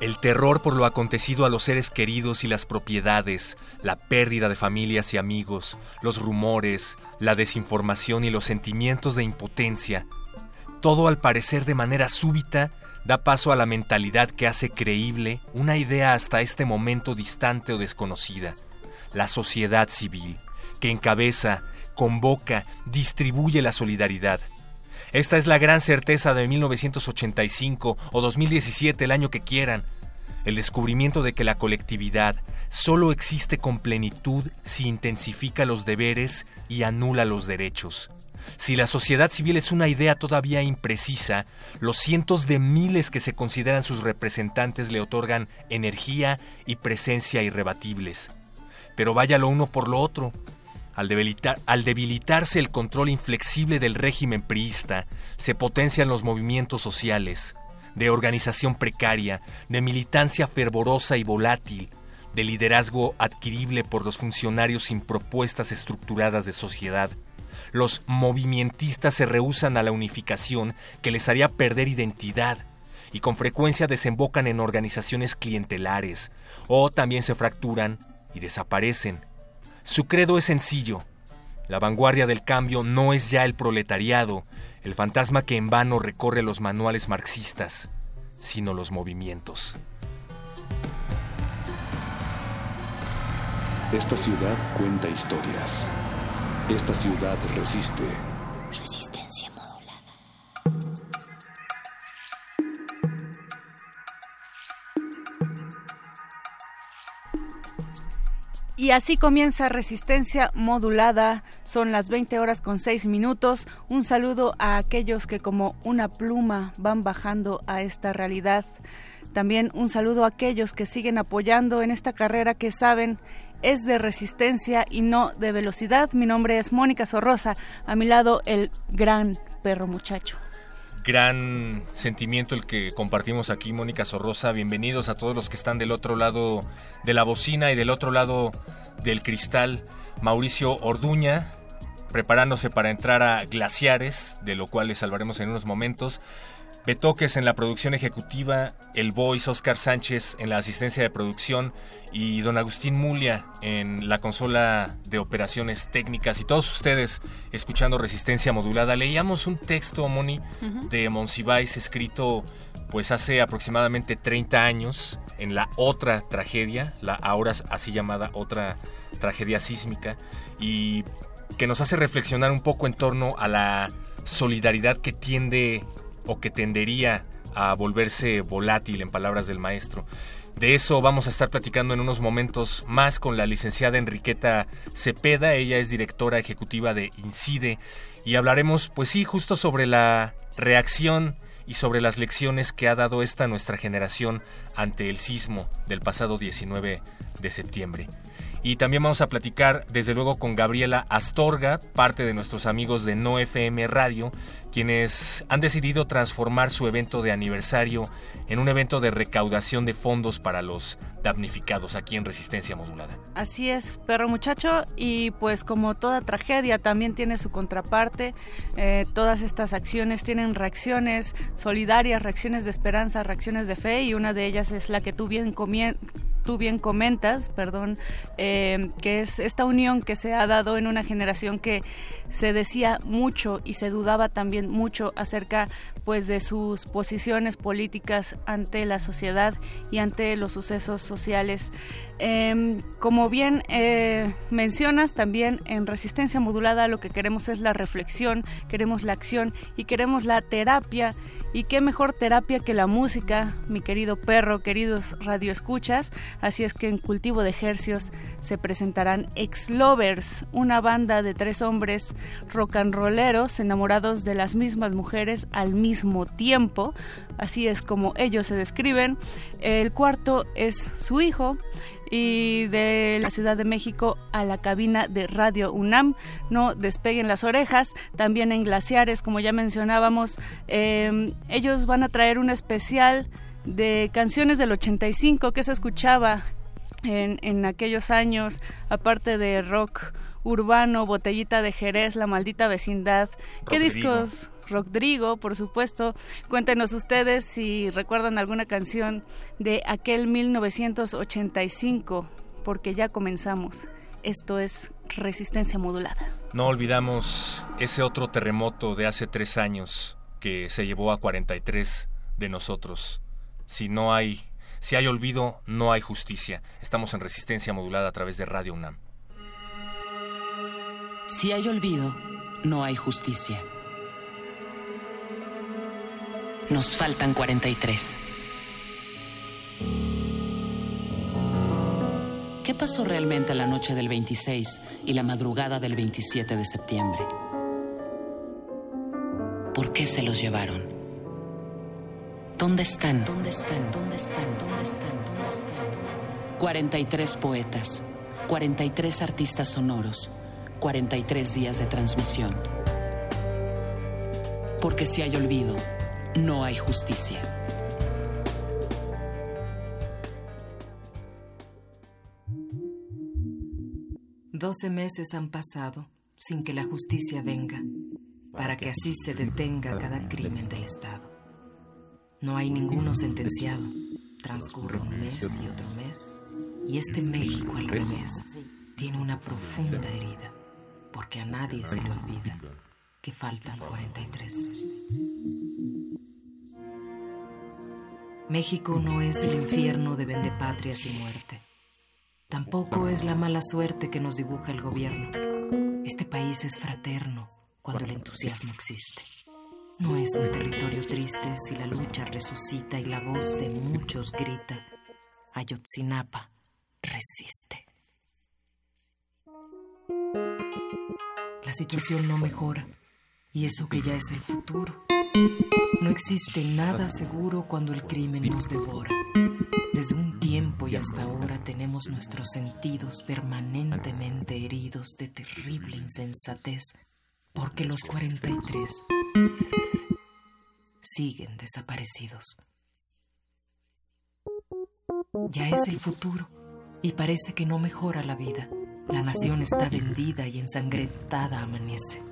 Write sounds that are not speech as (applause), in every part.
el terror por lo acontecido a los seres queridos y las propiedades, la pérdida de familias y amigos, los rumores, la desinformación y los sentimientos de impotencia, todo al parecer de manera súbita da paso a la mentalidad que hace creíble una idea hasta este momento distante o desconocida, la sociedad civil, que encabeza, convoca, distribuye la solidaridad, esta es la gran certeza de 1985 o 2017, el año que quieran. El descubrimiento de que la colectividad solo existe con plenitud si intensifica los deberes y anula los derechos. Si la sociedad civil es una idea todavía imprecisa, los cientos de miles que se consideran sus representantes le otorgan energía y presencia irrebatibles. Pero vaya lo uno por lo otro. Al, debilitarse el control inflexible del régimen priista, se potencian los movimientos sociales, de organización precaria, de militancia fervorosa y volátil, de liderazgo adquirible por los funcionarios sin propuestas estructuradas de sociedad. Los movimientistas se rehusan a la unificación que les haría perder identidad y con frecuencia desembocan en organizaciones clientelares o también se fracturan y desaparecen su credo es sencillo. La vanguardia del cambio no es ya el proletariado, el fantasma que en vano recorre los manuales marxistas, sino los movimientos. Esta ciudad cuenta historias. Esta ciudad resiste. Resistencia Y así comienza Resistencia Modulada. Son las 20 horas con 6 minutos. Un saludo a aquellos que como una pluma van bajando a esta realidad. También un saludo a aquellos que siguen apoyando en esta carrera que saben es de resistencia y no de velocidad. Mi nombre es Mónica Sorrosa. A mi lado el gran perro muchacho gran sentimiento el que compartimos aquí, Mónica Sorrosa. Bienvenidos a todos los que están del otro lado de la bocina y del otro lado del cristal. Mauricio Orduña, preparándose para entrar a Glaciares, de lo cual les salvaremos en unos momentos. Betoques en la producción ejecutiva, el voice Oscar Sánchez en la asistencia de producción y don Agustín Mulia en la consola de operaciones técnicas y todos ustedes escuchando Resistencia Modulada. Leíamos un texto, Moni, de Monsiváis escrito pues hace aproximadamente 30 años en la otra tragedia, la ahora así llamada otra tragedia sísmica y que nos hace reflexionar un poco en torno a la solidaridad que tiende o que tendería a volverse volátil, en palabras del maestro. De eso vamos a estar platicando en unos momentos más con la licenciada Enriqueta Cepeda. Ella es directora ejecutiva de Incide y hablaremos, pues sí, justo sobre la reacción y sobre las lecciones que ha dado esta nuestra generación ante el sismo del pasado 19 de septiembre. Y también vamos a platicar, desde luego, con Gabriela Astorga, parte de nuestros amigos de No FM Radio, quienes han decidido transformar su evento de aniversario en un evento de recaudación de fondos para los damnificados aquí en Resistencia Modulada. Así es, perro muchacho, y pues como toda tragedia también tiene su contraparte, eh, todas estas acciones tienen reacciones solidarias, reacciones de esperanza, reacciones de fe, y una de ellas es la que tú bien, tú bien comentas, perdón, eh, que es esta unión que se ha dado en una generación que se decía mucho y se dudaba también mucho acerca pues de sus posiciones políticas ante la sociedad y ante los sucesos sociales. Em, como bien eh, mencionas, también en resistencia modulada lo que queremos es la reflexión, queremos la acción y queremos la terapia. Y qué mejor terapia que la música, mi querido perro, queridos radioescuchas. Así es que en Cultivo de Ejercios se presentarán Ex Lovers, una banda de tres hombres rock and rolleros enamorados de las mismas mujeres al mismo tiempo. Así es como ellos se describen. El cuarto es su hijo y de la Ciudad de México a la cabina de Radio UNAM. No despeguen las orejas. También en Glaciares, como ya mencionábamos, em, ellos van a traer un especial de canciones del 85 que se escuchaba en, en aquellos años, aparte de rock urbano, Botellita de Jerez, La Maldita Vecindad. ¿Qué discos? Rodrigo, por supuesto. Cuéntenos ustedes si recuerdan alguna canción de aquel 1985, porque ya comenzamos. Esto es Resistencia Modulada. No olvidamos ese otro terremoto de hace tres años que se llevó a 43 de nosotros. Si no hay, si hay olvido, no hay justicia. Estamos en Resistencia Modulada a través de Radio UNAM. Si hay olvido, no hay justicia. Nos faltan 43. ¿Qué pasó realmente la noche del 26 y la madrugada del 27 de septiembre? ¿Por qué se los llevaron? ¿Dónde están? ¿Dónde están? ¿Dónde están? ¿Dónde están? ¿Dónde están? 43 poetas, 43 artistas sonoros, 43 días de transmisión. Porque si hay olvido, no hay justicia. Doce meses han pasado sin que la justicia venga, para que así se detenga cada crimen del Estado. No hay ninguno sentenciado. Transcurre un mes y otro mes, y este México al revés tiene una profunda herida, porque a nadie se le olvida que faltan 43. México no es el infierno de vendepatrias y muerte. Tampoco es la mala suerte que nos dibuja el gobierno. Este país es fraterno cuando el entusiasmo existe. No es un territorio triste si la lucha resucita y la voz de muchos grita. Ayotzinapa resiste. La situación no mejora y eso que ya es el futuro. No existe nada seguro cuando el crimen nos devora. Desde un tiempo y hasta ahora tenemos nuestros sentidos permanentemente heridos de terrible insensatez, porque los 43 siguen desaparecidos. Ya es el futuro y parece que no mejora la vida. La nación está vendida y ensangrentada amanece.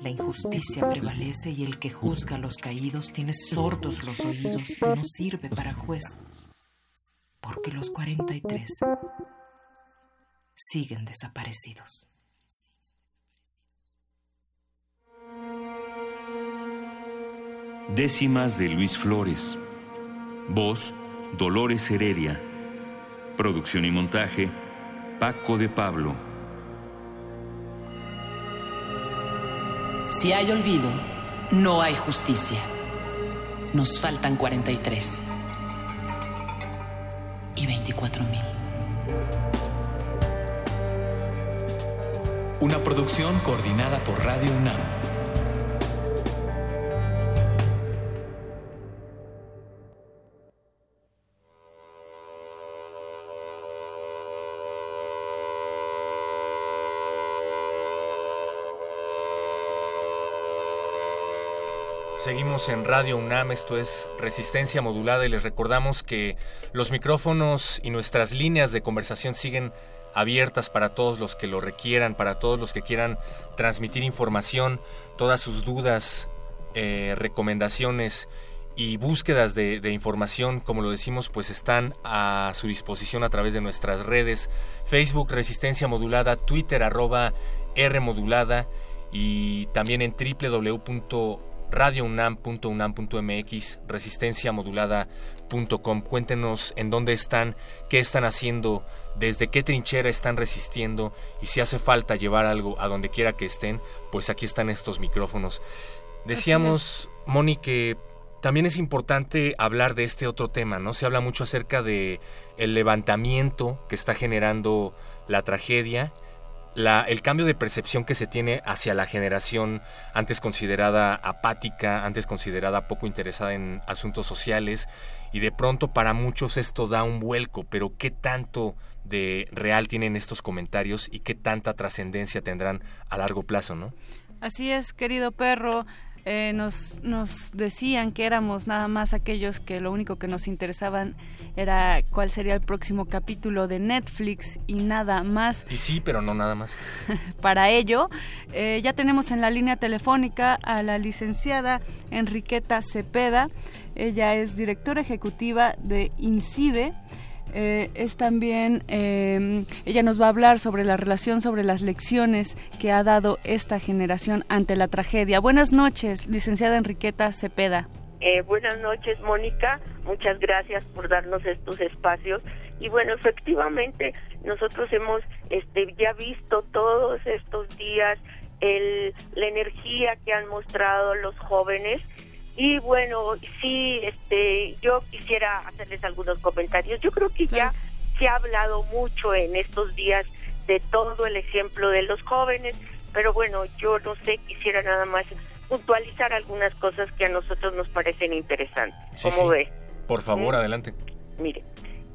La injusticia prevalece y el que juzga a los caídos tiene sordos los oídos y no sirve para juez. Porque los 43 siguen desaparecidos. Décimas de Luis Flores. Voz, Dolores Heredia. Producción y montaje, Paco de Pablo. Si hay olvido, no hay justicia. Nos faltan 43 y 24 mil. Una producción coordinada por Radio UNAM. Seguimos en Radio UNAM, esto es Resistencia Modulada y les recordamos que los micrófonos y nuestras líneas de conversación siguen abiertas para todos los que lo requieran, para todos los que quieran transmitir información, todas sus dudas, eh, recomendaciones y búsquedas de, información, como lo decimos, pues están a su disposición a través de nuestras redes, Facebook Resistencia Modulada, Twitter arroba R Modulada y también en www.radiounam.unam.mx, resistenciamodulada.com. Cuéntenos en dónde están, qué están haciendo, desde qué trinchera están resistiendo y si hace falta llevar algo a donde quiera que estén, pues aquí están estos micrófonos. Decíamos, Moni, que también es importante hablar de este otro tema, ¿no? Se habla mucho acerca de el levantamiento que está generando la tragedia, la, el cambio de percepción que se tiene hacia la generación antes considerada apática, antes considerada poco interesada en asuntos sociales, y de pronto para muchos esto da un vuelco, pero ¿qué tanto de real tienen estos comentarios y qué tanta trascendencia tendrán a largo plazo, ¿no? Así es, querido perro. Eh, nos, nos decían que éramos nada más aquellos que lo único que nos interesaban era cuál sería el próximo capítulo de Netflix y nada más. Y sí, pero no nada más. (laughs) Para ello, eh, ya tenemos en la línea telefónica a la licenciada Enriqueta Cepeda. Ella es directora ejecutiva de INCIDE eh, es también, eh, ella nos va a hablar sobre la relación, sobre las lecciones que ha dado esta generación ante la tragedia. Buenas noches, licenciada Enriqueta Cepeda. Eh, buenas noches, Mónica. Muchas gracias por darnos estos espacios. Y bueno, efectivamente, nosotros hemos este, ya visto todos estos días el, la energía que han mostrado los jóvenes y bueno, sí, este, yo quisiera hacerles algunos comentarios. Yo creo que ya se ha hablado mucho en estos días de todo el ejemplo de los jóvenes, pero bueno, yo no sé, quisiera nada más puntualizar algunas cosas que a nosotros nos parecen interesantes. ¿Cómo ve? Por favor, ¿Mm? adelante. Mire,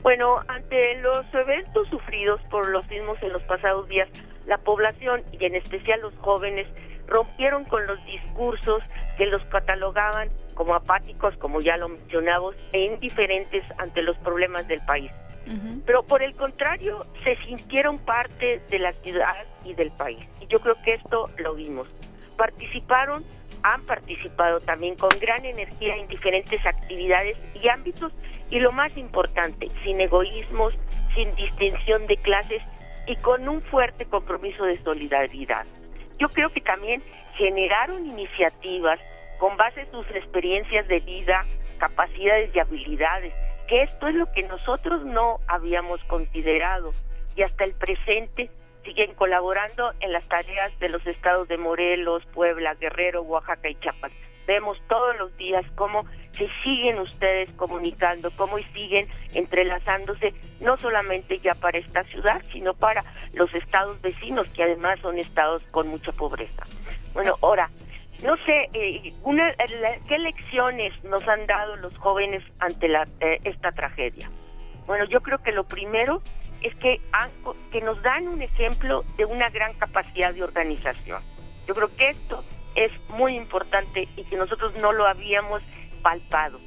bueno, ante los eventos sufridos por los mismos en los pasados días, la población y en especial los jóvenes rompieron con los discursos que los catalogaban como apáticos, como ya lo mencionamos, e indiferentes ante los problemas del país. Pero por el contrario, se sintieron parte de la ciudad y del país. Y yo creo que esto lo vimos. Participaron, han participado también con gran energía en diferentes actividades y ámbitos y lo más importante, sin egoísmos, sin distinción de clases y con un fuerte compromiso de solidaridad yo creo que también generaron iniciativas con base en sus experiencias de vida, capacidades y habilidades, que esto es lo que nosotros no habíamos considerado y hasta el presente siguen colaborando en las tareas de los estados de Morelos, Puebla, Guerrero, Oaxaca y Chiapas vemos todos los días cómo se siguen ustedes comunicando, cómo siguen entrelazándose, no solamente ya para esta ciudad, sino para los estados vecinos, que además son estados con mucha pobreza. Bueno, ahora, no sé, eh, una, ¿qué lecciones nos han dado los jóvenes ante la, eh, esta tragedia? Bueno, yo creo que lo primero es que, que nos dan un ejemplo de una gran capacidad de organización. Yo creo que esto es muy importante y que nosotros no lo habíamos palpado.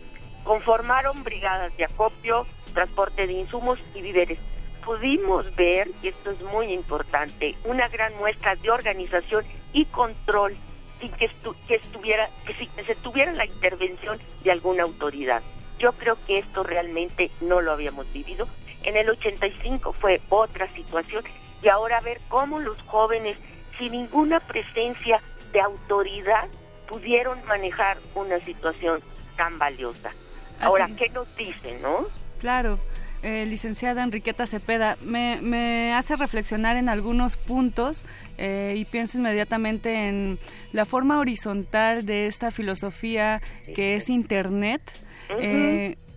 Conformaron brigadas de acopio, transporte de insumos y víveres. Pudimos ver, y esto es muy importante, una gran muestra de organización y control sin que, estuviera, que, se tuviera la intervención de alguna autoridad. Yo creo que esto realmente no lo habíamos vivido. En el 85 fue otra situación y ahora ver cómo los jóvenes sin ninguna presencia de autoridad pudieron manejar una situación tan valiosa. Ahora, ¿qué nos dicen, no? Claro. Eh, licenciada Enriqueta Cepeda, me, me, hace reflexionar en algunos puntos eh, y pienso inmediatamente en la forma horizontal de esta filosofía que es Internet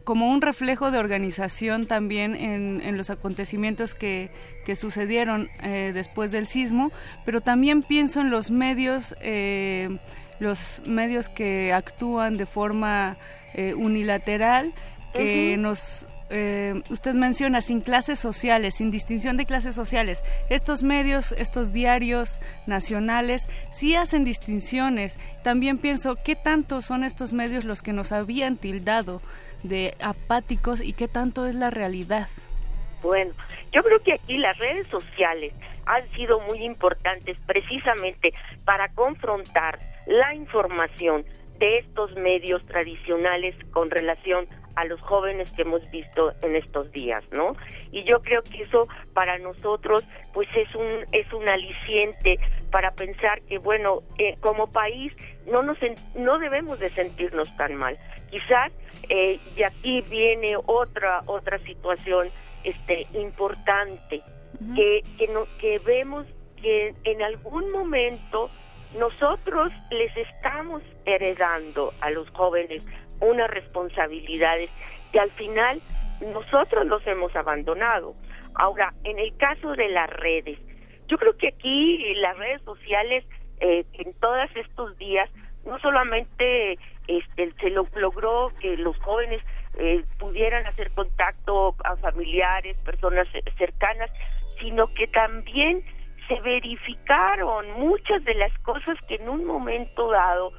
como un reflejo de organización también en, los acontecimientos que, sucedieron eh, después del sismo, pero también pienso en los medios, eh, los medios que actúan de forma eh, unilateral, que nos eh, usted menciona sin clases sociales, sin distinción de clases sociales, estos medios, estos diarios nacionales, sí hacen distinciones. También pienso, ¿qué tanto son estos medios los que nos habían tildado de apáticos y qué tanto es la realidad? Bueno, yo creo que aquí las redes sociales han sido muy importantes precisamente para confrontar la información de estos medios tradicionales con relación a los jóvenes que hemos visto en estos días, ¿no? Y yo creo que eso para nosotros pues es un es un aliciente para pensar que bueno, eh, como país no nos no debemos de sentirnos tan mal. Quizás eh, y aquí viene otra otra situación este importante que que no, que vemos que en algún momento nosotros les estamos heredando a los jóvenes unas responsabilidades que al final nosotros los hemos abandonado. Ahora, en el caso de las redes, yo creo que aquí las redes sociales eh, en todos estos días no solamente este, se logró que los jóvenes eh, pudieran hacer contacto a familiares, personas cercanas, sino que también se verificaron muchas de las cosas que en un momento dado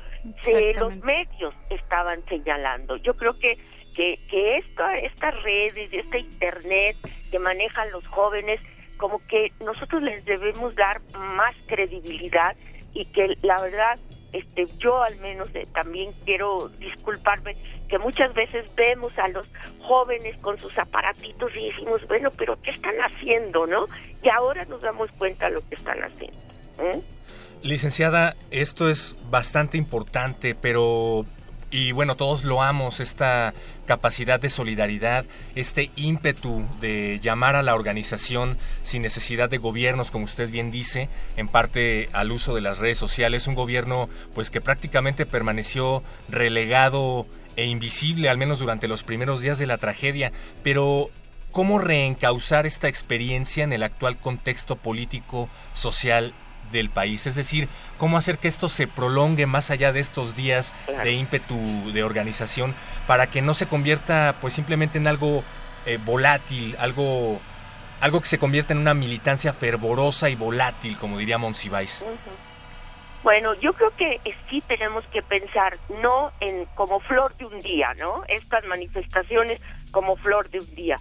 se, los medios estaban señalando. Yo creo que que, que esta, estas redes, este internet que manejan los jóvenes, como que nosotros les debemos dar más credibilidad y que la verdad este yo al menos eh, también quiero disculparme que muchas veces vemos a los jóvenes con sus aparatitos y decimos bueno pero qué están haciendo no y ahora nos damos cuenta de lo que están haciendo ¿eh? licenciada esto es bastante importante pero y bueno, todos loamos esta capacidad de solidaridad, este ímpetu de llamar a la organización sin necesidad de gobiernos, como usted bien dice, en parte al uso de las redes sociales, un gobierno pues que prácticamente permaneció relegado e invisible, al menos durante los primeros días de la tragedia, pero ¿cómo reencauzar esta experiencia en el actual contexto político, social del país. Es decir, cómo hacer que esto se prolongue más allá de estos días de ímpetu de organización para que no se convierta pues simplemente en algo eh, volátil, algo algo que se convierta en una militancia fervorosa y volátil, como diría Monsiváis. Bueno, yo creo que sí tenemos que pensar no en como flor de un día, ¿no? Estas manifestaciones como flor de un día.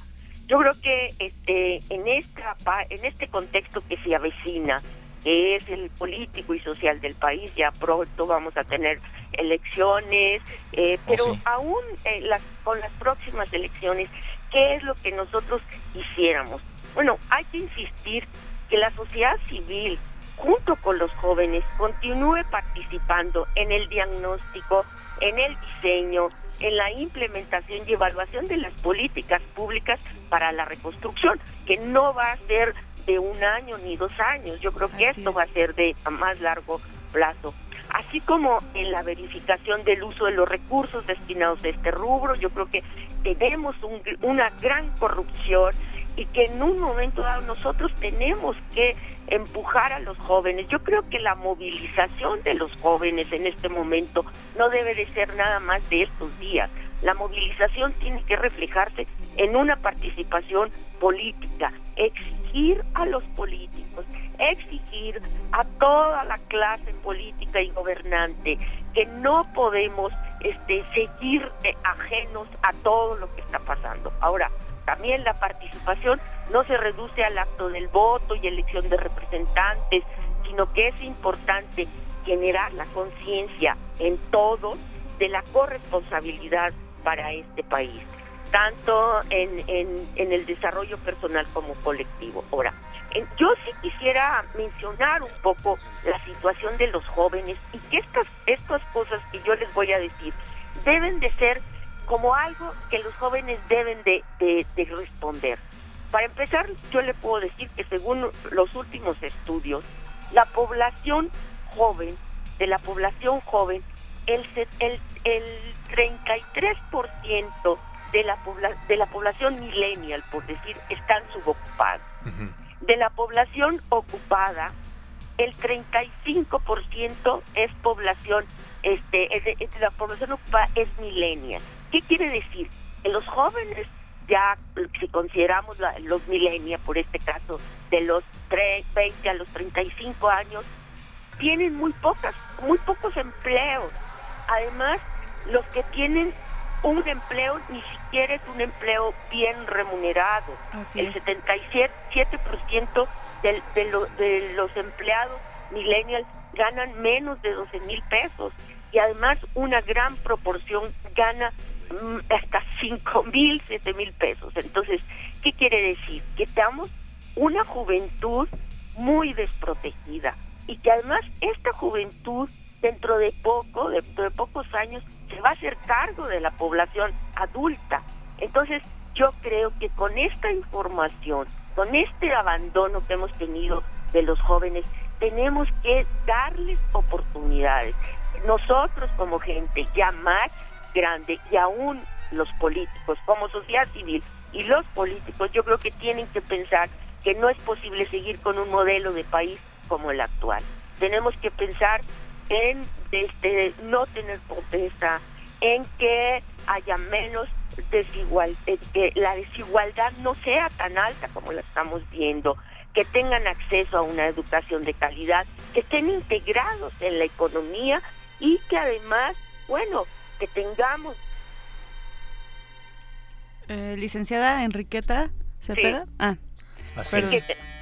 Yo creo que este en esta en este contexto que se avecina, que es el político y social del país. Ya pronto vamos a tener elecciones, eh, oh, pero aún eh, las, con las próximas elecciones, ¿qué es lo que nosotros quisiéramos? Bueno, hay que insistir que la sociedad civil, junto con los jóvenes, continúe participando en el diagnóstico, en el diseño, en la implementación y evaluación de las políticas públicas para la reconstrucción, que no va a ser de un año ni dos años. Yo creo que esto va a ser de a más largo plazo. Así como en la verificación del uso de los recursos destinados a este rubro, yo creo que tenemos una gran corrupción y que en un momento dado nosotros tenemos que empujar a los jóvenes. Yo creo que la movilización de los jóvenes en este momento no debe de ser nada más de estos días. La movilización tiene que reflejarse en una participación política, exigir a los políticos, exigir a toda la clase política y gobernante que no podemos este, seguir ajenos a todo lo que está pasando. Ahora, también la participación no se reduce al acto del voto y elección de representantes, sino que es importante generar la conciencia en todos de la corresponsabilidad para este país tanto en, en, el desarrollo personal como colectivo. Ahora, yo sí quisiera mencionar un poco la situación de los jóvenes y que estas, estas cosas que yo les voy a decir deben de ser como algo que los jóvenes deben de, de responder. Para empezar, yo le puedo decir que según los últimos estudios, la población joven, de la población joven, el, el, el 33% de la, de la población millennial, por decir, están subocupados. De la población ocupada, el 35% es población, este, es de, la población ocupada es millennial. ¿Qué quiere decir? Que los jóvenes ya si consideramos los milenios, por este caso, de los 20 a los 35 años, tienen muy pocas, muy pocos empleos. Además, los que tienen un empleo ni siquiera es un empleo bien remunerado. El 77% de, de, de los empleados millennials ganan menos de 12 mil pesos y además una gran proporción gana mm, hasta 5 mil, 7 mil pesos. Entonces, ¿qué quiere decir? Que estamos una juventud muy desprotegida y que además esta juventud dentro de poco, dentro de pocos años, se va a hacer cargo de la población adulta. Entonces, yo creo que con esta información, con este abandono que hemos tenido de los jóvenes, tenemos que darles oportunidades. Nosotros como gente ya más grande y aún los políticos, como sociedad civil y los políticos, yo creo que tienen que pensar que no es posible seguir con un modelo de país como el actual. Tenemos que pensar en este, no tener pobreza, en que haya menos desigualdad, que la desigualdad no sea tan alta como la estamos viendo, que tengan acceso a una educación de calidad, que estén integrados en la economía y que además, bueno, que tengamos. Eh, licenciada Enriqueta Cepeda. Ah,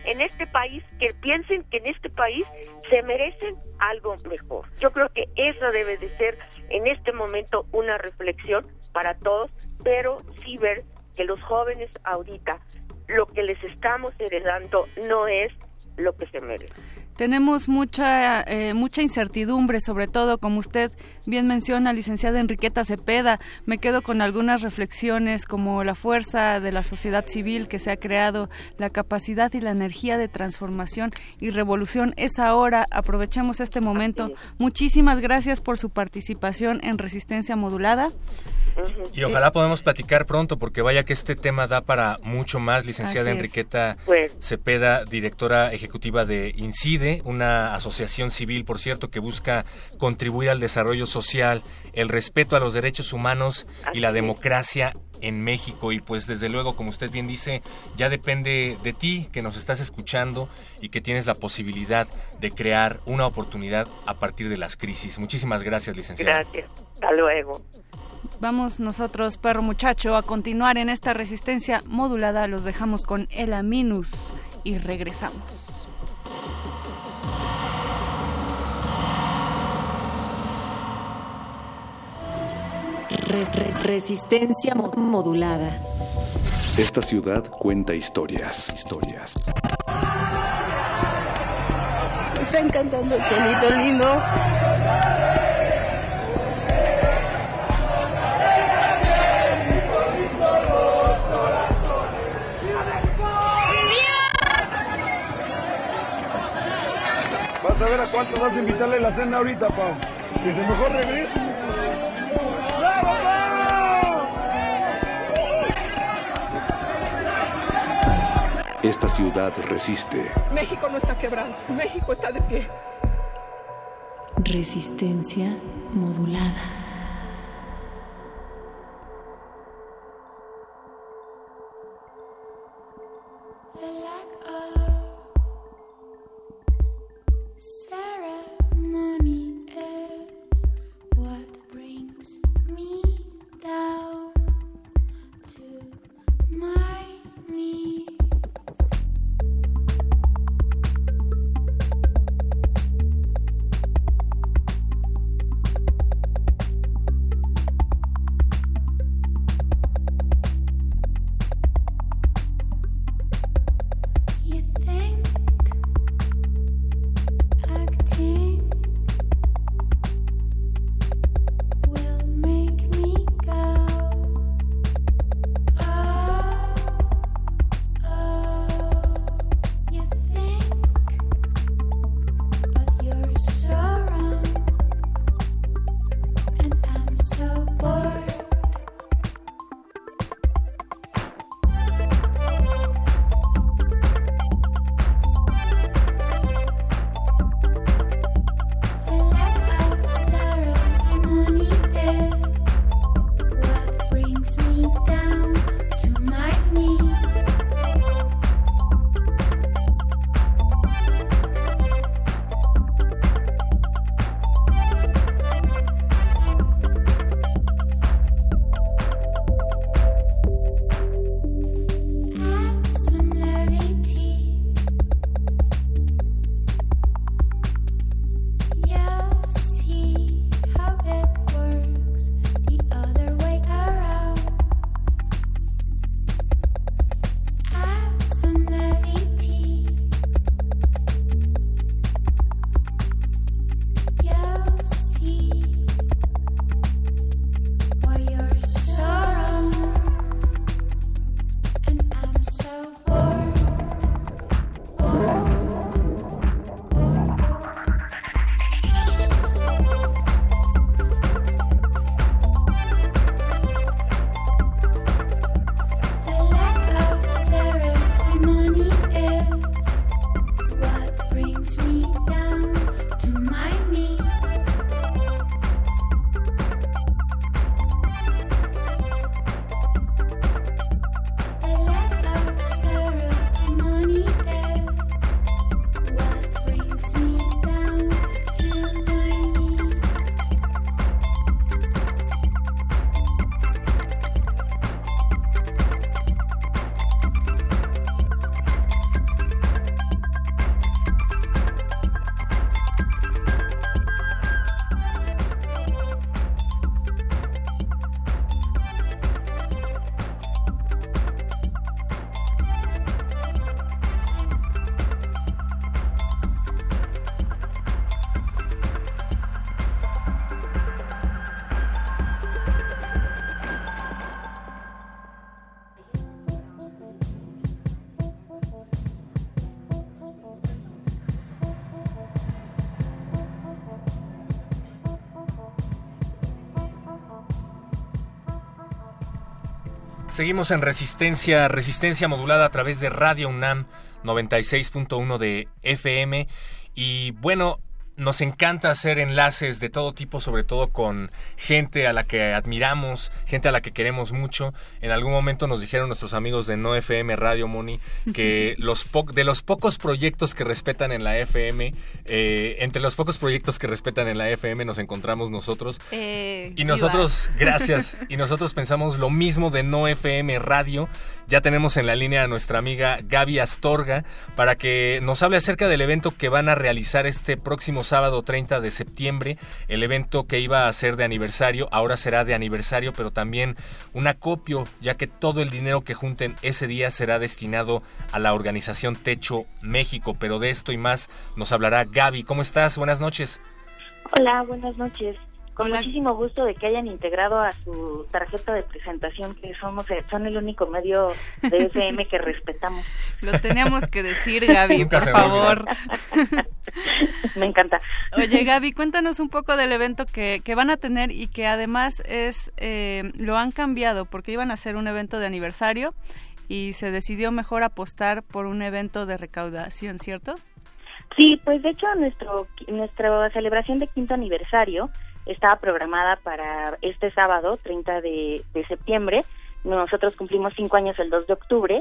en este país, que piensen que en este país se merecen algo mejor. Yo creo que eso debe de ser en este momento una reflexión para todos, pero sí ver que los jóvenes ahorita lo que les estamos heredando no es lo que se merece. Tenemos mucha, eh, mucha incertidumbre, sobre todo, como usted bien menciona, licenciada Enriqueta Cepeda. Me quedo con algunas reflexiones como la fuerza de la sociedad civil que se ha creado, la capacidad y la energía de transformación y revolución es ahora. Aprovechemos este momento. Muchísimas gracias por su participación en Resistencia Modulada. Y ojalá podamos platicar pronto, porque vaya que este tema da para mucho más. Licenciada Enriqueta pues. Cepeda, directora ejecutiva de INCIDE, una asociación civil, por cierto, que busca contribuir al desarrollo social, el respeto a los derechos humanos y la democracia en México y pues desde luego como usted bien dice ya depende de ti que nos estás escuchando y que tienes la posibilidad de crear una oportunidad a partir de las crisis. Muchísimas gracias, licenciada. Gracias. Hasta luego. Vamos nosotros, perro muchacho, a continuar en esta resistencia modulada. Los dejamos con el Aminus y regresamos. Resistencia modulada. Esta ciudad cuenta historias, historias. está encantando el cielito lindo. Vas a ver a cuánto vas a invitarle la cena ahorita, Pau. Que se mejor regrese. Esta ciudad resiste. México no está quebrado. México está de pie. Resistencia modulada. Seguimos en resistencia, resistencia modulada a través de Radio UNAM 96.1 de FM. Y bueno, nos encanta hacer enlaces de todo tipo, sobre todo con gente a la que admiramos, gente a la que queremos mucho. En algún momento nos dijeron nuestros amigos de No FM Radio Moni que (laughs) los de los pocos proyectos que respetan en la FM, eh, entre los pocos proyectos que respetan en la FM nos encontramos nosotros. Eh, y nosotros, (laughs) gracias, y nosotros pensamos lo mismo de No FM Radio. Ya tenemos en la línea a nuestra amiga Gaby Astorga para que nos hable acerca del evento que van a realizar este próximo sábado 30 de septiembre. El evento que iba a ser de aniversario, ahora será de aniversario, pero también un acopio, ya que todo el dinero que junten ese día será destinado a la organización Techo México. Pero de esto y más nos hablará Gaby. ¿Cómo estás? Buenas noches. Hola, buenas noches con muchísimo gusto de que hayan integrado a su tarjeta de presentación que somos eh, son el único medio de FM que respetamos. (laughs) Lo teníamos que decir, (laughs) Gaby, por favor. (laughs) Me encanta. Oye, Gaby, cuéntanos un poco del evento que, que van a tener y que además es eh, lo han cambiado porque iban a hacer un evento de aniversario y se decidió mejor apostar por un evento de recaudación, ¿cierto? Sí, pues de hecho nuestro nuestra celebración de quinto aniversario estaba programada para este sábado, 30 de, septiembre. Nosotros cumplimos cinco años el 2 de octubre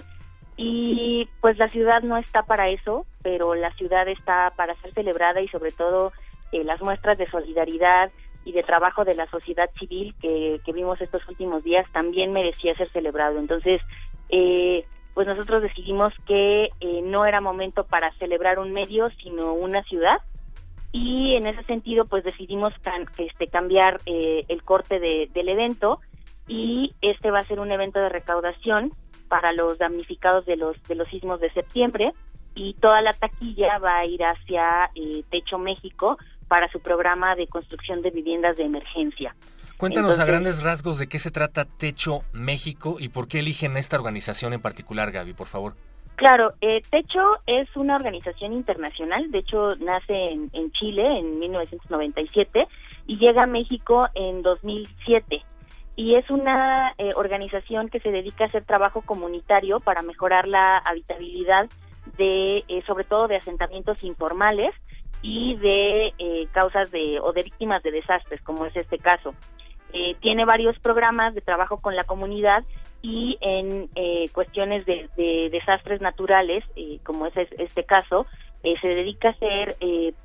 y pues la ciudad no está para eso, pero la ciudad está para ser celebrada y sobre todo eh, las muestras de solidaridad y de trabajo de la sociedad civil que, vimos estos últimos días también merecía ser celebrado. Entonces, eh, pues nosotros decidimos que eh, no era momento para celebrar un medio, sino una ciudad y en ese sentido pues decidimos este, cambiar eh, el corte del evento y este va a ser un evento de recaudación para los damnificados de los de los sismos de septiembre y toda la taquilla va a ir hacia eh, Techo México para su programa de construcción de viviendas de emergencia. Cuéntanos a grandes rasgos de qué se trata Techo México y por qué eligen esta organización en particular, Gaby, por favor. Claro, eh, Techo es una organización internacional, de hecho nace en, Chile en 1997 y llega a México en 2007 y es una eh, organización que se dedica a hacer trabajo comunitario para mejorar la habitabilidad de eh, sobre todo de asentamientos informales y de causas de o de víctimas de desastres como es este caso. Tiene varios programas de trabajo con la comunidad y en eh, cuestiones de, desastres naturales, eh, como es este caso, eh, se dedica a hacer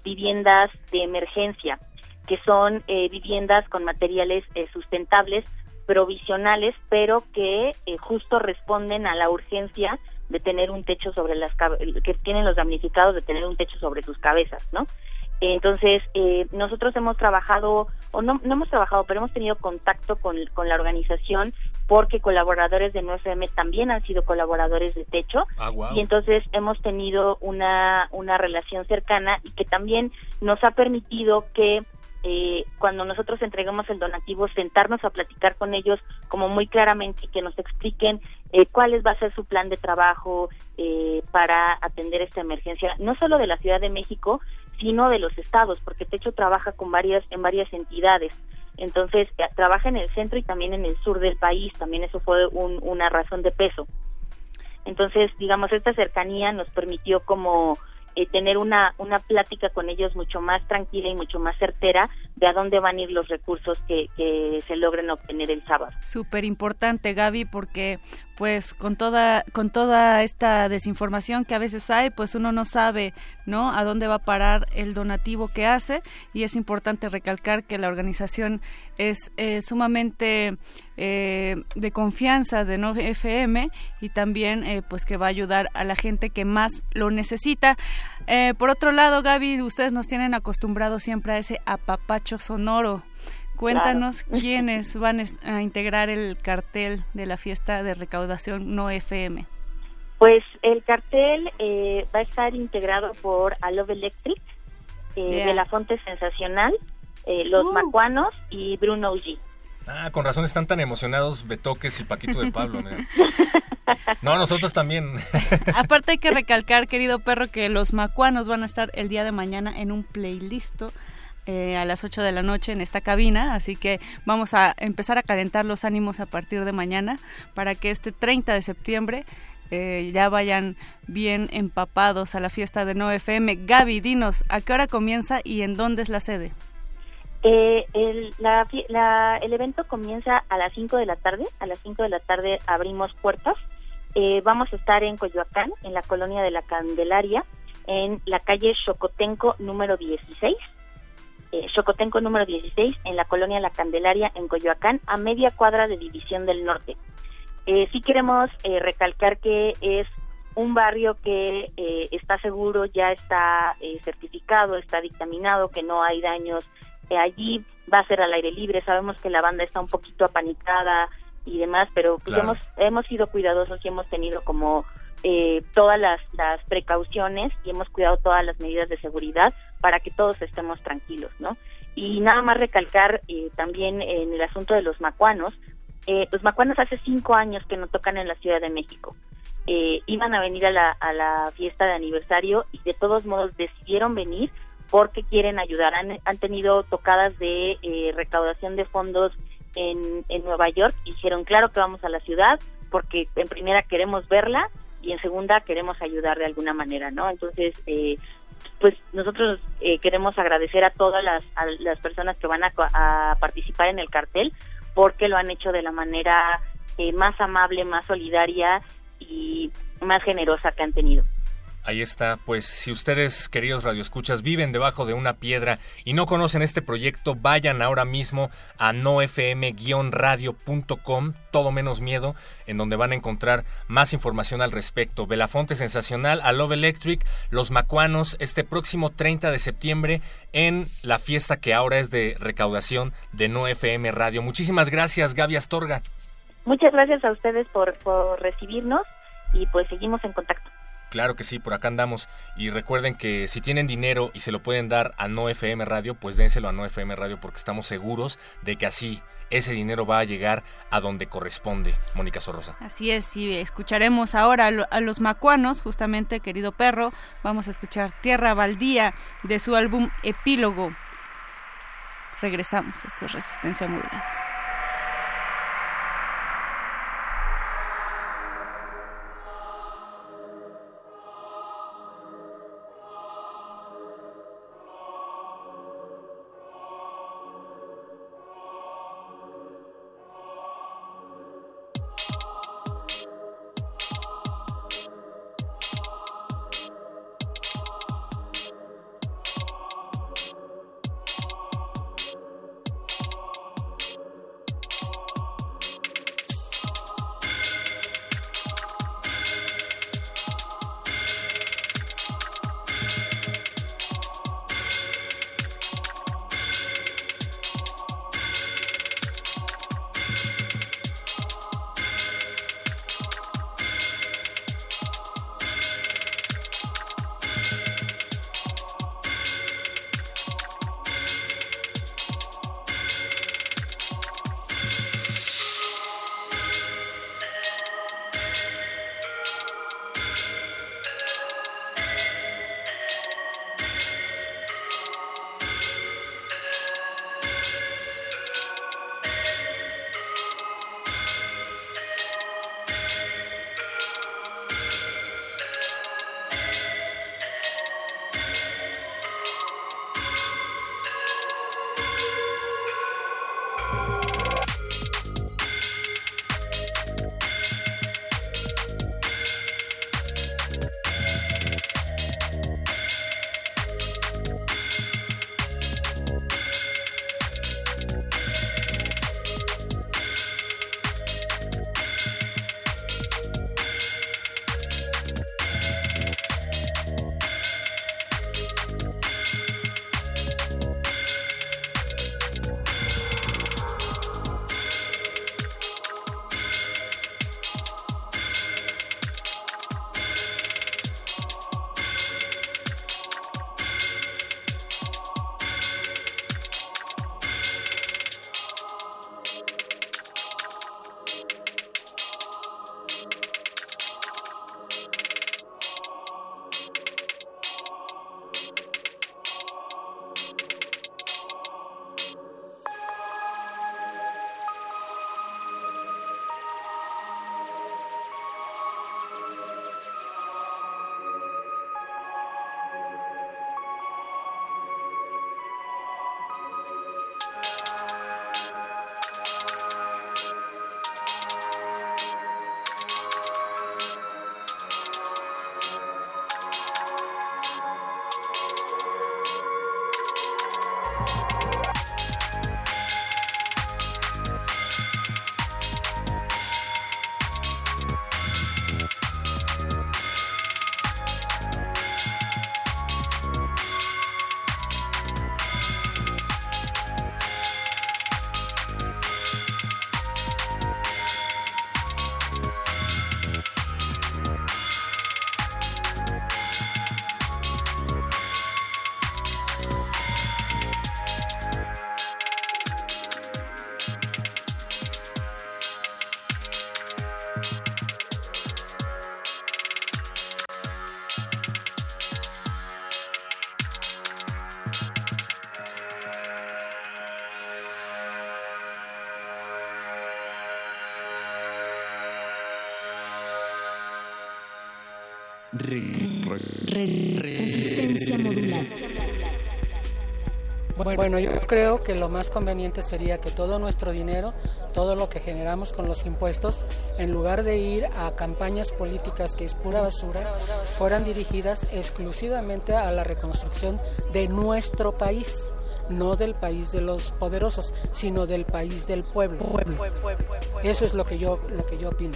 viviendas de emergencia, que son viviendas con materiales sustentables, provisionales, pero que justo responden a la urgencia de tener un techo sobre las que tienen los damnificados de tener un techo sobre sus cabezas, ¿no? Entonces, eh, nosotros hemos trabajado, o no, no hemos trabajado, pero hemos tenido contacto con, con la organización porque colaboradores de 9FM también han sido colaboradores de Techo. Ah, y entonces hemos tenido una, una relación cercana y que también nos ha permitido que eh, cuando nosotros entregamos el donativo, sentarnos a platicar con ellos como muy claramente y que nos expliquen eh, cuál va a ser su plan de trabajo eh, para atender esta emergencia, no solo de la Ciudad de México, sino de los estados, porque Techo trabaja con varias en varias entidades. Entonces, eh, trabaja en el centro y también en el sur del país, también eso fue una razón de peso. Entonces, digamos, esta cercanía nos permitió como eh, tener una, una plática con ellos mucho más tranquila y mucho más certera de a dónde van a ir los recursos que, que se logren obtener el sábado. Súper importante, Gaby, porque pues con toda con toda esta desinformación que a veces hay, pues uno no sabe, ¿no? a dónde va a parar el donativo que hace y es importante recalcar que la organización es eh, sumamente eh, de confianza de no FM y también eh, pues que va a ayudar a la gente que más lo necesita. por otro lado, Gaby, ustedes nos tienen acostumbrados siempre a ese apapacho sonoro. Cuéntanos (laughs) quiénes van a integrar el cartel de la fiesta de recaudación No FM. Pues el cartel eh, va a estar integrado por Love Electric, eh, de la Fonte Sensacional, eh, Los uh. Macuanos y Bruno G. Ah, con razón están tan emocionados Betoques y Paquito de Pablo. (laughs) No, nosotros también. (laughs) Aparte hay que recalcar, querido perro, que los macuanos van a estar el día de mañana en un playlist eh, a las 8 de la noche en esta cabina, así que vamos a empezar a calentar los ánimos a partir de mañana para que este 30 de septiembre eh, ya vayan bien empapados a la fiesta de No FM. Gaby, dinos, ¿a qué hora comienza y en dónde es la sede? Eh, el, el evento comienza a las 5 de la tarde. A las 5 de la tarde abrimos puertas. Eh, vamos a estar en Coyoacán, en la colonia de la Candelaria, en la calle Chocotenco número 16. Eh, Chocotenco número 16, en la colonia La Candelaria, en Coyoacán, a media cuadra de División del Norte. Eh, sí queremos eh, recalcar que es un barrio que eh, está seguro, ya está certificado, está dictaminado, que no hay daños allí, va a ser al aire libre, sabemos que la banda está un poquito apanicada y demás, pero pues hemos, hemos sido cuidadosos y hemos tenido como todas las, las precauciones y hemos cuidado todas las medidas de seguridad para que todos estemos tranquilos, ¿no? Y nada más recalcar también en el asunto de los macuanos, eh, los macuanos hace cinco años que no tocan en la Ciudad de México. Eh, iban a venir a la, a la fiesta de aniversario y de todos modos decidieron venir porque quieren ayudar. Han, han tenido tocadas de eh, recaudación de fondos en, en Nueva York y dijeron, claro que vamos a la ciudad porque en primera queremos verla y en segunda queremos ayudar de alguna manera, ¿no? Entonces, eh, pues nosotros eh, queremos agradecer a todas las, a las personas que van a, a participar en el cartel porque lo han hecho de la manera eh, más amable, más solidaria y más generosa que han tenido. Ahí está, pues si ustedes, queridos radioescuchas, viven debajo de una piedra y no conocen este proyecto, vayan ahora mismo a nofm-radio.com, todo menos miedo, en donde van a encontrar más información al respecto. Belafonte Sensacional, a Love Electric, Los Macuanos, este próximo 30 de septiembre en la fiesta que ahora es de recaudación de No FM Radio. Muchísimas gracias, Gaby Astorga. Muchas gracias a ustedes por, por recibirnos y pues seguimos en contacto. Claro que sí, por acá andamos. Y recuerden que si tienen dinero y se lo pueden dar a No FM Radio, pues dénselo a No FM Radio porque estamos seguros de que así ese dinero va a llegar a donde corresponde, Mónica Sorrosa. Así es, y escucharemos ahora a los macuanos, justamente, querido perro. Vamos a escuchar Tierra Baldía de su álbum Epílogo. Regresamos, esto es Resistencia Modulada. Resistencia modulada. Bueno, yo creo que lo más conveniente sería que todo nuestro dinero, todo lo que generamos con los impuestos, en lugar de ir a campañas políticas que es pura basura, fueran dirigidas exclusivamente a la reconstrucción de nuestro país, no del país de los poderosos, sino del país del pueblo. Eso es lo que yo, lo que yo opino.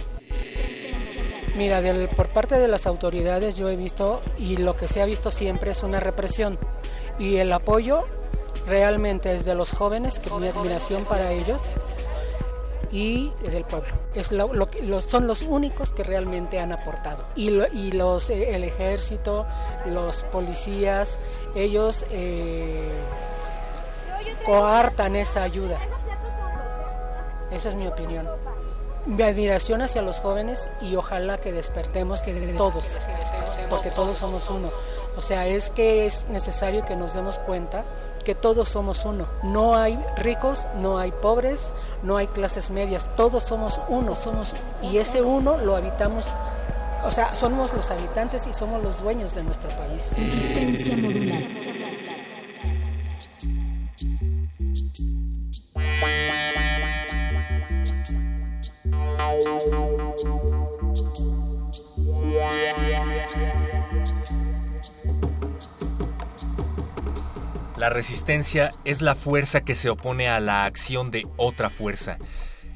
Mira, por parte de las autoridades yo he visto, y lo que se ha visto siempre es una represión, y el apoyo realmente es de los jóvenes, que mi admiración para ellos, y del pueblo. Es lo, son los únicos que realmente han aportado. Y, y los, eh, el ejército, los policías, ellos eh, coartan esa ayuda. Esa es mi opinión mi admiración hacia los jóvenes y ojalá que despertemos que todos, porque todos somos uno. O sea, es que es necesario que nos demos cuenta que todos somos uno. No hay ricos, no hay pobres, no hay clases medias, todos somos uno, somos y ese uno lo habitamos o sea, somos los habitantes y somos los dueños de nuestro país. Resistencia modular. La resistencia es la fuerza que se opone a la acción de otra fuerza.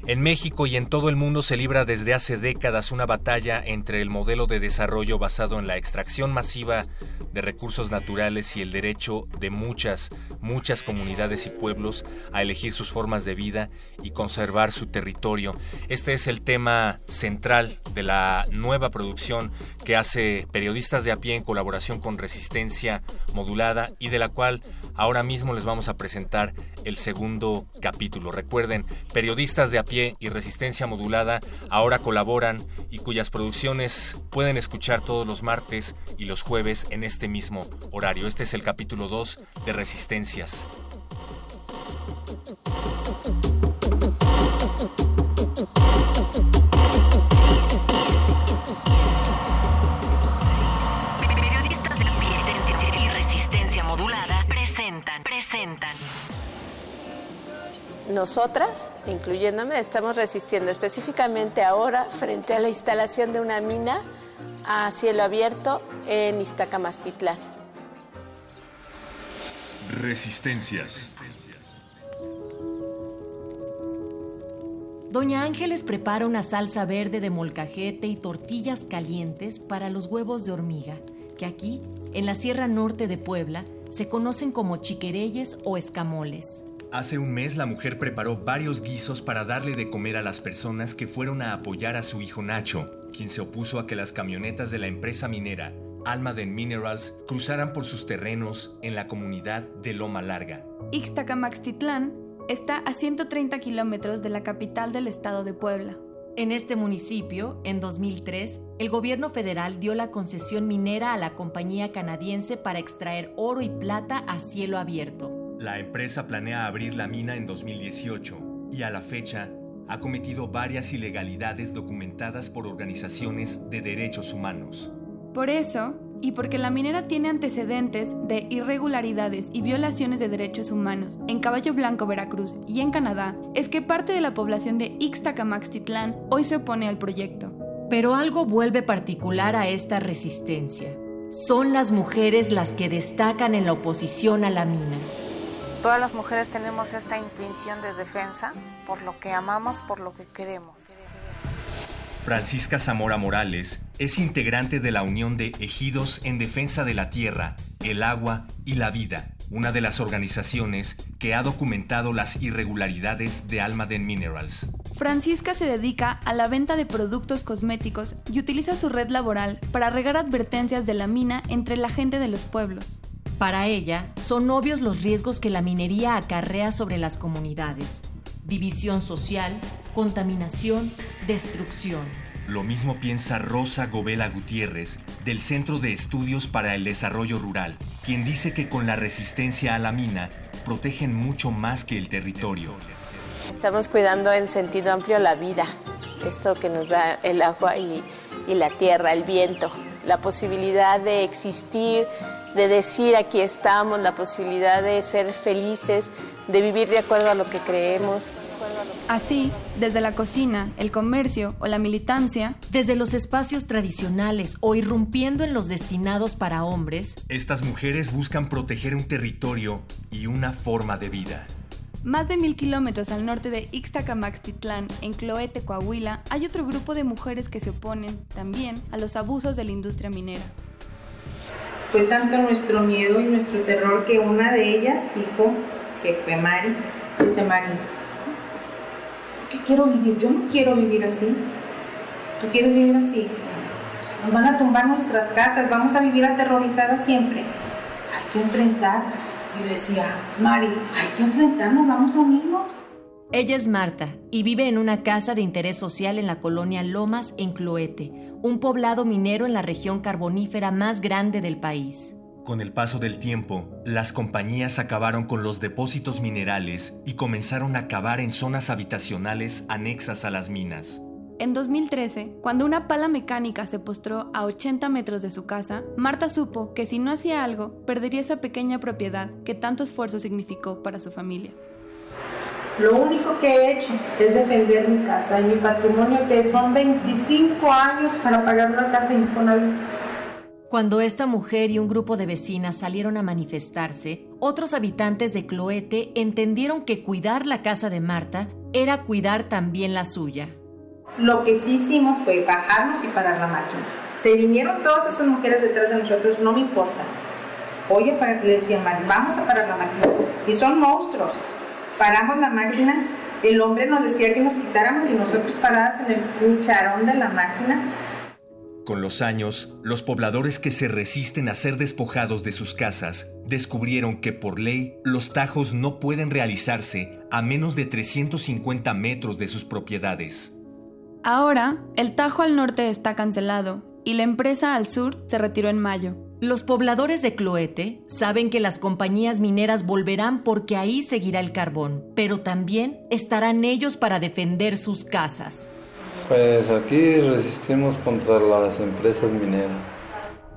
En México y en todo el mundo se libra desde hace décadas una batalla entre el modelo de desarrollo basado en la extracción masiva de recursos naturales y el derecho de muchas, muchas comunidades y pueblos a elegir sus formas de vida y conservar su territorio. Este es el tema central de la nueva producción que hace periodistas de a pie en colaboración con Resistencia Modulada y de la cual ahora mismo les vamos a presentar el segundo capítulo. Recuerden, periodistas de a pie y Resistencia Modulada ahora colaboran y cuyas producciones pueden escuchar todos los martes y los jueves en este mismo horario. Este es el capítulo 2 de Resistencias. Presentan, presentan. Nosotras, incluyéndome, estamos resistiendo específicamente ahora frente a la instalación de una mina a cielo abierto en Iztacamastitlán. Resistencias. Doña Ángeles prepara una salsa verde de molcajete y tortillas calientes para los huevos de hormiga, que aquí, en la Sierra Norte de Puebla, se conocen como chiquereyes o escamoles. Hace un mes la mujer preparó varios guisos para darle de comer a las personas que fueron a apoyar a su hijo Nacho, quien se opuso a que las camionetas de la empresa minera Almaden Minerals cruzaran por sus terrenos en la comunidad de Loma Larga. Ixtacamaxtitlán está a 130 kilómetros de la capital del estado de Puebla. En este municipio, en 2003, el gobierno federal dio la concesión minera a la compañía canadiense para extraer oro y plata a cielo abierto. La empresa planea abrir la mina en 2018 y a la fecha ha cometido varias ilegalidades documentadas por organizaciones de derechos humanos. Por eso, y porque la minera tiene antecedentes de irregularidades y violaciones de derechos humanos en Caballo Blanco, Veracruz y en Canadá, es que parte de la población de Ixtacamaxtitlán hoy se opone al proyecto. Pero algo vuelve particular a esta resistencia. Son las mujeres las que destacan en la oposición a la mina. Todas las mujeres tenemos esta intuición de defensa por lo que amamos, por lo que queremos. Francisca Zamora Morales es integrante de la Unión de Ejidos en Defensa de la Tierra, el Agua y la Vida, una de las organizaciones que ha documentado las irregularidades de Almaden Minerals. Francisca se dedica a la venta de productos cosméticos y utiliza su red laboral para regar advertencias de la mina entre la gente de los pueblos. Para ella, son obvios los riesgos que la minería acarrea sobre las comunidades. División social, contaminación, destrucción. Lo mismo piensa Rosa Govela Gutiérrez, del Centro de Estudios para el Desarrollo Rural, quien dice que con la resistencia a la mina protegen mucho más que el territorio. Estamos cuidando en sentido amplio la vida, esto que nos da el agua y, y la tierra, el viento la posibilidad de existir, de decir aquí estamos, la posibilidad de ser felices, de vivir de acuerdo a lo que creemos. Así, desde la cocina, el comercio o la militancia, desde los espacios tradicionales o irrumpiendo en los destinados para hombres, estas mujeres buscan proteger un territorio y una forma de vida. Más de mil kilómetros al norte de Ixtacamaxtitlán, en Cloete, Coahuila, hay otro grupo de mujeres que se oponen también a los abusos de la industria minera. Fue tanto nuestro miedo y nuestro terror que una de ellas dijo, que fue Mari, dice Mari, ¿qué quiero vivir? Yo no quiero vivir así. ¿Tú quieres vivir así? nos van a tumbar nuestras casas, vamos a vivir aterrorizadas siempre. Hay que enfrentar. Y decía, Mari, hay que enfrentarnos, vamos a unirnos. Ella es Marta y vive en una casa de interés social en la colonia Lomas, en Cloete, un poblado minero en la región carbonífera más grande del país. Con el paso del tiempo, las compañías acabaron con los depósitos minerales y comenzaron a cavar en zonas habitacionales anexas a las minas. En 2013, cuando una pala mecánica se postró a 80 metros de su casa, Marta supo que si no hacía algo, perdería esa pequeña propiedad que tanto esfuerzo significó para su familia. Lo único que he hecho es defender mi casa y mi patrimonio, que son 25 años para pagar una casa Infonavit. Cuando esta mujer y un grupo de vecinas salieron a manifestarse, otros habitantes de Cloete entendieron que cuidar la casa de Marta era cuidar también la suya. Lo que sí hicimos fue bajarnos y parar la máquina. Se vinieron todas esas mujeres detrás de nosotros, no me importa. Oye, para que le decían, vamos a parar la máquina. Y son monstruos. Paramos la máquina, el hombre nos decía que nos quitáramos y nosotros paradas en el cucharón de la máquina con los años, los pobladores que se resisten a ser despojados de sus casas descubrieron que por ley los tajos no pueden realizarse a menos de 350 metros de sus propiedades. Ahora, el tajo al norte está cancelado y la empresa al sur se retiró en mayo. Los pobladores de Cloete saben que las compañías mineras volverán porque ahí seguirá el carbón, pero también estarán ellos para defender sus casas. Pues aquí resistimos contra las empresas mineras.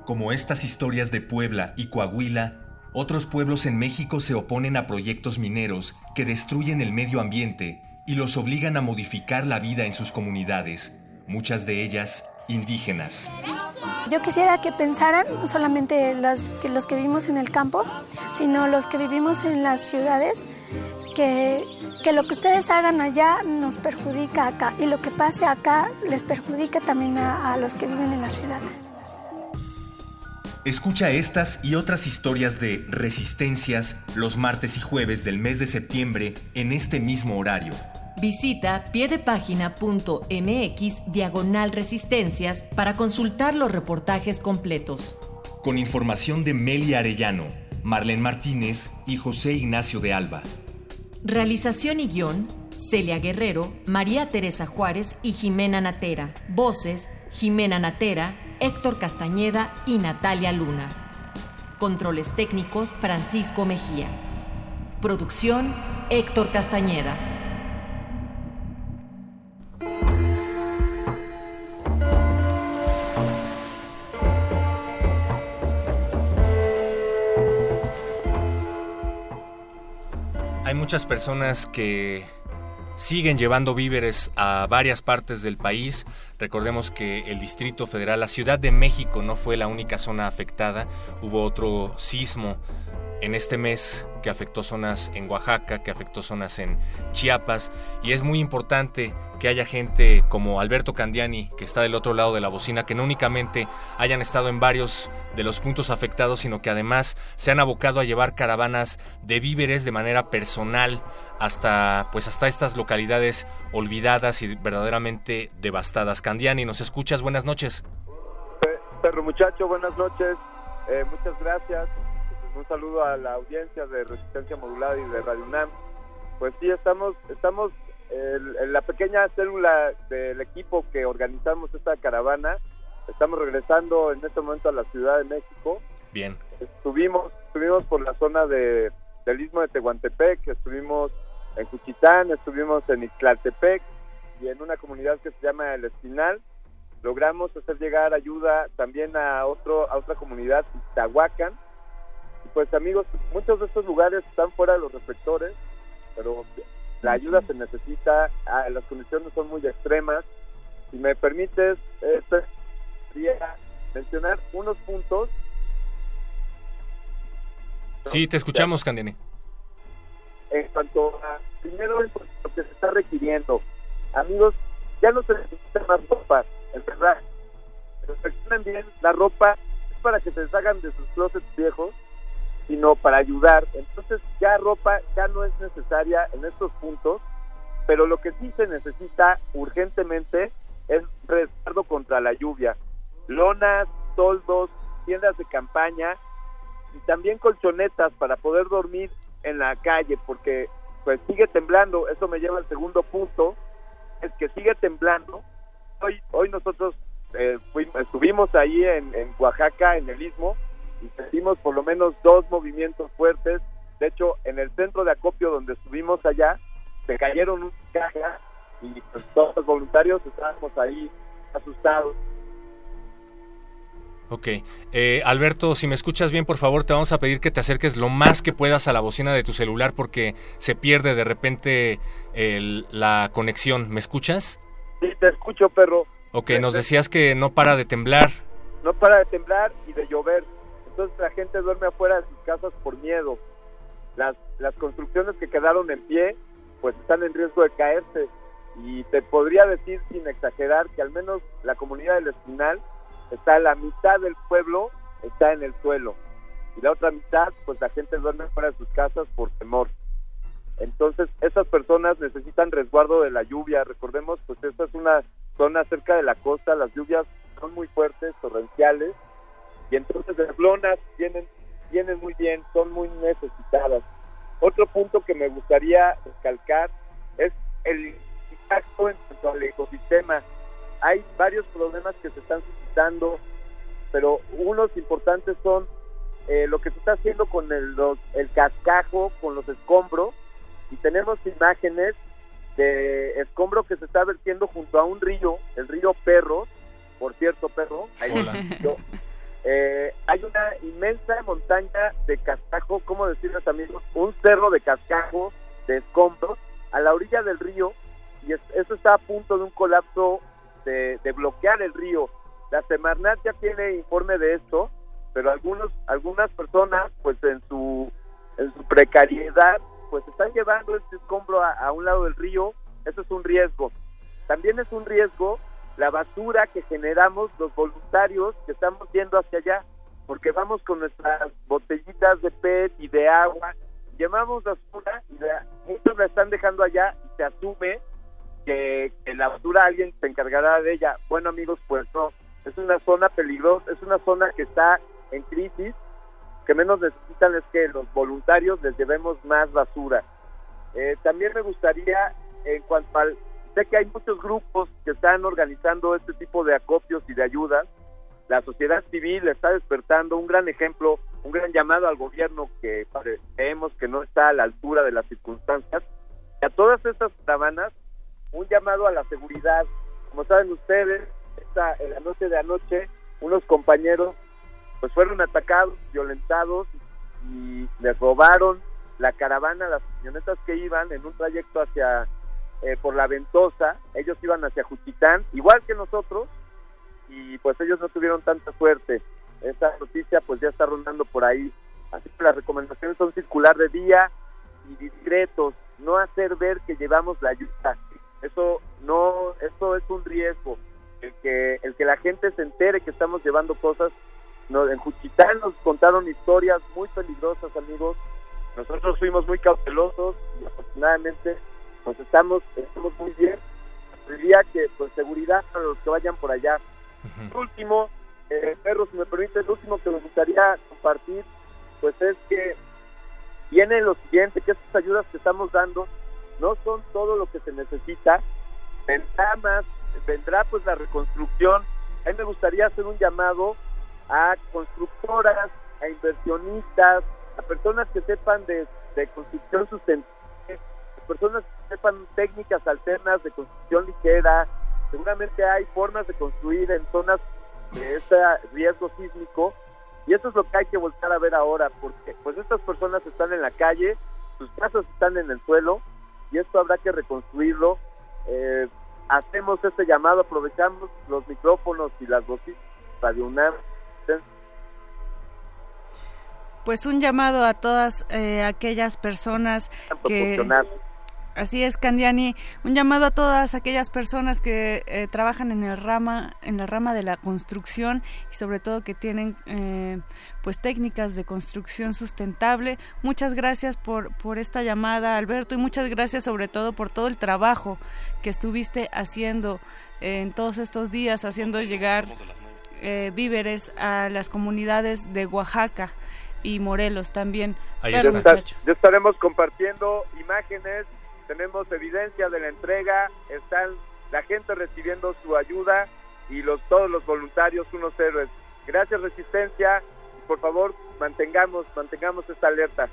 Como estas historias de Puebla y Coahuila, otros pueblos en México se oponen a proyectos mineros que destruyen el medio ambiente y los obligan a modificar la vida en sus comunidades, muchas de ellas indígenas. Yo quisiera que pensaran no solamente que los que vivimos en el campo, sino los que vivimos en las ciudades, que que lo que ustedes hagan allá nos perjudica acá y lo que pase acá les perjudica también a, los que viven en la ciudad. Escucha estas y otras historias de resistencias los martes y jueves del mes de septiembre en este mismo horario. Visita piedepágina.mx diagonal resistencias para consultar los reportajes completos. Con información de Meli Arellano, Marlene Martínez y José Ignacio de Alba. Realización y guion, Celia Guerrero, María Teresa Juárez y Jimena Natera. Voces, Jimena Natera, Héctor Castañeda y Natalia Luna. Controles técnicos, Francisco Mejía. Producción, Héctor Castañeda. Hay muchas personas que siguen llevando víveres a varias partes del país. Recordemos que el Distrito Federal, la Ciudad de México, no fue la única zona afectada. Hubo otro sismo en este mes que afectó zonas en Oaxaca, que afectó zonas en Chiapas, y es muy importante que haya gente como Alberto Candiani, que está del otro lado de la bocina, que no únicamente hayan estado en varios de los puntos afectados, sino que además se han abocado a llevar caravanas de víveres de manera personal hasta pues hasta estas localidades olvidadas y verdaderamente devastadas. Candiani, ¿nos escuchas? Buenas noches. Perro muchacho, buenas noches. Eh, muchas gracias un saludo a la audiencia de Resistencia Modulada y de Radio UNAM. Pues sí, estamos, estamos en la pequeña célula del equipo que organizamos esta caravana. Estamos regresando en este momento a la Ciudad de México. Bien. Estuvimos, estuvimos por la zona de, del Istmo de Tehuantepec, estuvimos en Cuchitán, estuvimos en Ixtlaltepec y en una comunidad que se llama El Espinal. logramos hacer llegar ayuda también a otro a otra comunidad, Tahuacan. Pues amigos, muchos de estos lugares están fuera de los reflectores, pero la ayuda se necesita, ah, las condiciones son muy extremas. Si me permites, quería mencionar unos puntos. Sí, te escuchamos, Candene. En cuanto a, primero, en cuanto a lo que se está requiriendo. Amigos, ya no se necesita más ropa, en verdad. Reflexionen bien, la ropa es para que se deshagan de sus closets viejos, sino para ayudar. Entonces ya ropa ya no es necesaria en estos puntos, pero lo que sí se necesita urgentemente es resguardo contra la lluvia. Lonas, toldos, tiendas de campaña y también colchonetas para poder dormir en la calle, porque pues sigue temblando. Eso me lleva al segundo punto, es que sigue temblando. Hoy, hoy nosotros eh, estuvimos ahí en, en Oaxaca, en el Istmo, y sentimos por lo menos dos movimientos fuertes. De hecho, en el centro de acopio donde estuvimos allá, se cayeron un cajas y pues, todos los voluntarios estábamos ahí asustados. Ok. Eh, Alberto, si me escuchas bien, por favor, te vamos a pedir que te acerques lo más que puedas a la bocina de tu celular porque se pierde de repente el, la conexión. ¿Me escuchas? Sí, te escucho, perro. Ok, nos decías que no para de temblar. No para de temblar y de llover. Entonces la gente duerme afuera de sus casas por miedo. Las, construcciones que quedaron en pie, pues están en riesgo de caerse. Y te podría decir, sin exagerar, que al menos la comunidad del Espinal está la mitad del pueblo está en el suelo y la otra mitad pues la gente duerme fuera de sus casas por temor entonces esas personas necesitan resguardo de la lluvia recordemos pues esta es una zona cerca de la costa las lluvias son muy fuertes torrenciales y entonces las lonas vienen vienen muy bien son muy necesitadas. Otro punto que me gustaría recalcar es el impacto en cuanto al ecosistema. Hay varios problemas que se están suscitando, pero unos importantes son eh, lo que se está haciendo con el, el cascajo, con los escombros, y tenemos imágenes de escombro que se está vertiendo junto a un río, el río Perro, por cierto, Perro, eh, hay una inmensa montaña de cascajo, ¿cómo decirles amigos? Un cerro de cascajo, de escombros, a la orilla del río, y eso está a punto de un colapso de, bloquear el río. La Semarnat ya tiene informe de esto, pero algunos algunas personas pues en su en su precariedad pues están llevando este escombro a, un lado del río, eso es un riesgo. También es un riesgo la basura que generamos los voluntarios que estamos yendo hacia allá, porque vamos con nuestras botellitas de PET y de agua, llevamos basura y la, muchos la están dejando allá y se asume que en la basura alguien se encargará de ella. Bueno, amigos, pues no. Es una zona peligrosa, es una zona que está en crisis. Que menos necesitan es que los voluntarios les llevemos más basura. Eh, también me gustaría, en cuanto al. Sé que hay muchos grupos que están organizando este tipo de acopios y de ayudas. La sociedad civil está despertando un gran ejemplo, un gran llamado al gobierno que creemos que no está a la altura de las circunstancias. Y a todas estas caravanas un llamado a la seguridad. Como saben ustedes, esta, en la noche de anoche, unos compañeros pues fueron atacados, violentados y les robaron la caravana, las camionetas que iban en un trayecto hacia eh, por la Ventosa, ellos iban hacia Juchitán, igual que nosotros, y pues ellos no tuvieron tanta suerte. Esta noticia pues ya está rondando por ahí. Así que las recomendaciones son circular de día y discretos, no hacer ver que llevamos la ayuda, eso no, eso es un riesgo. El que, el que la gente se entere que estamos llevando cosas. No, en Juchitán nos contaron historias muy peligrosas, amigos. Nosotros fuimos muy cautelosos y afortunadamente nos estamos, estamos muy bien. Diría que, pues, seguridad para los que vayan por allá. último, eh, Perro, si me permite, el último que me gustaría compartir, pues es que viene lo siguiente, que estas ayudas que estamos dando no son todo lo que se necesita. Vendrá más, vendrá pues la reconstrucción. A mí me gustaría hacer un llamado a constructoras, a inversionistas, a personas que sepan de, construcción sustentable, personas que sepan técnicas alternas de construcción ligera, seguramente hay formas de construir en zonas de este riesgo sísmico y eso es lo que hay que volver a ver ahora, porque pues estas personas están en la calle, sus casas están en el suelo y esto habrá que reconstruirlo. Eh, hacemos este llamado, aprovechamos los micrófonos y las bocinas Radio UNAM. Pues un llamado a todas eh, aquellas personas que Así es, Candiani. Un llamado a todas aquellas personas que eh, trabajan en el rama, en la rama de la construcción y sobre todo que tienen eh, pues técnicas de construcción sustentable. Muchas gracias por, por esta llamada, Alberto, y muchas gracias sobre todo por todo el trabajo que estuviste haciendo en todos estos días, haciendo llegar eh, víveres a las comunidades de Oaxaca y Morelos también. Ahí está. ya estaremos compartiendo imágenes tenemos evidencia de la entrega, están la gente recibiendo su ayuda y los todos los voluntarios unos héroes. Gracias Resistencia y por favor mantengamos mantengamos esta alerta.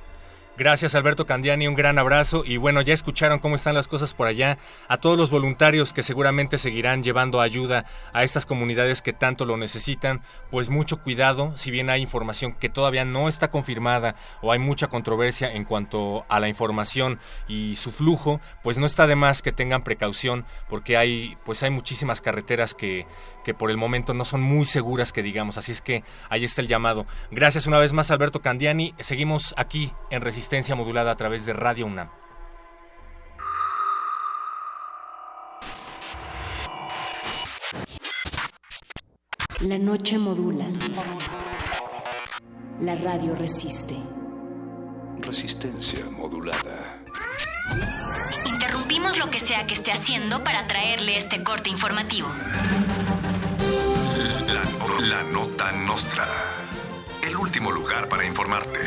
Gracias Alberto Candiani, un gran abrazo y bueno, ya escucharon cómo están las cosas por allá. A todos los voluntarios que seguramente seguirán llevando ayuda a estas comunidades que tanto lo necesitan, pues mucho cuidado, si bien hay información que todavía no está confirmada o hay mucha controversia en cuanto a la información y su flujo, pues no está de más que tengan precaución porque hay pues hay muchísimas carreteras que que por el momento no son muy seguras que digamos. Así es que ahí está el llamado. Gracias una vez más Alberto Candiani. Seguimos aquí en Resistencia Modulada a través de Radio UNAM. La noche modula. La radio resiste. Resistencia modulada. Interrumpimos lo que sea que esté haciendo para traerle este corte informativo. La Nota Nostra. El último lugar para informarte.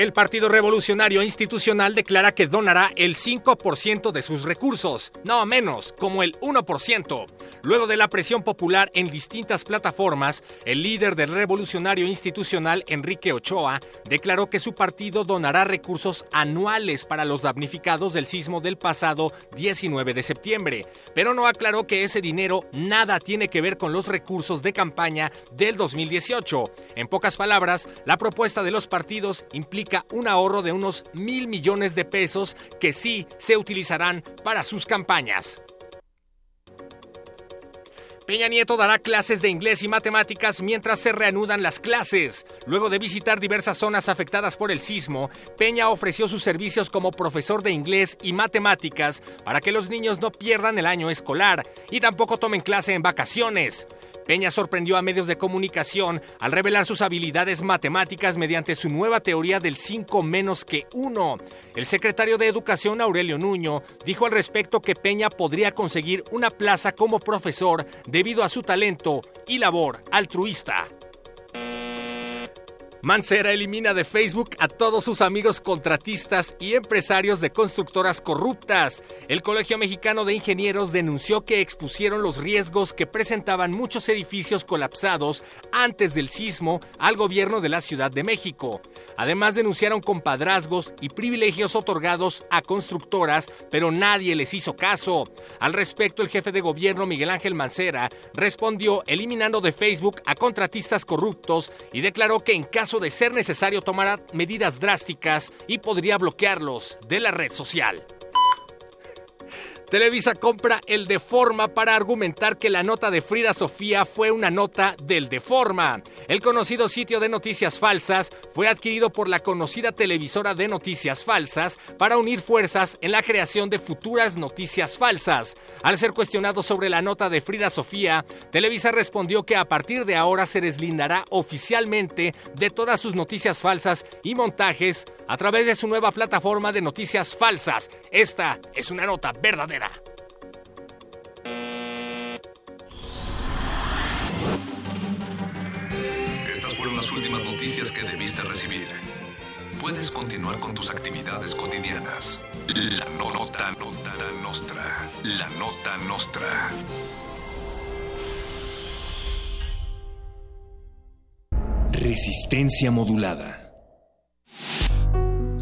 El Partido Revolucionario Institucional declara que donará el 5% de sus recursos, no menos, como el 1%. Luego de la presión popular en distintas plataformas, el líder del Revolucionario Institucional, Enrique Ochoa, declaró que su partido donará recursos anuales para los damnificados del sismo del pasado 19 de septiembre, pero no aclaró que ese dinero nada tiene que ver con los recursos de campaña del 2018. En pocas palabras, la propuesta de los partidos implica un ahorro de unos mil millones de pesos que sí se utilizarán para sus campañas. Peña Nieto dará clases de inglés y matemáticas mientras se reanudan las clases. Luego de visitar diversas zonas afectadas por el sismo, Peña ofreció sus servicios como profesor de inglés y matemáticas para que los niños no pierdan el año escolar y tampoco tomen clase en vacaciones. Peña sorprendió a medios de comunicación al revelar sus habilidades matemáticas mediante su nueva teoría del 5 menos que 1. El secretario de Educación, Aurelio Nuño, dijo al respecto que Peña podría conseguir una plaza como profesor debido a su talento y labor altruista. Mancera elimina de Facebook a todos sus amigos contratistas y empresarios de constructoras corruptas. El Colegio Mexicano de Ingenieros denunció que expusieron los riesgos que presentaban muchos edificios colapsados antes del sismo al gobierno de la Ciudad de México. Además denunciaron compadrazgos y privilegios otorgados a constructoras, pero nadie les hizo caso. Al respecto, el jefe de gobierno Miguel Ángel Mancera respondió eliminando de Facebook a contratistas corruptos y declaró que en caso de ser necesario tomará medidas drásticas y podría bloquearlos de la red social. Televisa compra el Deforma para argumentar que la nota de Frida Sofía fue una nota del Deforma. El conocido sitio de noticias falsas fue adquirido por la conocida televisora de noticias falsas para unir fuerzas en la creación de futuras noticias falsas. Al ser cuestionado sobre la nota de Frida Sofía, Televisa respondió que a partir de ahora se deslindará oficialmente de todas sus noticias falsas y montajes a través de su nueva plataforma de noticias falsas. Esta es una nota verdadera. Estas fueron las últimas noticias que debiste recibir. Puedes continuar con tus actividades cotidianas. La nota, nota nostra. La nota nostra. Resistencia modulada.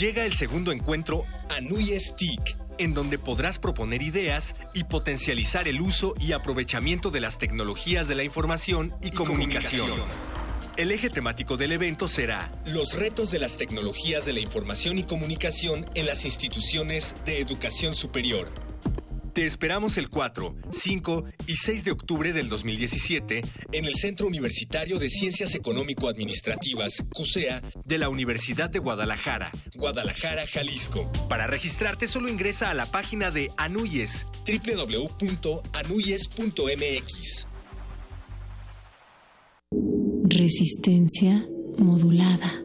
Llega el segundo encuentro Anuyes TIC, en donde podrás proponer ideas y potencializar el uso y aprovechamiento de las tecnologías de la información y, comunicación. El eje temático del evento será Los retos de las tecnologías de la información y comunicación en las instituciones de educación superior. Te esperamos el 4, 5 y 6 de octubre del 2017 en el Centro Universitario de Ciencias Económico-Administrativas, CUSEA, de la Universidad de Guadalajara, Guadalajara, Jalisco. Para registrarte solo ingresa a la página de Anuyes, www.anuyes.mx. Resistencia modulada.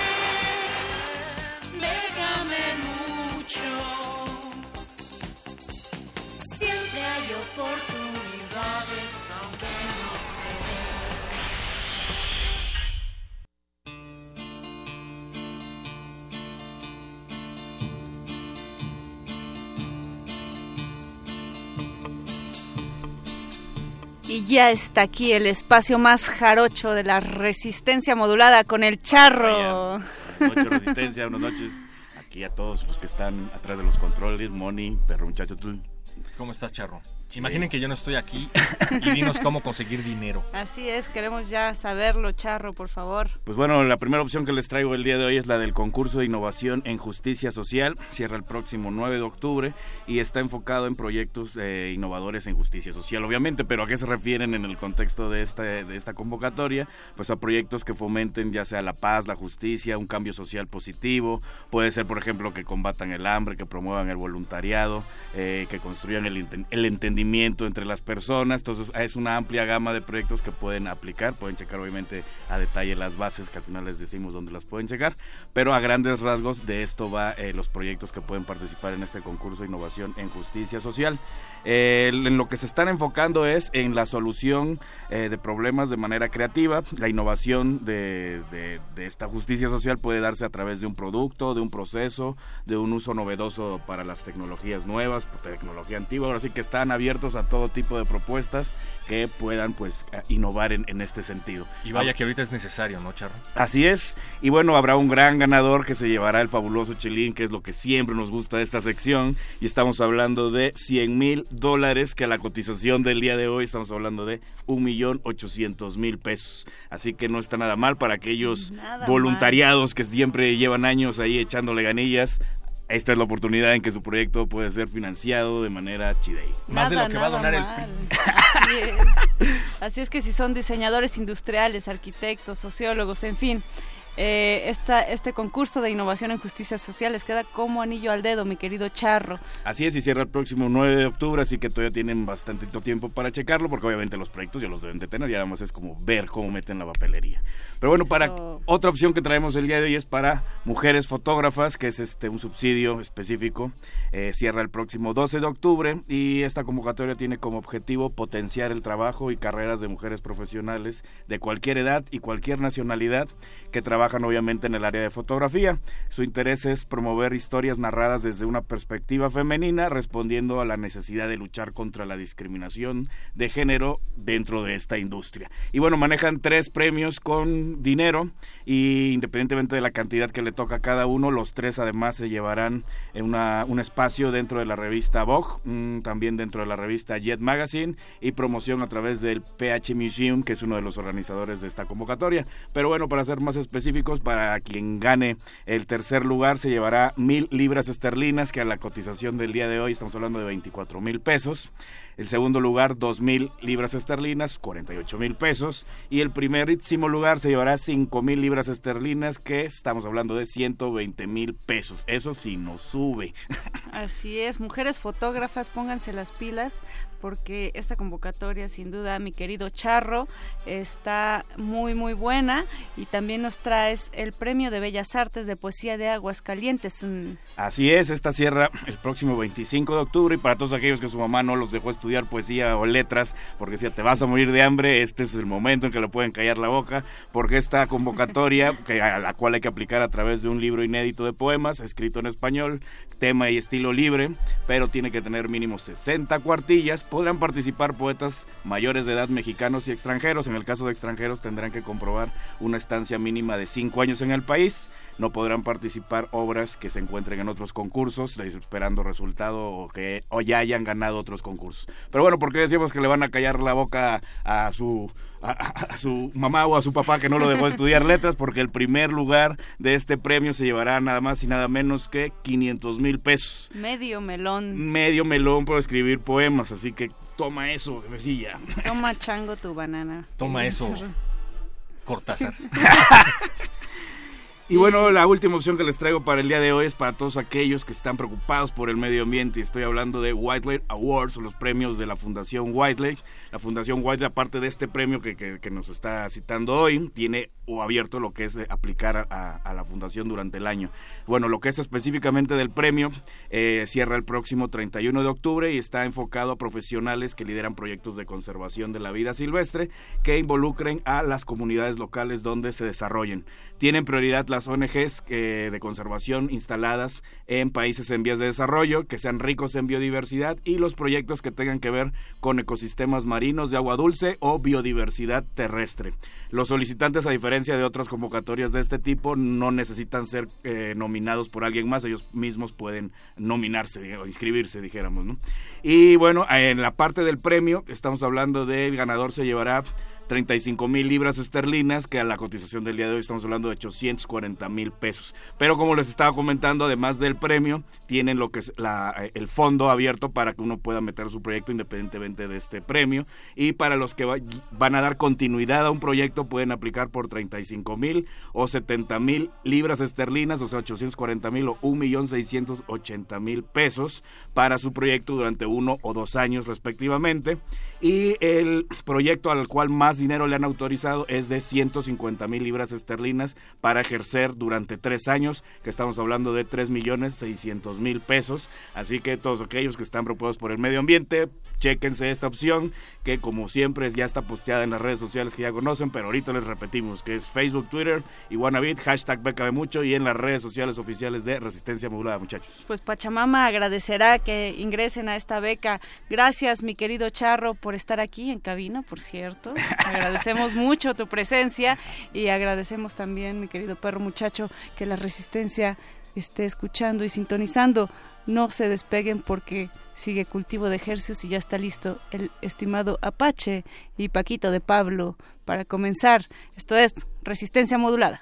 Y ya está aquí el espacio más jarocho de la resistencia modulada con el charro. Buenas noches, Resistencia, buenas noches. Aquí a todos los que están atrás de los controles, Moni, perro muchacho, tú. ¿Cómo estás, Charro? Imaginen que yo no estoy aquí y (laughs) dinos cómo conseguir dinero. Así es, queremos ya saberlo, charro, por favor. Pues bueno, la primera opción que les traigo el día de hoy es la del concurso de innovación en justicia social. Cierra el próximo 9 de octubre y está enfocado en proyectos eh, innovadores en justicia social, obviamente, pero ¿a qué se refieren en el contexto de esta, de esta convocatoria? Pues a proyectos que fomenten ya sea la paz, la justicia, un cambio social positivo. Puede ser, por ejemplo, que combatan el hambre, que promuevan el voluntariado, eh, que construyan el, el entendimiento entre las personas. Entonces es una amplia gama de proyectos que pueden aplicar. Pueden checar obviamente a detalle las bases que al final les decimos dónde las pueden checar. Pero a grandes rasgos de esto va eh, los proyectos que pueden participar en este concurso de innovación en justicia social. Eh, en lo que se están enfocando es en la solución eh, de problemas de manera creativa. La innovación de, de- de esta justicia social puede darse a través de un producto, de un proceso, de un uso novedoso para las tecnologías nuevas, tecnología antigua. Ahora sí que están abiertos abiertos a todo tipo de propuestas que puedan pues innovar en, en este sentido. Y vaya que ahorita es necesario, ¿no, Charro? Así es. Y bueno, habrá un gran ganador que se llevará el fabuloso chelín, que es lo que siempre nos gusta de esta sección. Y estamos hablando de 100 mil dólares, que a la cotización del día de hoy estamos hablando de un millón ochocientos mil pesos. Así que no está nada mal para aquellos Nada voluntariados que siempre llevan años ahí echándole ganillas. Esta es la oportunidad en que su proyecto puede ser financiado de manera chidei. Más de lo que va a donar el mal. Así es. (laughs) Así es que si son diseñadores industriales, arquitectos, sociólogos, en fin, eh, esta, este concurso de innovación en justicia social les queda como anillo al dedo, mi querido Charro. Así es, y cierra el próximo 9 de octubre, así que todavía tienen bastante tiempo para checarlo, porque obviamente los proyectos ya los deben de tener, ya nada más es como ver cómo meten la papelería. Pero bueno, para Eso. otra opción que traemos el día de hoy es para mujeres fotógrafas, que es este un subsidio específico, eh, cierra el próximo 12 de octubre y esta convocatoria tiene como objetivo potenciar el trabajo y carreras de mujeres profesionales de cualquier edad y cualquier nacionalidad que trabajan obviamente en el área de fotografía. Su interés es promover historias narradas desde una perspectiva femenina, respondiendo a la necesidad de luchar contra la discriminación de género dentro de esta industria. Y bueno, manejan tres premios con dinero y independientemente de la cantidad que le toca a cada uno, los tres además se llevarán en una, un espacio dentro de la revista Vogue, mm, también dentro de la revista Jet Magazine y promoción a través del PH Museum, que es uno de los organizadores de esta convocatoria. Pero bueno, para ser más para quien gane el tercer lugar se llevará mil libras esterlinas, que a la cotización del día de hoy estamos hablando de 24 mil pesos. El segundo lugar, dos mil libras esterlinas, 48 mil pesos. Y el primerísimo lugar se llevará cinco mil libras esterlinas, que estamos hablando de 120 mil pesos. Eso sí nos sube. (laughs) Así es, mujeres fotógrafas, pónganse las pilas porque esta convocatoria sin duda, mi querido Charro, está muy muy buena y también nos traes el Premio de Bellas Artes de Poesía de Aguascalientes. Así es, esta cierra el próximo 25 de octubre y para todos aquellos que su mamá no los dejó estudiar poesía o letras porque si te vas a morir de hambre, este es el momento en que le pueden callar la boca porque esta convocatoria (laughs) que a la cual hay que aplicar a través de un libro inédito de poemas escrito en español, tema y estilo libre, pero tiene que tener mínimo 60 cuartillas. Podrán participar poetas mayores de edad mexicanos y extranjeros. En el caso de extranjeros tendrán que comprobar una estancia mínima de 5 años en el país no podrán participar obras que se encuentren en otros concursos esperando resultado o que o ya hayan ganado otros concursos. Pero bueno, ¿por qué decimos que le van a callar la boca a su a, a- a su mamá o a su papá que no lo dejó estudiar letras? Porque el primer lugar de este premio se llevará nada más y nada menos que 500 mil pesos. medio melón. Medio melón por escribir poemas, así que toma eso, jefecilla. Toma chango tu banana. Toma eso. Cortázar. (laughs) Y bueno, la última opción que les traigo para el día de hoy es para todos aquellos que están preocupados por el medio ambiente. Estoy hablando de White Lake Awards los premios de la Fundación White Lake. La Fundación White aparte de este premio que, que- nos está citando hoy, tiene o abierto lo que es de aplicar a- a la Fundación durante el año. Bueno, lo que es específicamente del premio eh, cierra el próximo 31 de octubre y está enfocado a profesionales que lideran proyectos de conservación de la vida silvestre que involucren a las comunidades locales donde se desarrollen. Tienen prioridad las ONGs eh, de conservación instaladas en países en vías de desarrollo, que sean ricos en biodiversidad y los proyectos que tengan que ver con ecosistemas marinos de agua dulce o biodiversidad terrestre. Los solicitantes, a diferencia de otras convocatorias de este tipo, no necesitan ser eh, nominados por alguien más, ellos mismos pueden nominarse o inscribirse, dijéramos. Y bueno, en la parte del premio, estamos hablando del ganador se llevará 35 mil libras esterlinas, que a la cotización del día de hoy estamos hablando de 840 mil pesos. Pero como les estaba comentando, además del premio, tienen lo que es eh, el fondo abierto para que uno pueda meter su proyecto independientemente de este premio. Y para los que va- van a dar continuidad a un proyecto, pueden aplicar por 35 mil o 70 mil libras esterlinas, o sea, 840 mil o 1.680.000 pesos para su proyecto durante uno o dos años respectivamente. Y el proyecto al cual más dinero le han autorizado es de 150 mil libras esterlinas para ejercer durante tres años, que estamos hablando de 3 millones 600 mil pesos. Así que todos aquellos que están preocupados por el medio ambiente, chéquense esta opción, que como siempre ya está posteada en las redes sociales que ya conocen, pero ahorita les repetimos que es Facebook, Twitter y Wanabit, hashtag Bécame Mucho y en las redes sociales oficiales de Resistencia Modulada, muchachos. Pues Pachamama agradecerá que ingresen a esta beca. Gracias, mi querido Charro, por estar aquí en cabina, por cierto. (laughs) Agradecemos mucho tu presencia y agradecemos también, mi querido perro muchacho, que la Resistencia esté escuchando y sintonizando. No se despeguen porque sigue cultivo de ejercicios y ya está listo el estimado Apache y Paquito de Pablo para comenzar. Esto es Resistencia Modulada.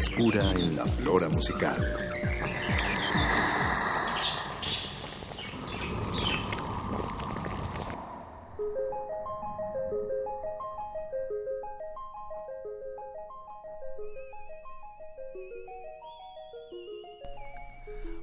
Frescura en la flora musical.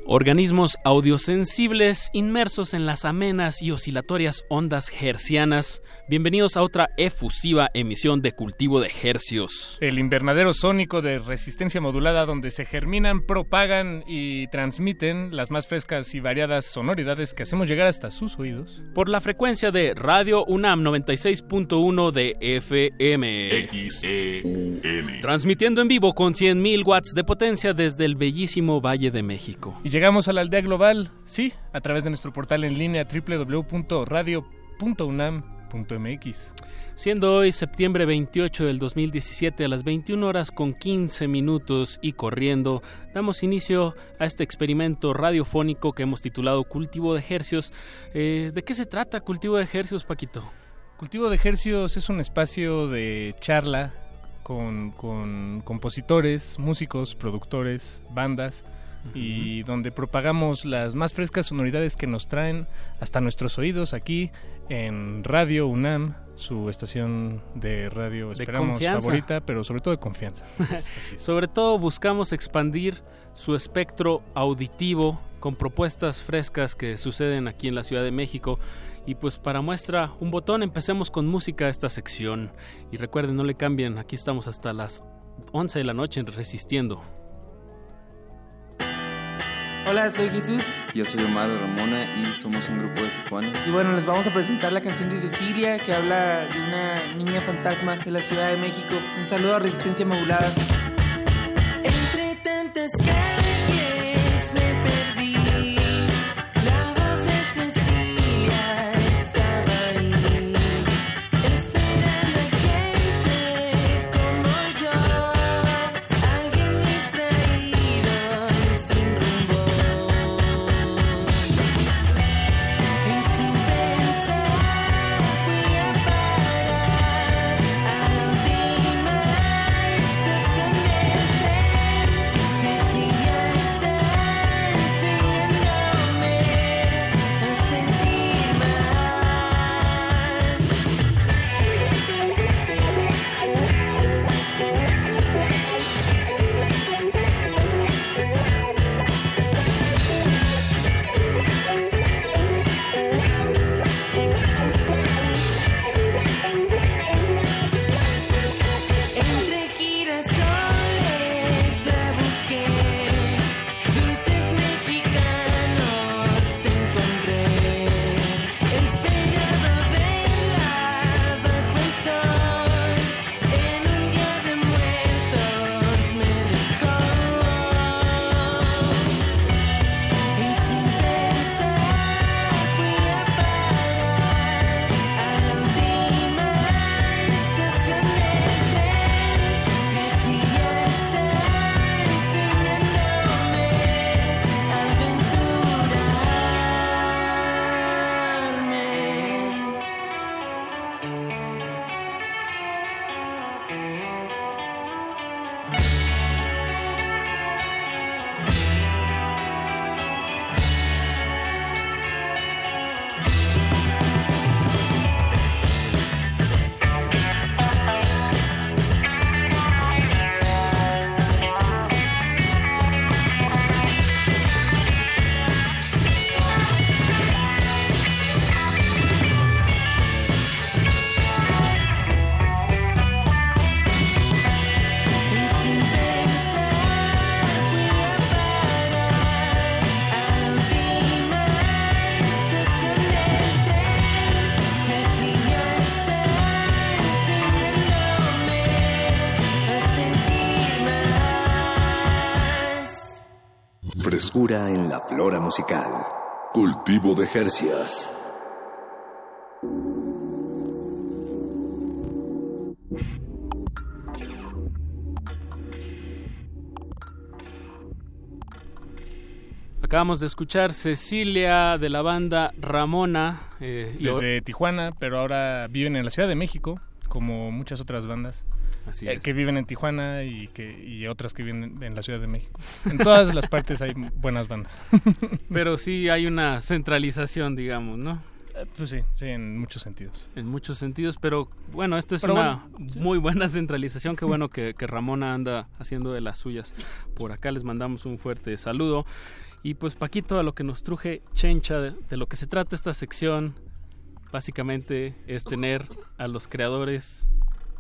Organismos audiosensibles inmersos en las amenas y oscilatorias ondas hercianas. Bienvenidos a otra efusiva emisión de Cultivo de Hercios. El invernadero sónico de resistencia modulada donde se germinan, propagan y transmiten las más frescas y variadas sonoridades que hacemos llegar hasta sus oídos. Por la frecuencia de Radio UNAM 96.1 de FM. XEUN. Transmitiendo en vivo con 100.000 watts de potencia desde el bellísimo Valle de México. Y llegamos a la aldea global, sí, a través de nuestro portal en línea www.radio.unam.mx. Siendo hoy septiembre 28 del 2017 a las 21 horas con 15 minutos y corriendo, damos inicio a este experimento radiofónico que hemos titulado Cultivo de Hercios. Eh, ¿De qué se trata Cultivo de Hercios, Paquito? Cultivo de Hercios es un espacio de charla con, con compositores, músicos, productores, bandas y donde propagamos las más frescas sonoridades que nos traen hasta nuestros oídos aquí en Radio UNAM, su estación de radio esperamos favorita, pero sobre todo de confianza. (laughs) Sobre todo buscamos expandir su espectro auditivo con propuestas frescas que suceden aquí en la Ciudad de México. Y pues para muestra un botón, empecemos con música esta sección. Y recuerden, no le cambien, aquí estamos hasta las 11 de la noche en Resistiendo. Hola, soy Jesús Yo soy Omar Ramona y somos un grupo de Tijuana. y bueno, les vamos a presentar la canción de Cecilia que habla de una niña fantasma de la Ciudad de México. Un saludo a Resistencia Modulada. Entre tantas calles Frescura en la flora musical. Cultivo de Jercias. Acabamos de escuchar Cecilia de la banda Ramona. eh, Desde Tijuana, pero ahora viven en la Ciudad de México, como muchas otras bandas. Así eh, es. que viven en Tijuana y que y otras que viven en la Ciudad de México. En todas las partes hay buenas bandas. (laughs) Pero sí hay una centralización, digamos, ¿no? Pues sí, sí, en muchos sentidos. En muchos sentidos, pero bueno, esto es Pero una bueno, sí. muy buena centralización. Qué bueno que, que Ramona anda haciendo de las suyas por acá. Les mandamos un fuerte saludo. Y pues Paquito, a lo que nos truje Chencha, de, de lo que se trata esta sección, básicamente es tener a los creadores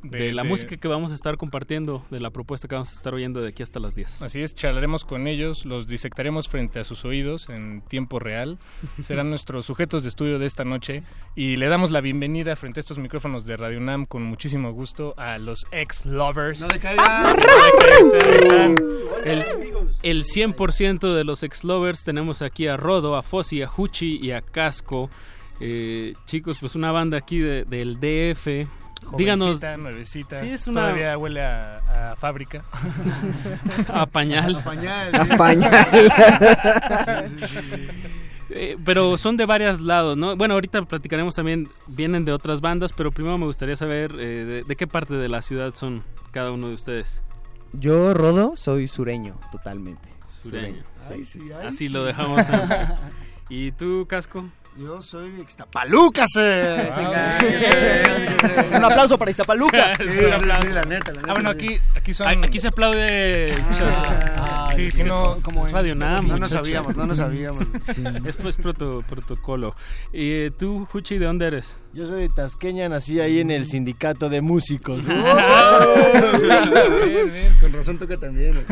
de, De- la de- música que vamos a estar compartiendo, de la propuesta que vamos a estar oyendo de aquí hasta las 10. Así es, charlaremos con ellos, los disectaremos frente a sus oídos en tiempo real. (laughs) Serán nuestros sujetos de estudio de esta noche y le damos la bienvenida frente a estos micrófonos de Radio Nam con muchísimo gusto a los ex-lovers. No decaigan. El, el 100% de los ex-lovers tenemos aquí a Rodo, a Fossi, a Huchi y a Casco. Eh, chicos, pues una banda aquí de- del DF. Díganos. Nuevecita. Sí, es una- Todavía huele a, a fábrica. (laughs) A pañal. A pañal, A pañal. (laughs) Sí, sí, sí. Eh, pero son de varios lados, ¿no? Bueno, ahorita platicaremos también, vienen de otras bandas, pero primero me gustaría saber eh, de, de qué parte de la ciudad son cada uno de ustedes. Yo, Rodo, soy sureño, totalmente. Sureño. Ay, sí, ay, Así sí. lo dejamos. en- (laughs) ¿Y tú, Casco? Yo soy de Ixtapaluca, Un aplauso para Iztapaluca. (laughs) Sí, Un sí, aplauso. sí, la neta, la neta. Ah, bueno, aquí, aquí son... Ay, Aquí se aplaude. Ah, sí, si no... como Radio Nam. No nos muchachos. sabíamos, no nos sabíamos. (laughs) Es pues proto- protocolo. ¿Y eh, tú, Juchi, de dónde eres? Yo soy de Tasqueña, nací ahí en el sindicato de músicos. (laughs) Bien, bien, Con razón toca también.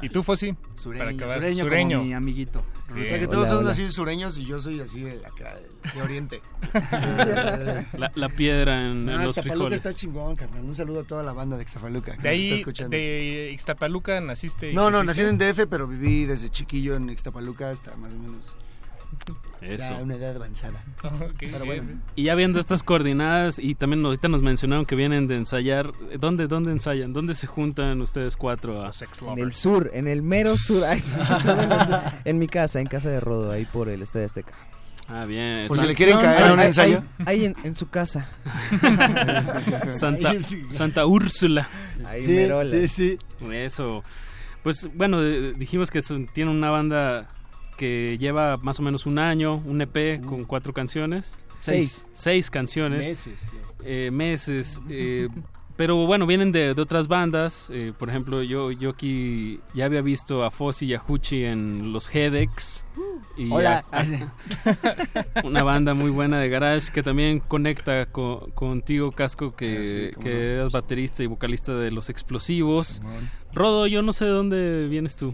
¿Y tú, Fossi? Sureño, Para acabar. sureño, Sureño. como mi amiguito. O sea que todos Hola, son hola. así sureños y yo soy así de acá, de, de oriente. (laughs) La, la piedra en, en No, los Ixtapaluca frijoles. está chingón, carnal. Un saludo a toda la banda de Ixtapaluca que De nos está ahí, escuchando. de Ixtapaluca naciste. No, no, nací en DF, pero viví desde chiquillo en Ixtapaluca hasta más o menos Eso. ya una edad avanzada. (laughs) Pero bien. Y ya viendo estas coordenadas, y también ahorita nos mencionaron que vienen de ensayar. ¿Dónde, dónde ensayan? ¿Dónde se juntan ustedes cuatro? A... En el sur, en el mero sur. Sí, (laughs) en mi casa, en casa de Rodo, ahí por el Estadio Azteca. Ah, bien. Por si le quieren caer a un ensayo. Ahí, ahí en, en su casa. (laughs) Santa, Santa Úrsula. Ahí merola. Eso. Pues bueno, dijimos que son- tiene una banda que lleva más o menos un año, un EP con cuatro canciones. Seis. Seis canciones. Meses, Eh, meses. eh, pero bueno, vienen de, de otras bandas. eh, por ejemplo, yo, yo aquí ya había visto a Fossi y a Huchi en los Hedex. Y Hola. a- (laughs) una banda muy buena de garage que también conecta co- contigo, Casco, que, Ah, sí, que no. eres baterista y vocalista de Los Explosivos. Rodo, yo no sé de dónde vienes tú.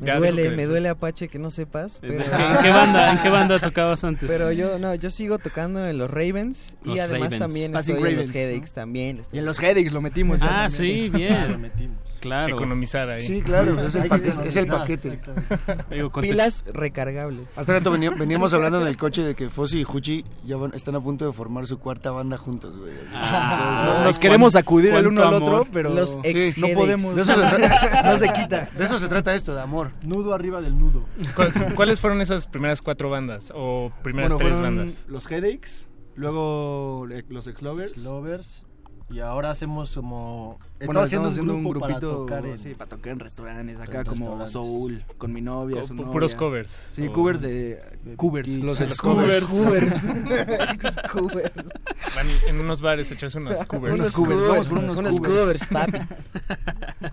Me Gato, duele, me duele Apache que no sepas. ¿En Pero... qué- en qué banda- en qué banda tocabas antes? Pero yo, no, yo sigo tocando en los Ravens Los y además Ravens. también Passing estoy en los Ravens, Headaches también. Y en los Headaches lo metimos. ya Ah, también. sí, (laughs) bien. Lo metimos. Claro. Economizar ahí. Sí, claro, pues es el, es, es paquete. Pilas recargables. Hace rato venía- veníamos hablando en el coche de que Fossi y Huchi ya van- están a punto de formar su cuarta banda juntos, güey. Ah, Nos ay, queremos acudir el uno al otro, pero Los Sí, no podemos. De eso, se trata, (laughs) no se quita. de eso se trata esto, de amor. Nudo arriba del nudo. ¿Cu- ¿Cuáles fueron esas primeras cuatro bandas? O primeras Bueno, tres bandas? Los Headaches, luego eh, los Ex-Lovers. Lovers. Y ahora hacemos como. Bueno, Estamos haciendo un, haciendo un grupo para grupito, tocar en, sí, para tocar en restaurantes, acá en como restaurantes. Soul, con mi novia, Co- su pu- novia. puros covers. Sí, O- covers de... Covers. Y- Los los ex-covers. Cubers. (laughs) Ex-cubers. Van en unos bares a echarse unos covers. Unos covers, vamos por unos Unos covers. covers, papi. (laughs)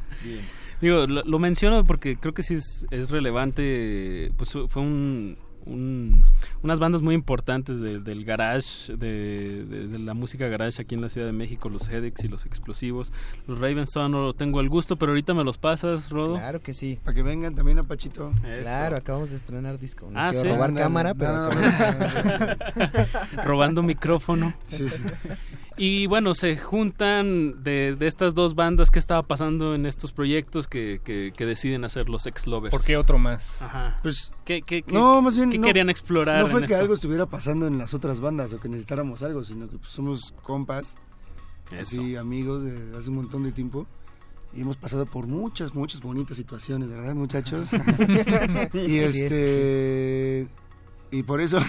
Digo, lo, lo menciono porque creo que sí es, es relevante. Pues fue un, un- unas bandas muy importantes de- del garage, de, de- de la música garage aquí en la Ciudad de México, los Hedex y los Explosivos. Los Ravens no lo tengo el gusto, pero ahorita me los pasas, Rodo. Claro que sí. Para que vengan también a Pachito. Eso. Claro, acabamos de estrenar disco. No Ah, quiero ¿sí? robar cámara, No, pero... no, no, (laughs) Robando micrófono. Sí, sí. Y bueno, se juntan de, de estas dos bandas que estaba pasando en estos proyectos que, que- que deciden hacer los ex-lovers. ¿Por qué otro más? Ajá. Pues ¿Qué, qué- qué- no, más bien qué no- querían explorar? No fue en que esto? algo estuviera pasando en las otras bandas o que necesitáramos algo, sino que pues, somos compas, así amigos de hace un montón de tiempo. Y hemos pasado por muchas, muchas bonitas situaciones, ¿verdad, muchachos? (laughs) (laughs) y este. Y por eso. (laughs)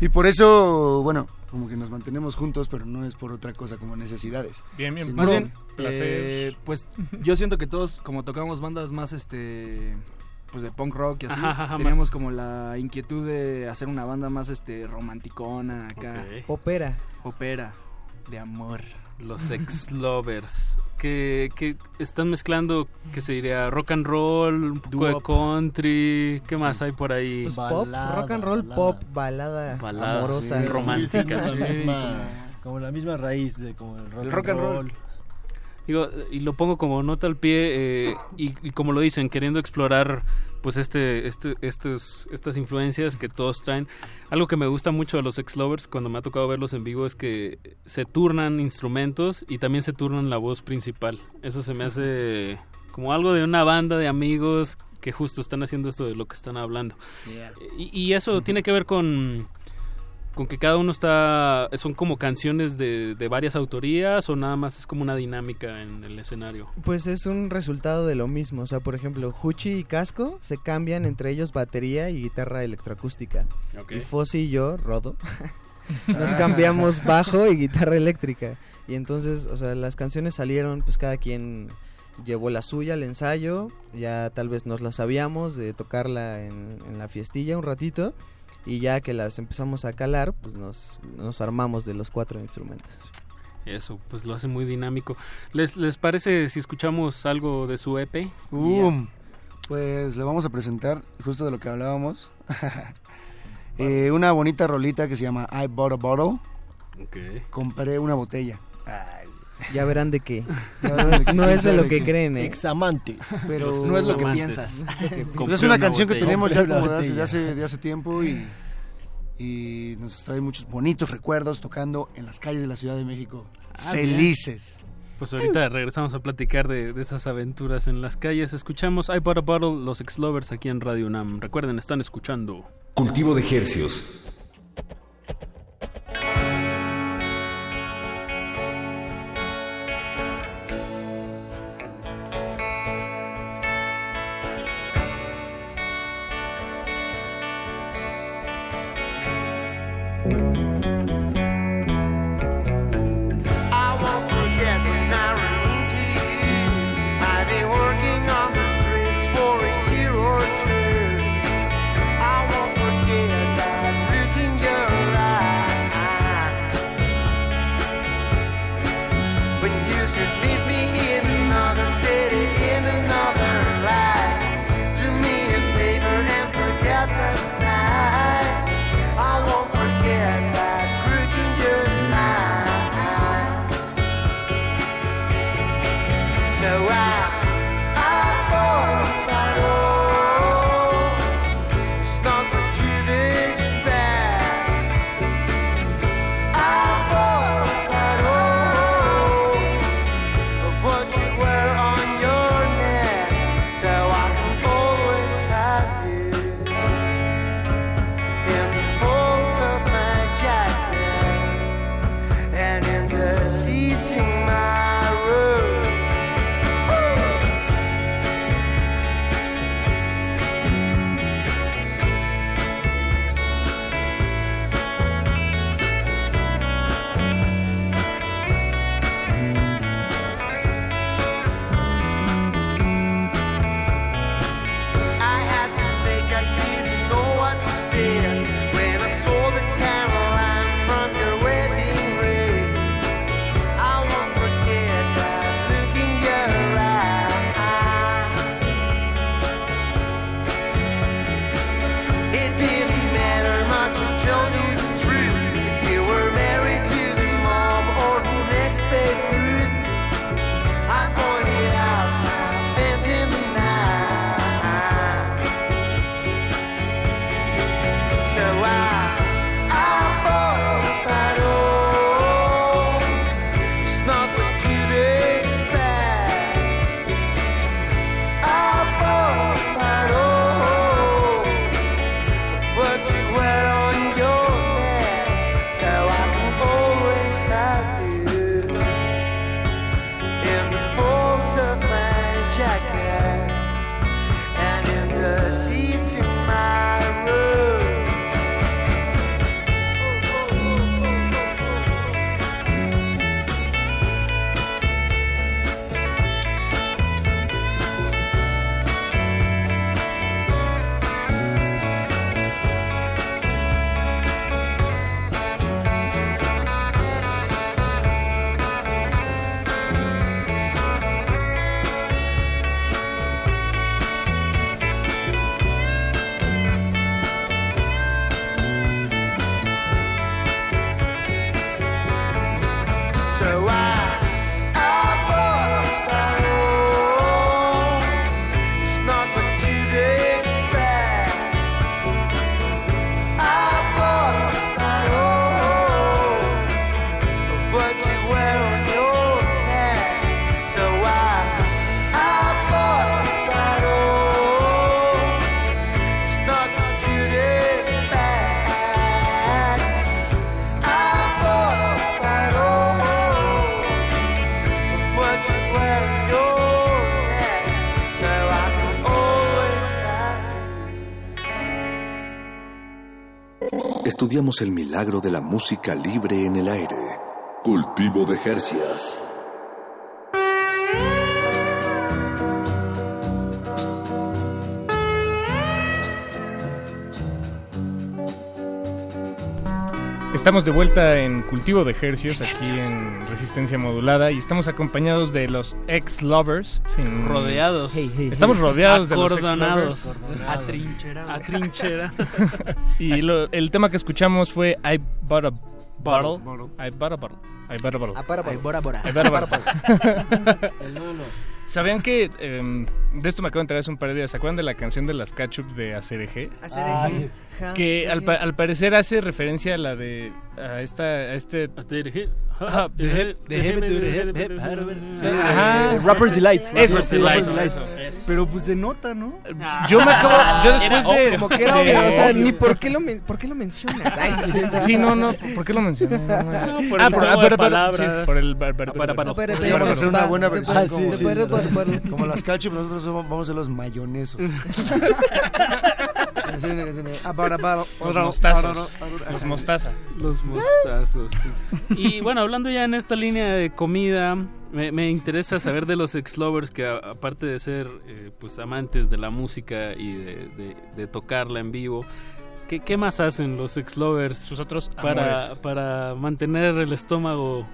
y por eso, bueno, como que nos mantenemos juntos, pero no es por otra cosa como necesidades. Bien, bien. Más bien, placer. eh, pues yo siento que todos, como tocamos bandas más este pues de punk rock y así. Ajá, ajá, Teníamos más- como la inquietud de hacer una banda más este romanticona acá. Ok. Opera. Opera de amor. Los (laughs) ex lovers. Que, que están mezclando, que se diría rock and roll, un poco de country. ¿Qué más hay por ahí? Pues pop, rock and roll, pop, balada, Balada, amorosa, sí, romántica. Como la Sí, misma- como la misma raíz de como el rock, El rock and roll. Digo, y lo pongo como nota al pie eh, y, y como lo dicen, queriendo explorar pues este, este, estos, estas influencias que todos traen. Algo que me gusta mucho de los ex lovers cuando me ha tocado verlos en vivo es que se turnan instrumentos y también se turnan la voz principal. Eso se me hace como algo de una banda de amigos que justo están haciendo esto de lo que están hablando. Y, y eso tiene que ver con, con que cada uno está... Son como canciones de, de varias autorías o nada más es como una dinámica en el escenario. Pues es un resultado de lo mismo. O sea, por ejemplo, Huchi y Casco se cambian entre ellos batería y guitarra electroacústica. Y Fossi y yo, Rodo, (laughs) nos cambiamos bajo y guitarra eléctrica. Y entonces, o sea, las canciones salieron, pues cada quien llevó la suya al ensayo. Ya tal vez nos la sabíamos de tocarla en, en la fiestilla un ratito. Y ya que las empezamos a calar, pues nos, nos armamos de los cuatro instrumentos. Eso, pues lo hace muy dinámico. ¿Les, les parece si escuchamos algo de su EP? Um, Pues le vamos a presentar justo de lo que hablábamos. (laughs) Eh, una bonita rolita que se llama I Bought a Bottle. Compré una botella. Ya verán de qué. Verán no es de lo que creen, ¿eh? Examantes. Pero No es lo que piensas. Es una canción que tenemos ya como de hace, de botella. hace, de hace tiempo y, y nos trae muchos bonitos recuerdos tocando en las calles de la Ciudad de México. Ah, Felices. Pues ahorita regresamos a platicar de, de esas aventuras en las calles. Escuchamos I Bought a Bottle, los ex lovers aquí en Radio UNAM. Recuerden, están escuchando. Cultivo de Hercios. Estudiamos el milagro de la música libre en el aire. Cultivo de Jercias. Estamos de vuelta en Cultivo de Ejercios, aquí en Resistencia Modulada, y estamos acompañados de los ex-lovers. sin- Rodeados. Estamos rodeados de los Acordonados. ex-lovers. Atrincherados. Atrinchera. (laughs) y lo- el tema que escuchamos fue I Bought a Bottle. I Bought a Bottle. I Bought a Bottle. I bought a bottle. I bought a bottle. (laughs) El no, no. ¿Sabían que em, de esto me acabo de enterar hace un par de días? ¿Se acuerdan de la canción de las ketchup de ACRG? ACRG. Que al, pa- al parecer hace referencia a la de a esta a este The hip, the hip, to the hip, hip, Sí, ajá. ajá. Rappers Delight. Eso. Pero pues se nota, ¿no? Yo me acabo (laughs) yo después de. Como que era obvio, o sea, ni por qué lo, por qué lo mencionas. Sí. No, no, ¿por qué lo mencioné? (laughs) No, por ah, el por, ah, sí, por el Ah, Vamos a hacer una buena versión Ah, como, las ketchup, nosotros somos- vamos a ser los mayonesos. (laughs) (laughs) Los para, mostazos. para, Los mostaza. Los mostazos. sí. Y bueno, hablando ya en esta línea de comida, me, me interesa saber de los ex-lovers que a- aparte de ser eh, pues amantes de la música y de, de- de tocarla en vivo, ¿qué, qué más hacen los ex-lovers Sus otros para, amores. para mantener el estómago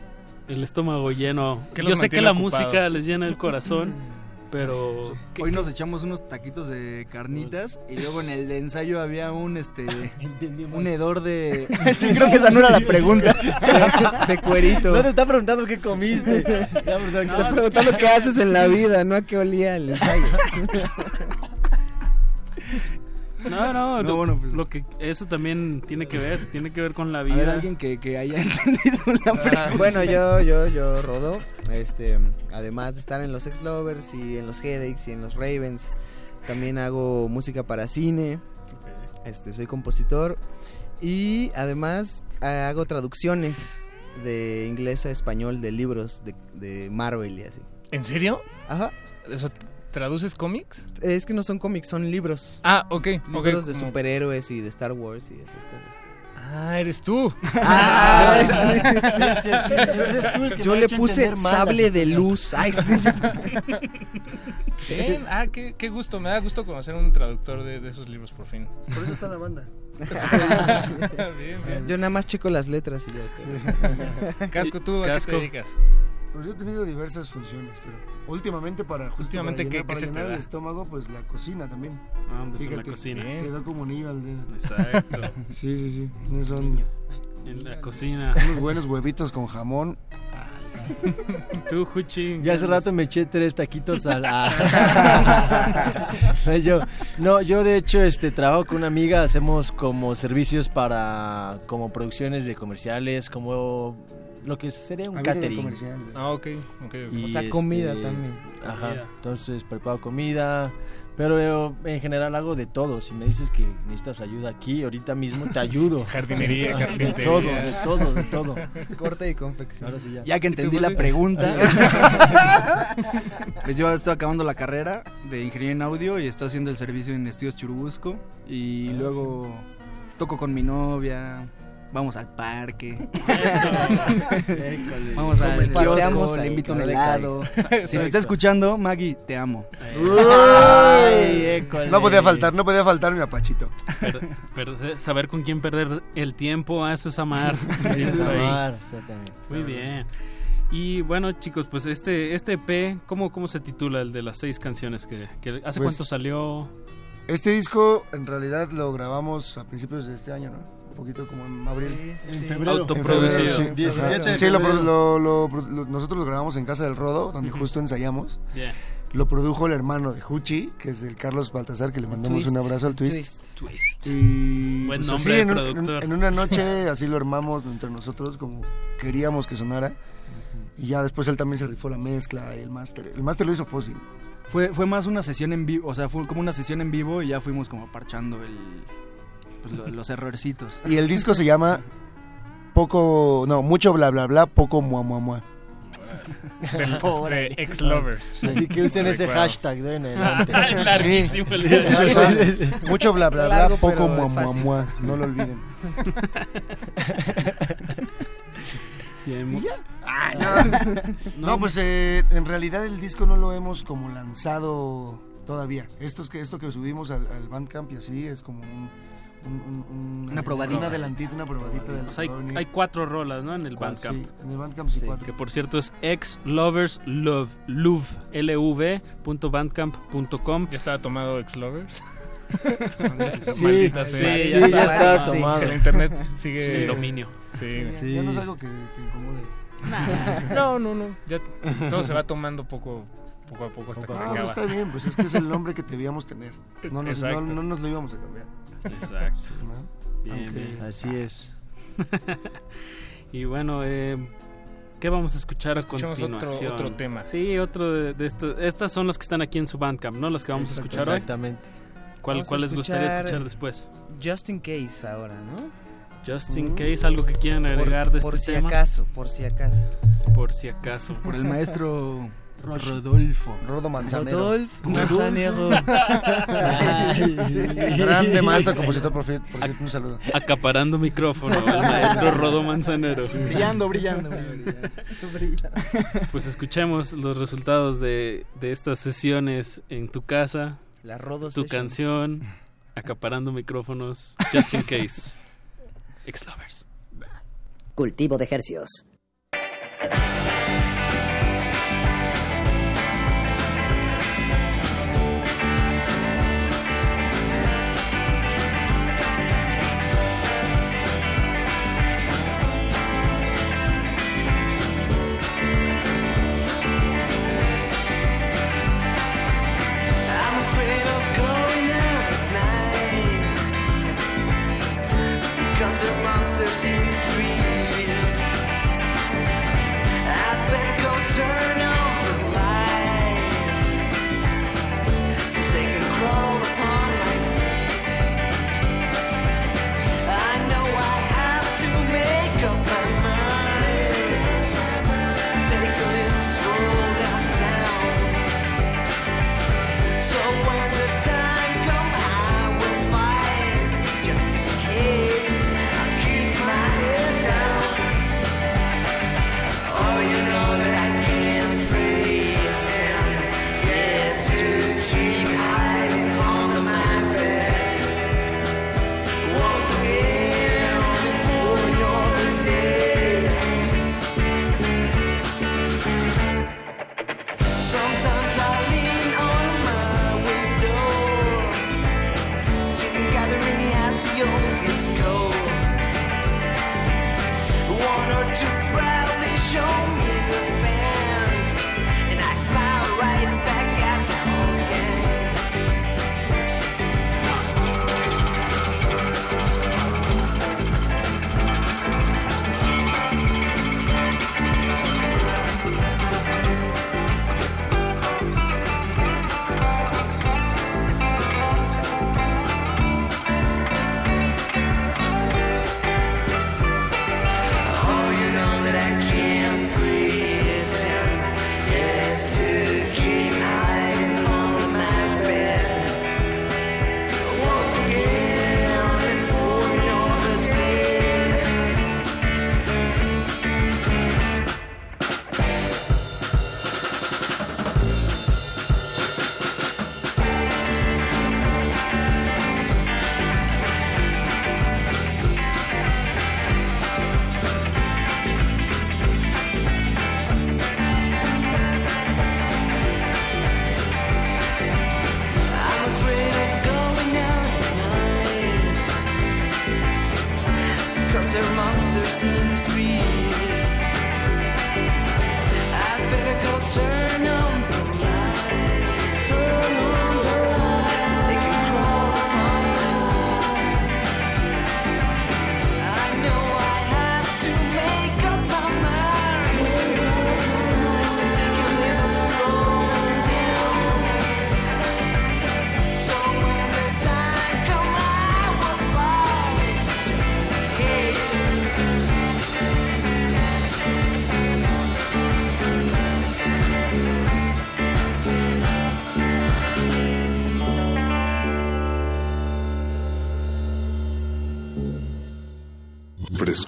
el estómago lleno? ¿Qué Yo sé que la música les llena el corazón, (laughs) pero... ¿qué- Hoy qué- nos echamos unos taquitos de carnitas y luego en el ensayo había un este (laughs) un hedor de (laughs) Sí, creo que esa no era la pregunta. (laughs) De cuerito. No te está preguntando qué comiste. Te está preguntando qué haces en la vida, no a qué olía el ensayo. No, no, No, lo, bueno, pues- lo que eso también tiene que ver, tiene que ver con la vida. ver, alguien que, que haya (laughs) entendido la pregunta. Bueno, yo, yo, yo rodo. Este, además de estar en los Ex Lovers y en los Headaches y en los Ravens, también hago música para cine. Este, soy compositor y además hago traducciones de inglés a español de libros de, de Marvel y así. ¿En serio? Ajá. ¿Eso, ¿Traduces cómics? Es que no son cómics, son libros. Ah, ok. Libros de como- superhéroes y de Star Wars y esas cosas. Ah, eres tú. Ah, Yo le puse sable de luz. Ay, sí. (laughs) Bien, Ah, qué, qué gusto. Me da gusto conocer un traductor de, de esos libros por fin. Por eso está la banda. (laughs) bien, bien. Yo nada más checo las letras y ya está. Casco, ¿tú a qué Casco. te dedicas? Pues yo he tenido diversas funciones, pero últimamente para justo Últimamente, para ¿qué- llenar, qué para llenar el da? estómago, pues la cocina también. Ah, en la Fíjate, cocina. Bien. quedó como anillo al dedo. Exacto. (laughs) Sí, sí, sí. Tienes son En la cocina. unos buenos huevitos con jamón. (laughs) Tú, Juchi. Ya hace rato me eché tres taquitos al. No, (laughs) yo, no, yo de hecho este trabajo con una amiga, hacemos como servicios para como producciones de comerciales, como lo que sería un catering. comercial. Ah, ok. ok, ok. Y, O sea, comida también. Ajá. Comida. Entonces preparo comida, pero yo, en general hago de todo. Si me dices que necesitas ayuda aquí, ahorita mismo te ayudo. (laughs) Jardinería, carpintería. De todo, de todo, de todo. Corte y confección. Ahora sí ya. Ya que entendí ¿Tú, la pregunta, (laughs) pues yo estoy acabando la carrera de ingeniería en audio y estoy haciendo el servicio en Estudios Churubusco y luego toco con mi novia, vamos al parque, (laughs) vamos al Paseamos kiosco, le invito un helado. (laughs) Si me está escuchando, Maggie, te amo. Ay. No podía faltar, no podía faltar mi apachito. Per- saber con quién perder el tiempo, ah, eso es amar. (laughs) Muy bien. Y bueno, chicos, pues este este EP, ¿cómo, cómo se titula el de las seis canciones que, que hace Pues- cuánto salió? Este disco en realidad lo grabamos a principios de este año, ¿no? Poquito como en abril. Sí, sí, En febrero. Autoproducido. Sí, 17 de Sí, lo, febrero. lo- lo- lo- nosotros lo grabamos en Casa del Rodo, donde justo ensayamos. Yeah. Lo produjo el hermano de Huchi, que es el Carlos Baltasar, que le mandamos Twist. un abrazo al Twist. Twist. Y Buen pues, nombre así, en, un- en- en una (laughs) noche así lo armamos entre nosotros como queríamos que sonara. Y ya después él también se rifó la mezcla y el máster. El máster lo hizo Fósil. Fue, fue más una sesión en vivo, o sea, fue como una sesión en vivo y ya fuimos como parchando el, pues, lo- los errorcitos. Y el disco se llama Poco, no, mucho bla bla bla, poco mua mua mua. Del- (laughs) Órale. de ex-lovers. Así que usen ese hashtag de en adelante. Sí, eso sale. Mucho bla bla bla, Largo, poco mua mua no lo olviden. (laughs) Bien, ¿Y ya? No. No, pues eh, en realidad el disco no lo hemos como lanzado todavía. Esto, es que, esto que subimos al, al Bandcamp y así es como un, un- un- un- Una probadita. Un adelantito, una probadita de lo Pues que hay, hay cuatro rolas, ¿no? En el ¿Cuál? Bandcamp. Sí, en el Bandcamp sí, cuatro. Que por cierto es ex lovers love love lv punto bandcamp.com. ¿Ya estaba tomado ex-lovers? (laughs) Sí, Maldita sí, sea. ya Sí, ya está tomado. El internet (laughs) sigue... Sí, el dominio. Sí. Ya no es algo que te incomode. No, no, no. Ya todo se va tomando poco, poco a poco hasta que se Ah, acaba. pues está bien, pues es que es el nombre que debíamos tener. No nos, no, no nos lo íbamos a cambiar. Exacto. (laughs) ¿No? Bien, bien. Así es. (laughs) y bueno, eh, ¿qué vamos a escuchar a otro- continuación? otro tema. Sí, otro de, de estos. Estas son los que están aquí en su Bandcamp, ¿no? Los que vamos a escuchar hoy. Exactamente. ¿Cuál, cuál les gustaría escuchar después? Just in case ahora, ¿no? Just in case, algo que quieran agregar por, de por este si tema. acaso, por si acaso. Por si acaso. Por el maestro Rodolfo. Rodo Manzanero. Rodolfo Manzanero. (laughs) Grande maestro, compositor, por fin, por cierto, un saludo. Acaparando micrófono, el maestro Rodo Manzanero. Brillando, brillando. Pues escuchemos los resultados de, de estas sesiones en tu casa. La Rodo Tu Sessions. canción, acaparando micrófonos, just in case. Ex-lovers. Cultivo de hercios.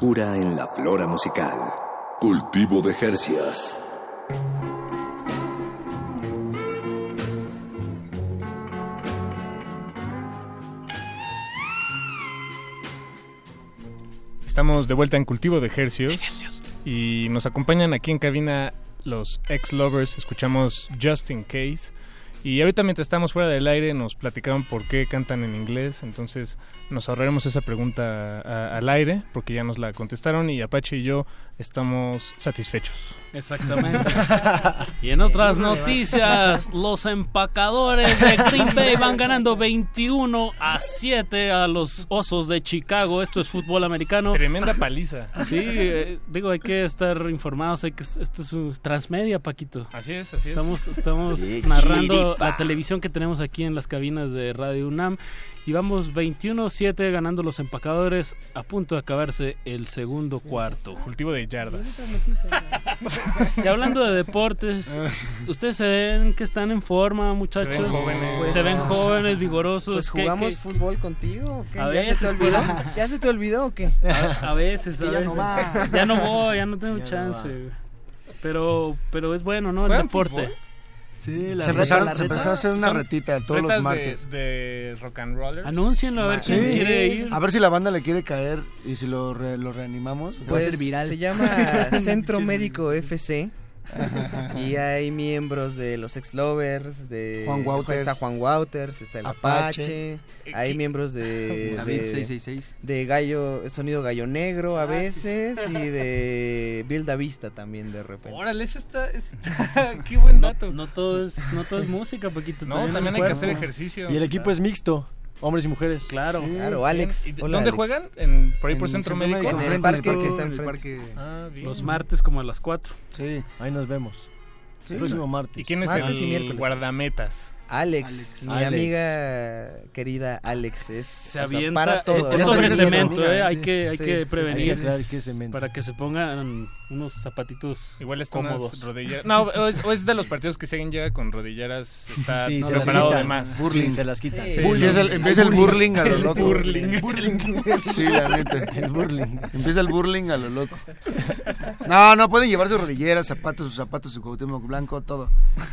Frescura en la flora musical. Cultivo de Jercias. Estamos de vuelta en Cultivo de Hercios. Y nos acompañan aquí en cabina los ex-lovers. Escuchamos Just in Case. Y ahorita mientras estamos fuera del aire nos platicaron por qué cantan en inglés. Entonces nos ahorraremos esa pregunta a- al aire porque ya nos la contestaron y Apache y yo estamos satisfechos. Exactamente. (laughs) y en otras noticias, los empacadores de Green Bay van ganando 21 a 7 a los Osos de Chicago. Esto es fútbol americano. Tremenda paliza. Sí, eh, digo, hay que estar informados. Hay que, esto es un transmedia, Paquito. Así es, así es. Estamos, estamos narrando chiripa. la televisión que tenemos aquí en las cabinas de Radio UNAM. Y vamos 21-7 ganando los empacadores a punto de acabarse el segundo cuarto. Cultivo de yardas. Y hablando de deportes, (laughs) ustedes se ven que están en forma, muchachos. Se ven jóvenes. Se ven jóvenes, vigorosos. Pues ¿Qué- jugamos qué- fútbol contigo. ¿o qué? A ¿Ya veces, se te olvidó? pues. ¿Ya se te olvidó o qué? A, a veces, a ya veces. no va. Ya no voy, ya no tengo Ya chance. pero, pero es bueno, ¿no? El ¿Juegan deporte. fútbol? Sí, Se empezaron- se empezó a hacer una Son retita todos los retas de- martes. De, rock and rollers. Anúncienlo a ver quién Sí. quiere ir. A ver si la banda le quiere caer y si lo, re- lo reanimamos. Pues se llama (laughs) Centro Médico FC. Y hay miembros de los ex-lovers, de Juan Wouters. está Juan Wouters, está el Apache, Apache. hay miembros de (laughs) David de, 666. de Gallo, sonido Gallo Negro Ah, a veces y (laughs) de Bill Davista también de repente. Órale, eso está, está- (laughs) Qué buen dato. No todo es, no todo es música, Paquito. No, también hay que hacer ejercicio. Y el equipo es mixto, hombres y mujeres. Claro. Claro, Alex. ¿Y de- Hola, ¿Dónde Alex. juegan? En, por ahí por En Centro Centro Médico. Médico, En el parque que parque. está En el enfrente. parque. Ah, bien. Los martes como a las 4. Sí. Ahí nos vemos. Sí. El próximo martes. ¿Y quién es Martes y miércoles. guardametas? Alex, Alex. mi Alex. amiga querida Alex es Se o sea, avienta para todo. es sobre nuestra cemento, ¿eh? Hay sí. que, hay Sí, que sí, prevenir es cemento. para que se pongan unos zapatitos Igual está cómodos. rodilleras. No, o es, o es de los partidos que si alguien llega con rodilleras está Sí, no, se las preparado de más. Burling. Sí, se las quita. Sí. Sí. Bull- empieza el, empieza el burling a lo El loco. burling. Sí, la neta. El burling. Empieza el burling a lo loco. No, no, pueden llevar sus rodilleras, zapatos, sus zapatos, su Cuauhtémoc blanco, todo.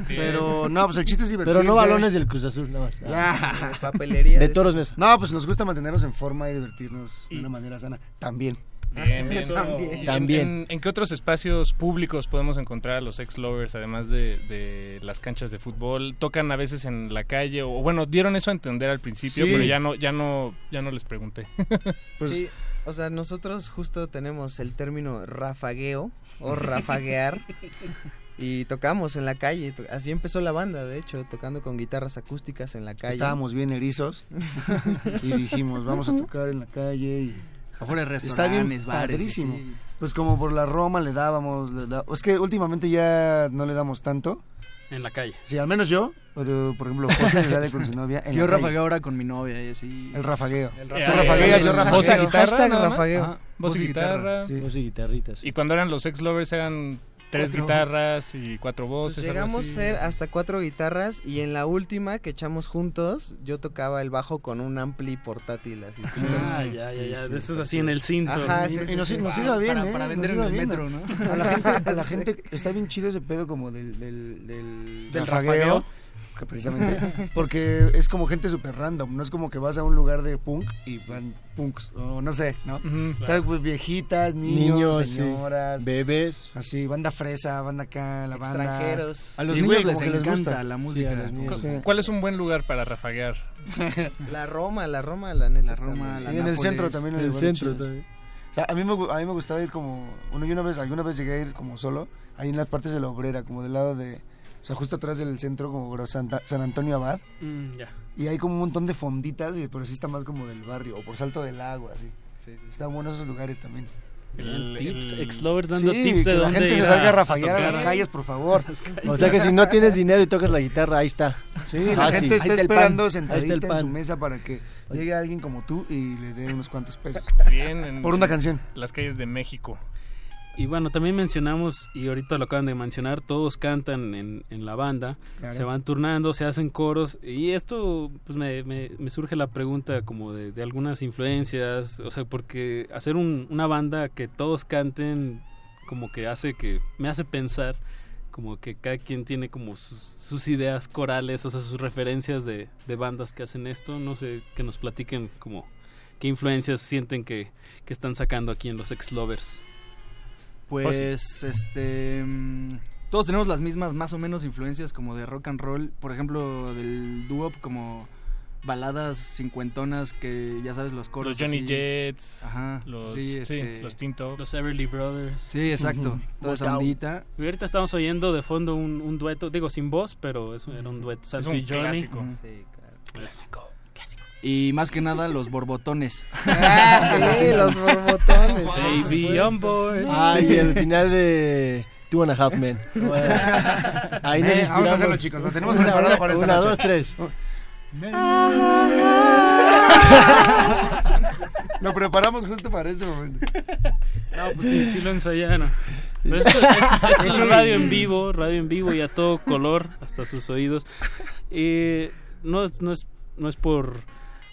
Pero no, pues el chiste es divertirse. Pero no balones del Cruz Azul, nada más. Papelería (laughs) De de toros. No, pues nos gusta mantenernos en forma y divertirnos de una manera sana. También. Bien, bien. (laughs) También. ¿Y en- También. En, en qué otros espacios públicos podemos encontrar a los ex-lovers, además de, de las canchas de fútbol? ¿Tocan a veces en la calle? O bueno, dieron eso a entender al principio, Sí. pero ya no, ya no, ya no les pregunté. (laughs) Pues- sí, o sea, nosotros justo tenemos el término rafagueo o rafaguear (laughs) y tocamos en la calle. Así empezó la banda, de hecho, tocando con guitarras acústicas en la calle. Estábamos bien erizos y dijimos, vamos a tocar en la calle y Afuera de está bien restaurantes, bares. padrísimo. Pues como por la Roma le dábamos, le da- es que últimamente ya no le damos tanto. En la calle. Sí, al menos yo, pero por ejemplo, José le sale con su novia en Yo la calle. rafagueo ahora con mi novia y así. El rafagueo. El Tú rafagueas, yo rafagueo. voz y guitarra, Hashtag rafagueo. Ajá. Voz y guitarra. Sí. Voz y guitarritas. Y cuando eran los ex-lovers eran tres Cuatro. guitarras y cuatro Pues voces. llegamos a ser hasta cuatro guitarras y en la última que echamos juntos yo tocaba el bajo con un ampli portátil así. Ah, ya, ya, ya. De esos así en el cinto. Ajá, Y, sí, sí, y nos, sí. nos iba bien, para, ¿eh? para vender en el bien. metro, ¿no? A la gente, a la (laughs) gente está bien chido ese pedo como del, del, del, ¿Del rafagueo, rafagueo? Que precisamente, (laughs) porque es como gente súper random, no es como que vas a un lugar de punk y van punks, o no sé, ¿no? O sea, pues, viejitas, niños, Niños, sí. señoras, Bebés. así, banda fresa, banda acá, la banda... Extranjeros. A los Y, niños güey, les como que les encanta gusta. la música. a los niños. Cu- Sí. ¿Cuál es un buen lugar para rafaguear? (laughs) La Roma, la Roma, la neta. La está Roma, muy- la Sí, en el centro también. En el centro chido. también. O sea, a mí, me, a mí me gustaba ir como, bueno, yo una vez, alguna vez llegué a ir como solo, ahí en las partes de la obrera, como del lado de, o sea, justo atrás del centro, como Santa- San Antonio Abad, Mm, ya. y hay como un montón de fonditas, y pero sí está más como del barrio, o por Salto del Agua, así. Sí, sí. Están buenos esos lugares también. El- tips, el- ex-lovers dando sí, tips de que la dónde gente se salga a a rafaguear a, las calles, por favor. (laughs) O sea que si no tienes dinero y tocas la guitarra, ahí está. Sí, la Fácil. gente está esperando pan. Ahí está sentadita en su mesa para que llegue alguien como tú y le dé unos cuantos pesos. Bien, en Por una canción. las calles de México. Y bueno, también mencionamos, y ahorita lo acaban de mencionar, todos cantan en, en la banda, Claro. se van turnando, se hacen coros, y esto pues me, me, me surge la pregunta como de, de algunas influencias, o sea, porque hacer un- una banda que todos canten como que hace que, me hace pensar como que cada quien tiene como sus, sus ideas corales, o sea, sus referencias de, de bandas que hacen esto, no sé, que nos platiquen como qué influencias sienten que, que están sacando aquí en los ex-lovers. Pues, este... mm, Todos tenemos las mismas, más o menos, influencias como de rock and roll. Por ejemplo, del dúo como baladas cincuentonas que ya sabes los coros Los Johnny así. Jets, Ajá, los, sí, sí, este, los Tinto. Los Everly Brothers. Sí, exacto. Toda esa ondita. Y ahorita estamos oyendo de fondo un, un dueto, digo sin voz, pero es, era un dueto. Es un Journey. clásico. Sí, claro. Clásico. Y más que nada los borbotones. (laughs) Ah, sí, los borbotones. Baby on board. Ah, y el final de Two and a Half Men. (laughs) Ahí nos Eh, vamos a hacerlo, chicos, lo tenemos Una, preparado una, para esta una, noche. dos, tres. (laughs) Lo preparamos justo para este momento. No, pues sí, sí lo ensayaron. Pero esto, esto- esto es Sí. radio en vivo, radio en vivo y a todo color, hasta sus oídos. Y no, es- no es, no es por,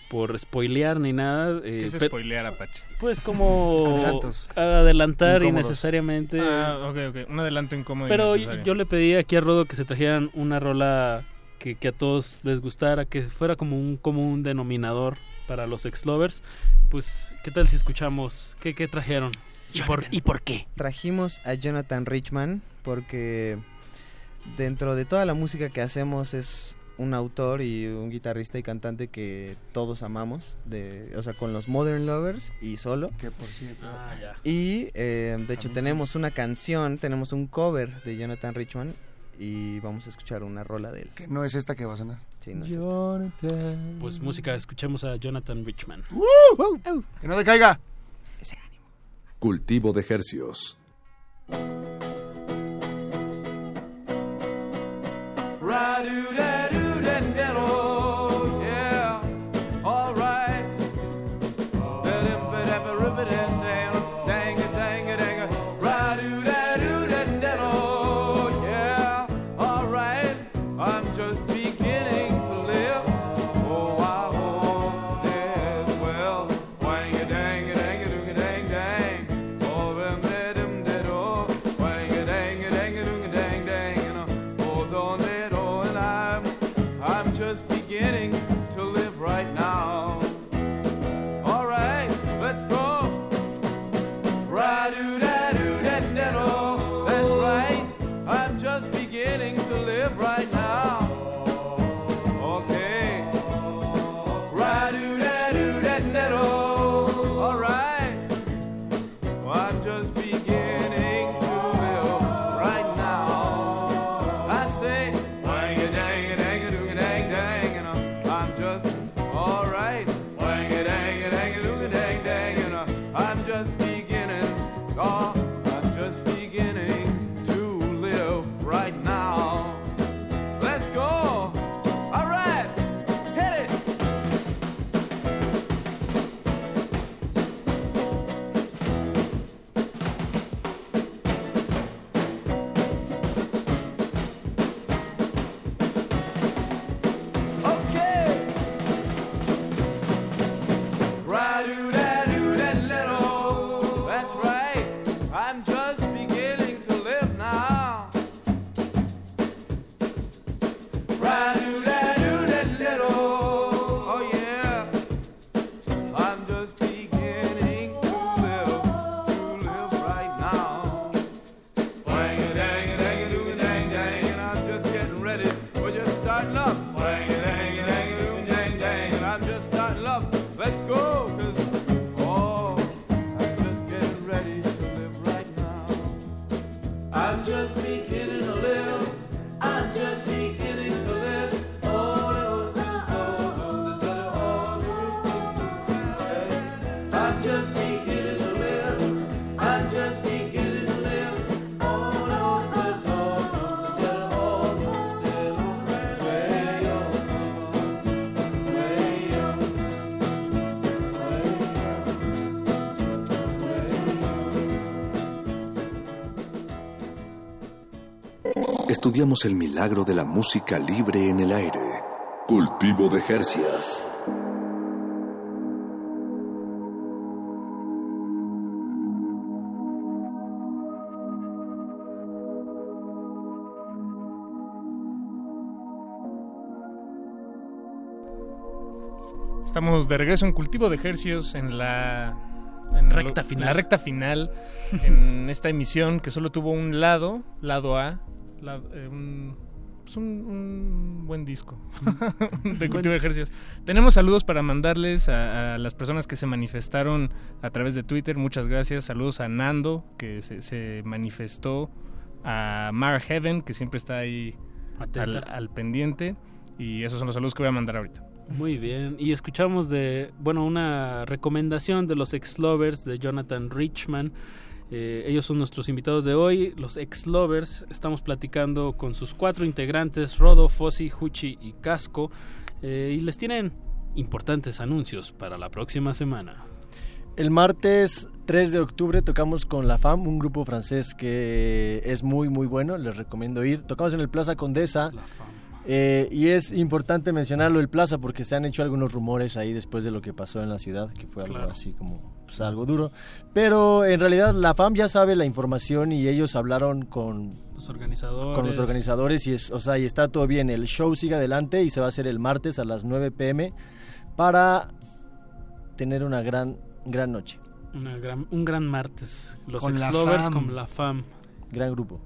por spoilear ni nada. eh, ¿Qué es spoilear, Apache? Pues como Adelantos. adelantar Incómodos. innecesariamente. Ah, ok, ok. Un adelanto incómodo. Pero yo le pedí aquí a Rodo que se trajeran una rola que, que a todos les gustara, que fuera como un común denominador para los ex-lovers. Pues, ¿qué tal si escuchamos? ¿Qué, qué trajeron? ¿Y por, ¿Y por qué? Trajimos a Jonathan Richman porque dentro de toda la música que hacemos es un autor y un guitarrista y cantante que todos amamos, de, o sea, con los Modern Lovers y solo. Que por cierto. Y eh, de hecho tenemos una canción, tenemos un cover de Jonathan Richman y vamos a escuchar una rola de él. Que no es esta que va a sonar. Sí, no es esta. Pues música, escuchemos a Jonathan Richman. Que no decaiga. Cultivo de hercios. Ra-do-da-do-da-da-do, just beginning estudiamos el milagro de la música libre en el aire. Cultivo de Jercias. Estamos de regreso en Cultivo de Hercios en la en Recta lo- final. La recta final en esta emisión que solo tuvo un lado, lado A, la- eh, un, pues un, un buen disco (laughs) de Cultivo de Ejercicios. Tenemos saludos para mandarles a, a las personas que se manifestaron a través de Twitter. Muchas gracias. Saludos a Nando, que se, se manifestó. A Mar Heaven, que siempre está ahí al, al pendiente. Y esos son los saludos que voy a mandar ahorita. Muy bien, y escuchamos de, bueno, una recomendación de los ex-lovers de Jonathan Richman. Eh, ellos son nuestros invitados de hoy, los ex-lovers. Estamos platicando con sus cuatro integrantes, Rodo, Fossi, Huchi y Casco, eh, y les tienen importantes anuncios para la próxima semana. El martes 3 de octubre tocamos con La Fam, un grupo francés que es muy muy bueno, les recomiendo ir. Tocamos en el Plaza Condesa. eh, y es importante mencionarlo el Plaza porque se han hecho algunos rumores ahí después de lo que pasó en la ciudad, que fue algo Claro. así como pues, algo duro. Pero en realidad la FAM ya sabe la información y ellos hablaron con Los organizadores. con los organizadores y es, o sea, y está todo bien. El show sigue adelante y se va a hacer el martes a las 9 pm para tener una gran gran noche. Una gran- un gran martes. Los Con la fam. con la FAM. Gran grupo.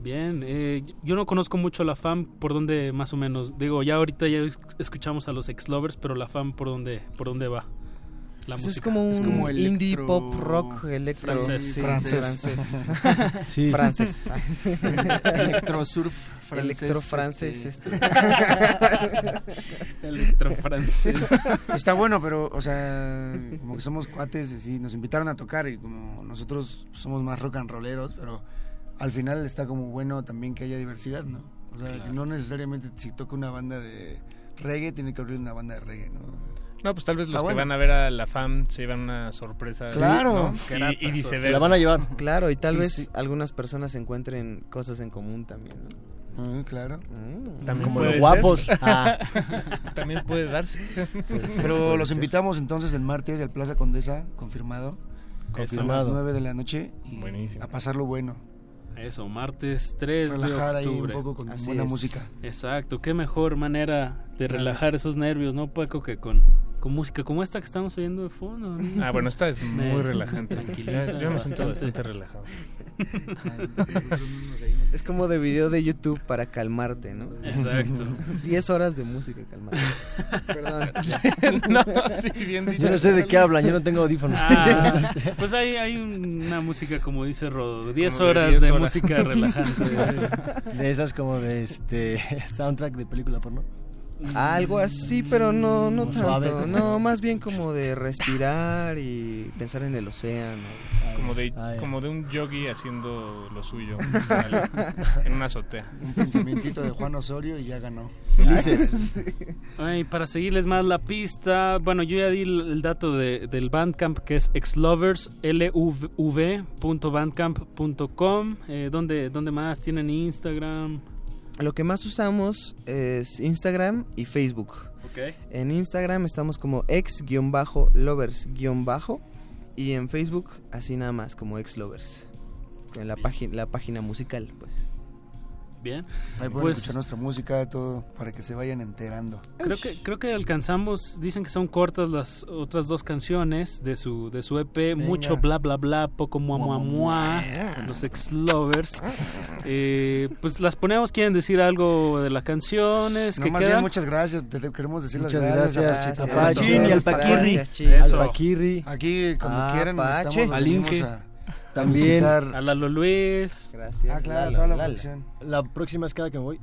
Bien, eh, yo no conozco mucho la FAM, por dónde más o menos. Digo, ya ahorita ya es- escuchamos a los ex-lovers, pero la FAM, ¿por dónde, por dónde va? La Pues es como un como indie pop rock electro Francés. sí, Francés. francés. (laughs) Sí. francés. (laughs) Electrosurf francés. Electro francés. este. este. (laughs) Electro francés. Está bueno, pero, o sea, como que somos cuates y sí, nos invitaron a tocar y como nosotros somos más rock and rolleros, pero al final está como bueno también que haya diversidad, ¿no? O sea, que no necesariamente si toca una banda de reggae, tiene que abrir una banda de reggae, ¿no? No, pues tal vez los que bueno. van a ver a la FAM se llevan una sorpresa. Claro. Y- Y, viceversa. Se la van a llevar. Claro, y tal Y vez sí. algunas personas encuentren cosas en común también. ¿no? Ah, claro. Mm. También Como puede los guapos. Ah. (laughs) También puede darse. Puede ser, Pero puede los ser. invitamos entonces el martes al Plaza Condesa, confirmado. A las Confirmado. 9 de la noche y Buenísimo. a pasarlo bueno. Eso, martes 3 Relajar de ahí un octubre. poco con Así buena es. música. Exacto, qué mejor manera de relajar esos nervios, ¿no, Paco? Que con, con música como esta que estamos oyendo de fondo. ¿no? Ah, bueno, esta es (laughs) Me- muy relajante. tranquiliza yo me siento bastante. bastante relajado. (laughs) Es como de video de YouTube para calmarte, ¿no? Exacto. (laughs) 10 horas de música calmarte. Perdón. no, sí, bien dicho. Yo no sé de qué hablan, yo no tengo audífonos. Ah, pues hay, hay una música, como dice Rodo, 10 Como de horas 10 de horas. música relajante. De esas como de este soundtrack de película porno. Algo así, pero no, no Como tanto. suave. No, más bien como de respirar y pensar en el océano. Como de, como de un yogi haciendo lo suyo (laughs) en una azotea. Un pensamientito de Juan Osorio y ya ganó. Felices. (laughs) Ay, para seguirles más la pista, bueno, yo ya di el, dato de, del Bandcamp que es exlovers, lv.bandcamp.com. Eh, ¿dónde, ¿Dónde más? ¿Tienen Instagram? Lo que más usamos es Instagram y Facebook. Ok. En Instagram estamos como ex-lovers- y en Facebook así nada más como ex-lovers. En la, página la página musical, pues. Bien. Ahí pueden Pues- escuchar nuestra música, todo, para que se vayan enterando. Creo que, creo que alcanzamos, dicen que son cortas las otras dos canciones de su, de su EP, mucho bla bla bla, poco mua mua mua, los ex lovers. Eh, pues las ponemos, quieren decir algo de las canciones No, que más bien, quedan. muchas gracias. Te te queremos decir Muchas las gracias, gracias, a. Apachín y al Paquirri. Al Paquirri. Aquí, cuando Ah, quieran, Pache. estamos Al Inge. a, a También. visitar. A Lalo Luis. Gracias. Ah, claro, Lalo, toda la Lalo. producción. La próxima es cada que me voy.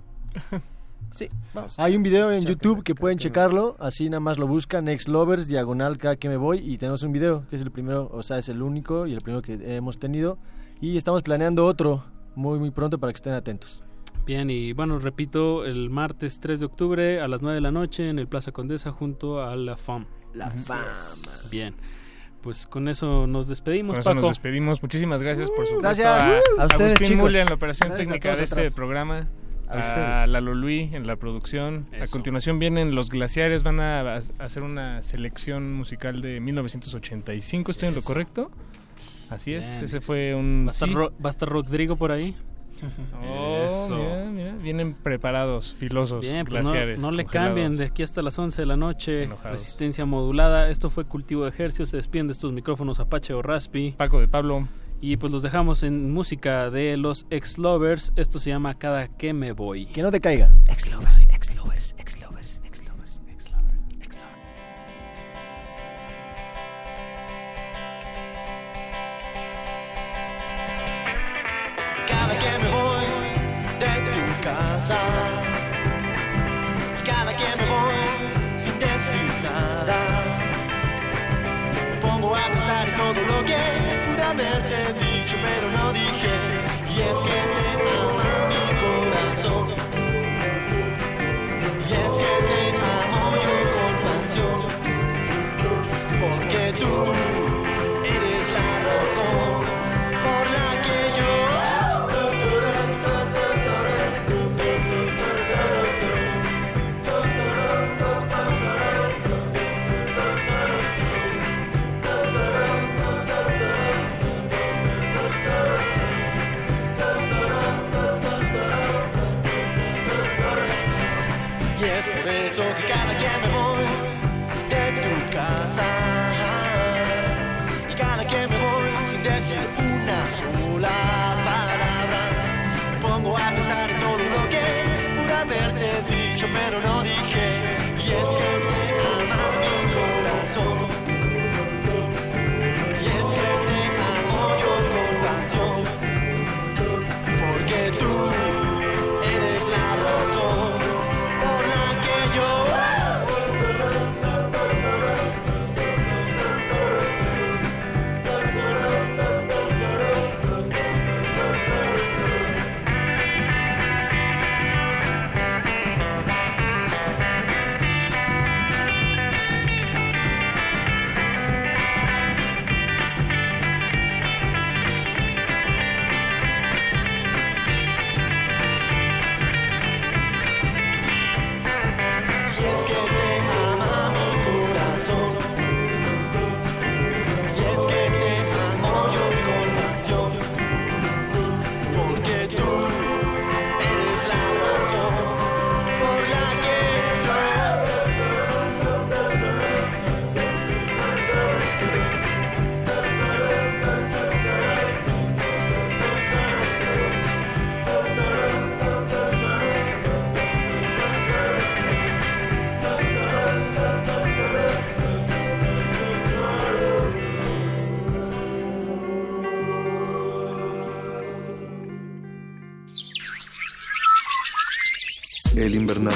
(laughs) Sí, vamos. Hay un video en YouTube que pueden checarlo, así nada más lo buscan, Ex Lovers, diagonal cada que me voy, y tenemos un video, que es el primero, o sea, es el único y el primero que hemos tenido, y estamos planeando otro muy muy pronto para que estén atentos. Bien, y bueno, repito, el martes 3 de octubre a las 9 de la noche en el Plaza Condesa junto a la FAM. La fama. Bien. Pues con eso nos despedimos, Con eso Paco. nos despedimos. Muchísimas gracias, por supuesto, Gracias. a, A ustedes, Agustín chicos. Mulia en la operación Gracias a técnica de este atrás. programa. A A, ustedes. Lalo Luis en la producción. A Eso. continuación vienen Los Glaciares, van a, a hacer una selección musical de 1985, ¿estoy en lo Eso. correcto? Así es, Bien. ese fue un... ¿Va a, estar sí. Ro- ¿Va a estar Rodrigo por ahí? Oh, Eso. mira, mira, vienen preparados, filosos, Bien, pues no, glaciares. no le congelados. cambien de aquí hasta las 11 de la noche. Enojados. Resistencia modulada. Esto fue Cultivo de Ejercicios. Se despiden de estos micrófonos Apache o Raspi. Paco de Pablo. Y pues los dejamos en música de los ex-lovers. Esto se llama Cada que me voy. Que no te caiga. Ex-lovers, ex-lovers, ex-lovers, ex-lovers.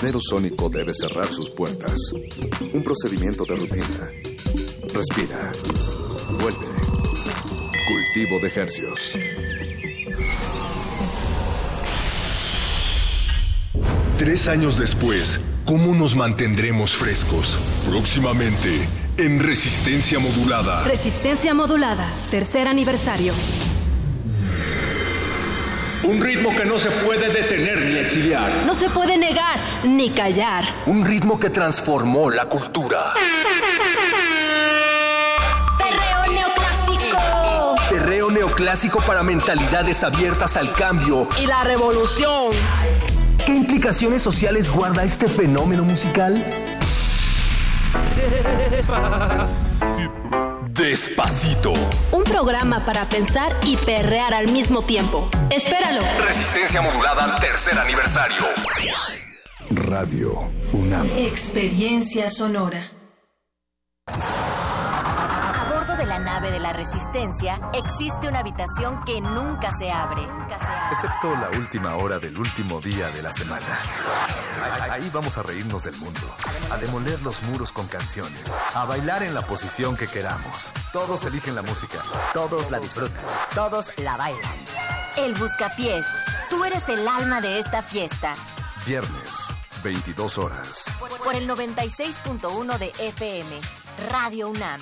Invernadero sónico debe cerrar sus puertas. Un procedimiento de rutina. Respira. Vuelve. Cultivo de hercios. Tres años después, ¿cómo nos mantendremos frescos? Próximamente, en Resistencia Modulada. Resistencia modulada, tercer aniversario. Un ritmo que no se puede detener ni exiliar. No se puede negar ni callar. Un ritmo que transformó la cultura. Perreo neoclásico. Perreo neoclásico para mentalidades abiertas al cambio. Y la revolución. ¿Qué implicaciones sociales guarda este fenómeno musical? (laughs) Despacito. Un programa para pensar y perrear al mismo tiempo. Espéralo. Resistencia modulada, tercer aniversario. Radio UNAM. Experiencia sonora. A bordo de la nave de la Resistencia existe una habitación que nunca se abre. Nunca se abre. Excepto la última hora del último día de la semana. Ahí- vamos a reírnos del mundo, a demoler los muros con canciones, a bailar en la posición que queramos. Todos eligen la música, todos la disfrutan. Todos la bailan. El Buscapiés. Tú eres el alma de esta fiesta. Viernes, 22 horas. Por el 96.1 de FM. Radio UNAM.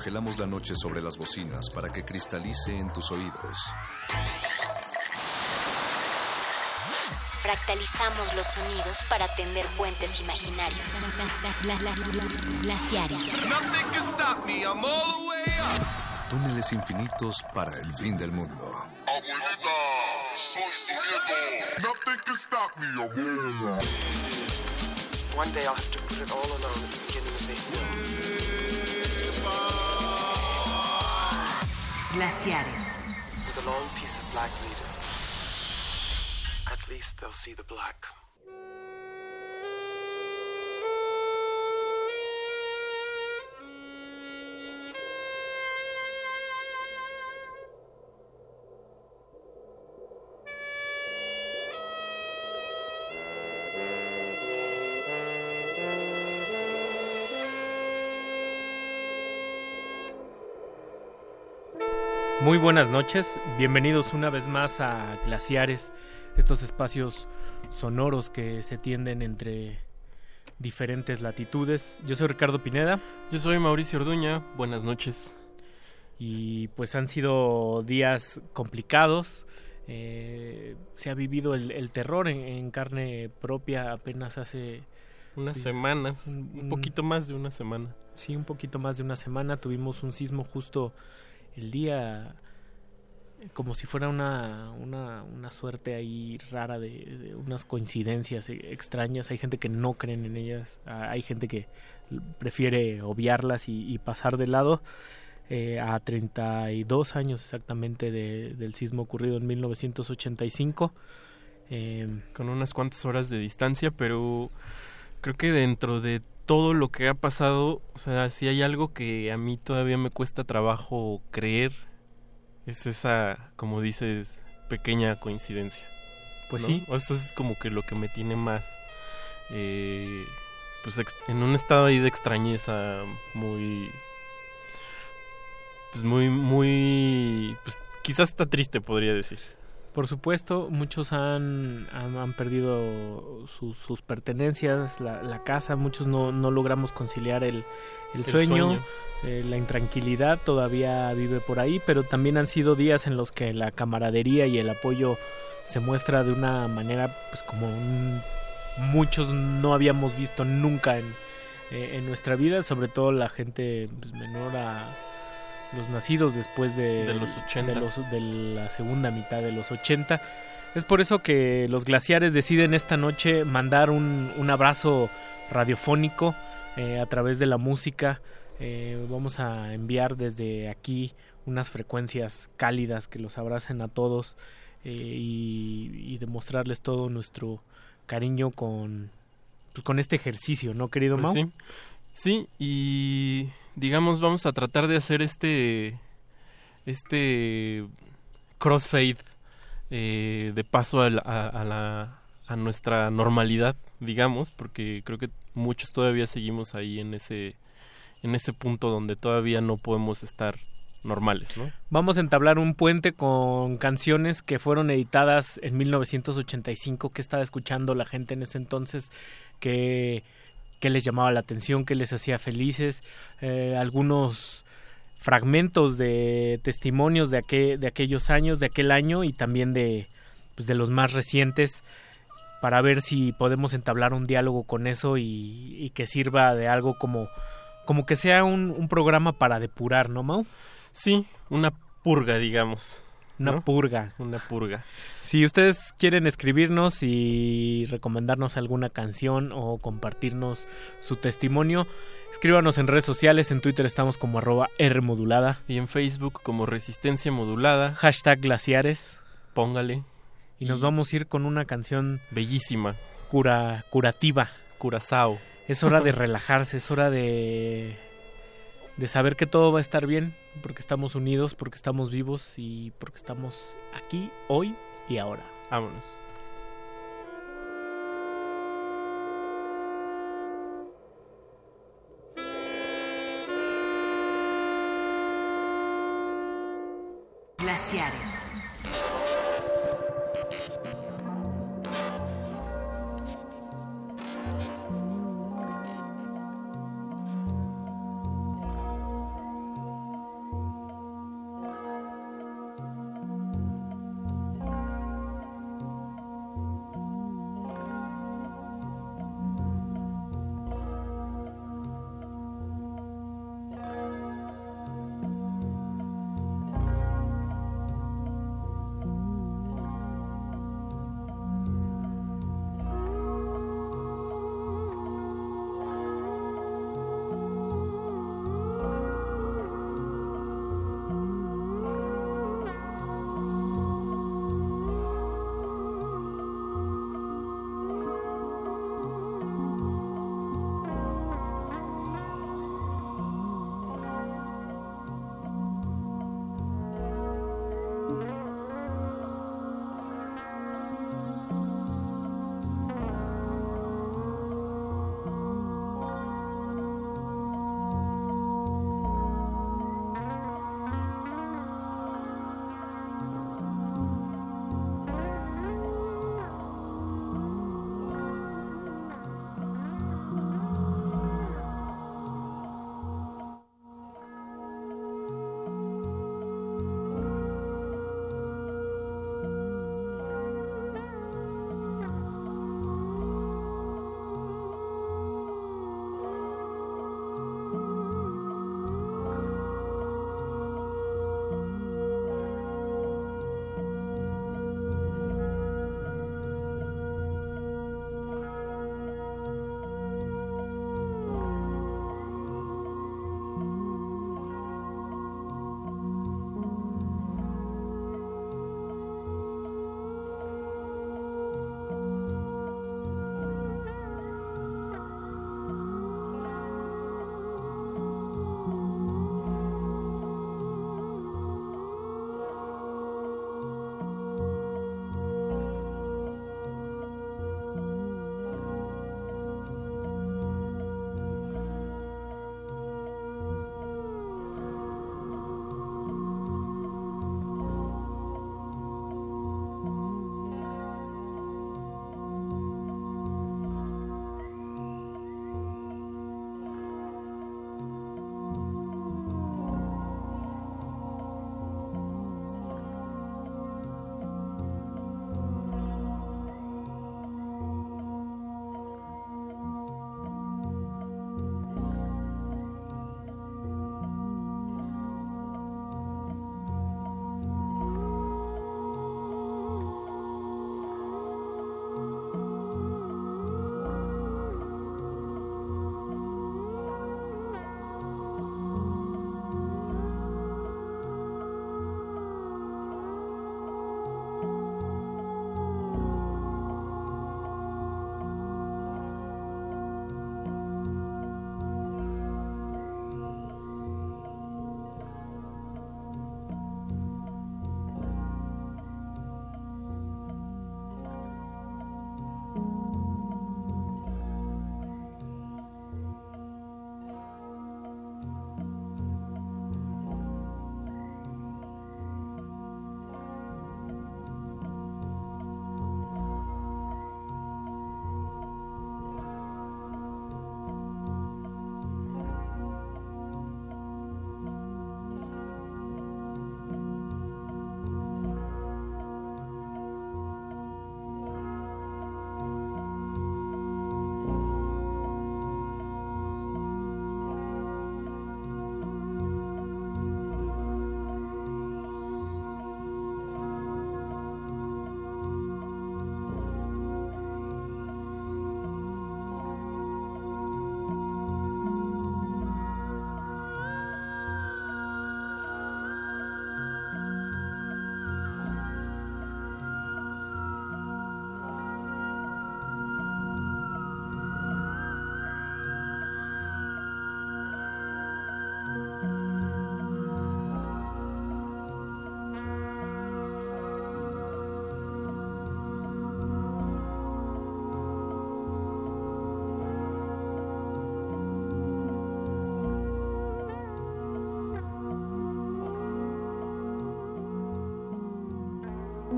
Congelamos la noche sobre las bocinas para que cristalice en tus oídos. Fractalizamos los sonidos para tender puentes imaginarios. Glaciares. Túneles infinitos para el fin del mundo. Abuelita, soy su nieto. Nothing can stop me, abuela. One day I'll have to put it all alone at the beginning of the hill. Glaciares. With a long piece of black leader. At least they'll see the black. Muy buenas noches, bienvenidos una vez más a Glaciares, estos espacios sonoros que se tienden entre diferentes latitudes. Yo soy Ricardo Pineda. Yo soy Mauricio Orduña, buenas noches. Y pues han sido días complicados, eh, se ha vivido el, el terror en, en, carne propia apenas hace... Unas semanas, un, un poquito más de una semana. Sí, un poquito más de una semana, tuvimos un sismo justo el día como si fuera una, una, suerte ahí rara de, unas coincidencias extrañas. Hay gente que no creen en ellas, hay gente que prefiere obviarlas y, pasar de lado. Eh, a 32 años exactamente de, del sismo ocurrido en 1985. Eh, Con unas cuantas horas de distancia, pero creo que dentro de todo lo que ha pasado, o sea, si hay algo que a mí todavía me cuesta trabajo creer, es esa, como dices, pequeña coincidencia. Pues ¿no? sí. Eso es como que lo que me tiene más, eh, pues en un estado ahí de extrañeza muy, pues muy, muy, pues quizás está triste, podría decir. Por supuesto, muchos han, han, han perdido sus, sus pertenencias, la, la, casa, muchos no, no logramos conciliar el, el, el sueño, sueño. Eh, la intranquilidad todavía vive por ahí, pero también han sido días en los que la camaradería y el apoyo se muestra de una manera pues como un, muchos no habíamos visto nunca en, eh, en nuestra vida, sobre todo la gente pues, menor a los nacidos después de, de los 80. De, los, de, la segunda mitad de los 80. Es por eso que los glaciares deciden esta noche mandar un, un abrazo radiofónico eh, a través de la música. Eh, vamos a enviar desde aquí unas frecuencias cálidas que los abracen a todos eh, y, y, demostrarles todo nuestro cariño con, pues, con este ejercicio, ¿no, querido pues Mau? Sí. sí, y digamos, vamos a tratar de hacer este este crossfade eh, de paso a, la, a, la, a, nuestra normalidad, digamos, porque creo que muchos todavía seguimos ahí en ese en ese punto donde todavía no podemos estar normales, ¿no? Vamos a entablar un puente con canciones que fueron editadas en 1985 que estaba escuchando la gente en ese entonces que qué les llamaba la atención, qué les hacía felices, eh, algunos fragmentos de testimonios de, aquel, de aquellos años, de aquel año y también de, pues, de los más recientes para ver si podemos entablar un diálogo con eso y, y que sirva de algo como, como que sea un, un, programa para depurar, ¿no, Mau? Sí, una purga, digamos. Una ¿no? purga. Una purga. Si ustedes quieren escribirnos y recomendarnos alguna canción o compartirnos su testimonio, escríbanos en redes sociales. En Twitter estamos como arroba Rmodulada. Y en Facebook como Resistencia Modulada. Hashtag glaciares. Póngale. Y, y nos vamos a ir con una canción bellísima. Cura, curativa. Curazao. Es hora de (laughs) relajarse, es hora de de saber que todo va a estar bien, porque estamos unidos, porque estamos vivos y porque estamos aquí, hoy y ahora. Vámonos. Glaciares.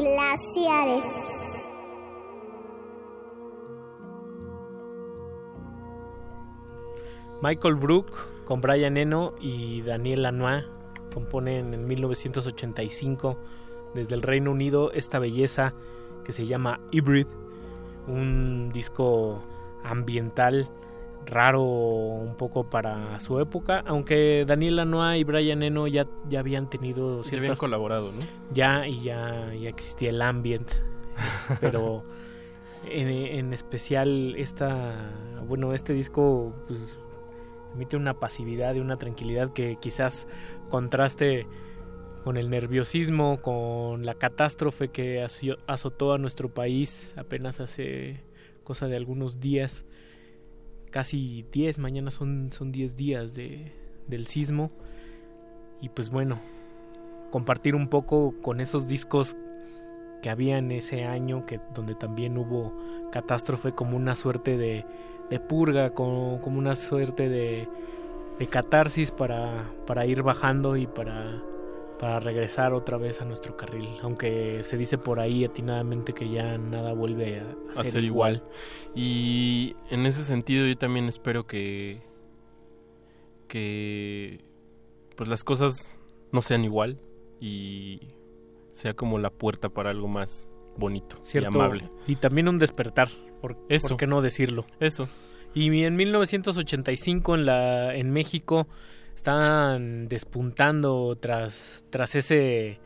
Glaciares. Michael Brook con Brian Eno y Daniel Lanois componen en 1985 desde el Reino Unido esta belleza que se llama Hybrid, un disco ambiental raro un poco para su época, aunque Daniel Lanois y Brian Eno ya, ya habían tenido Ya habían colaborado, ¿no? ya y ya, ya existía el ambient (laughs) pero en, en especial esta bueno este disco pues emite una pasividad y una tranquilidad que quizás contraste con el nerviosismo con la catástrofe que azotó a nuestro país apenas hace cosa de algunos días casi 10 mañana son son 10 días de, del sismo. Y pues bueno compartir un poco con esos discos que había en ese año, que donde también hubo catástrofe como una suerte de, de purga, como, como una suerte de, de catarsis para, para ir bajando y para, para regresar otra vez a nuestro carril. Aunque se dice por ahí atinadamente que ya nada vuelve a, a ser igual. Y en ese sentido yo también espero que que pues las cosas no sean igual y sea como la puerta para algo más bonito ¿cierto? y amable. Y también un despertar, por, Eso. ¿por qué no decirlo? Eso. Y en 1985 en la en México estaban despuntando tras tras ese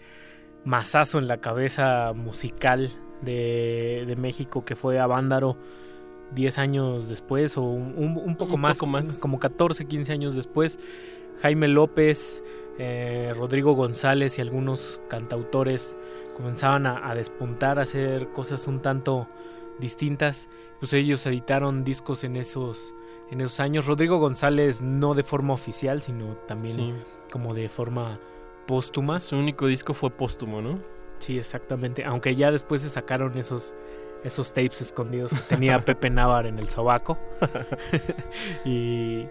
mazazo en la cabeza musical de, de México que fue a Vándaro 10 años después o un, un- un poco Un más, poco más. como 14, 15 años después. Jaime López, eh, Rodrigo González y algunos cantautores comenzaban a, a despuntar, a hacer cosas un tanto distintas. Pues ellos editaron discos en esos, en esos años. Rodrigo González no de forma oficial, sino también Sí. como de forma póstuma. Su único disco fue póstumo, ¿no? Sí, exactamente. Aunque ya después se sacaron esos esos tapes escondidos que tenía (laughs) Pepe Navar en el sobaco. (laughs) y,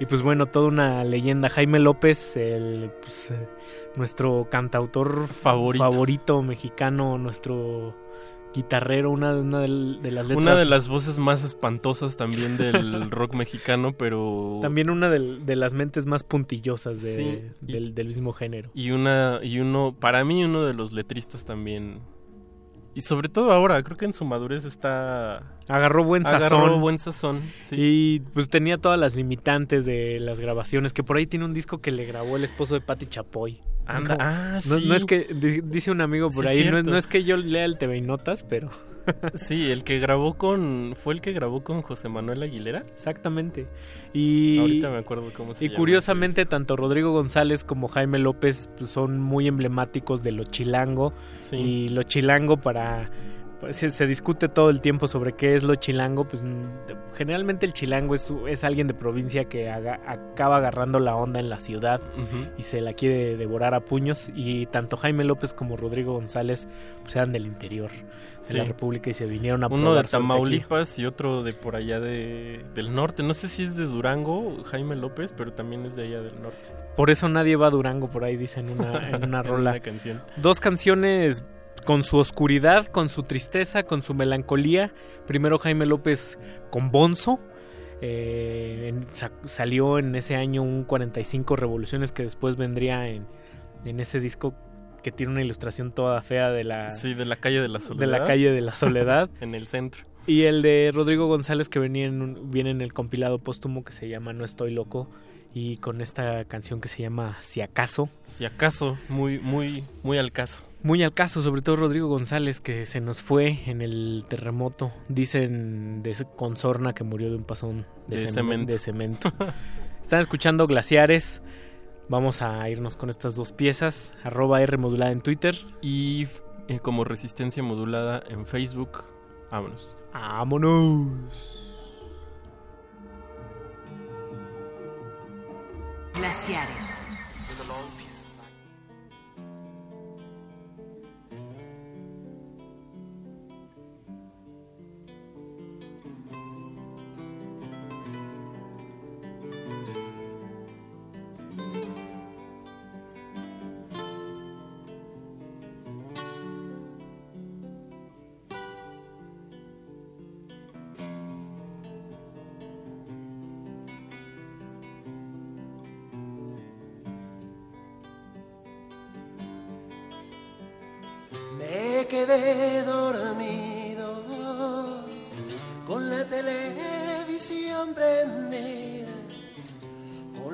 y pues bueno, toda una leyenda. Jaime López, el, pues, eh, nuestro cantautor Favorito. favorito mexicano, nuestro guitarrero, una, una de, las letras. Una de las voces más espantosas también del (laughs) rock mexicano, pero También una de, las mentes más puntillosas de- Sí, y- del, del mismo género. y una y uno para mí uno de los letristas también y sobre todo ahora creo que en su madurez está Agarró buen agarró sazón. buen sazón sí. Y pues tenía todas las limitantes de las grabaciones, que por ahí tiene un disco que le grabó el esposo de Patti Chapoy. Anda, ah, no, sí. no es que, di- dice un amigo por Sí, ahí, no, no es que yo lea el TV y Notas, pero... sí el que grabó con fue el que grabó con José Manuel Aguilera Exactamente. Y, ahorita me acuerdo cómo se y llama curiosamente, tanto Rodrigo González como Jaime López pues, son muy emblemáticos de lo chilango. Sí. Y lo chilango para... pues, se, se discute todo el tiempo sobre qué es lo chilango. Pues generalmente el chilango es, es alguien de provincia que haga- acaba agarrando la onda en la ciudad y se la quiere devorar a puños. Y tanto Jaime López como Rodrigo González pues, eran del interior de la República y se vinieron a uno de. Tamaulipas y otro de por allá de del norte no sé si es de Durango Jaime López pero también es de allá del norte Por eso nadie va a Durango, por ahí dice en una, en una (laughs) En rola. una canción. Dos canciones con su oscuridad, con su tristeza, con su melancolía. Primero Jaime López con Bonzo. eh, en- sa- salió en ese año un 45 revoluciones que después vendría en, en ese disco que tiene una ilustración toda fea de la, sí de la calle de la soledad de la calle de la (laughs) soledad. en el centro Y el de Rodrigo González que venía en un- viene en el compilado póstumo que se llama No estoy loco y con esta canción que se llama Si acaso. si acaso muy muy muy al caso Muy al caso, sobre todo Rodrigo González que se nos fue en el terremoto. Dicen de ese- con sorna que murió de un pasón de, De cem- cemento. de cemento. (laughs) Están escuchando Glaciares. Vamos a irnos con estas dos piezas. Arroba R modulada en Twitter. y eh, como resistencia modulada en Facebook vámonos ¡Vámonos! Glaciares.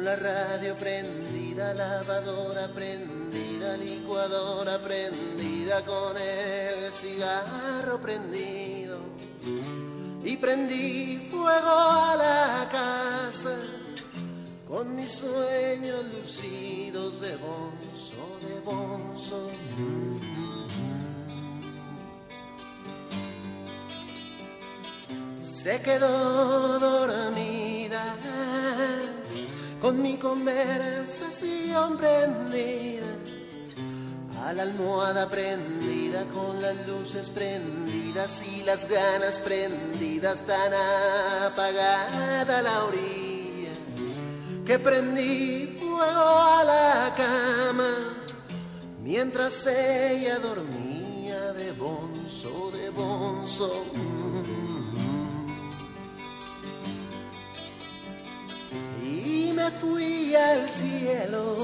La radio prendida, lavadora prendida, licuadora prendida, con el cigarro prendido. Y prendí fuego a la casa con mis sueños lucidos de bonzo, de bonzo. Se quedó dormida con mi conversación prendida, a la almohada prendida, con las luces prendidas y las ganas prendidas, tan apagada la orilla, que prendí fuego a la cama, mientras ella dormía de bonzo, de bonzo. Me fui al cielo.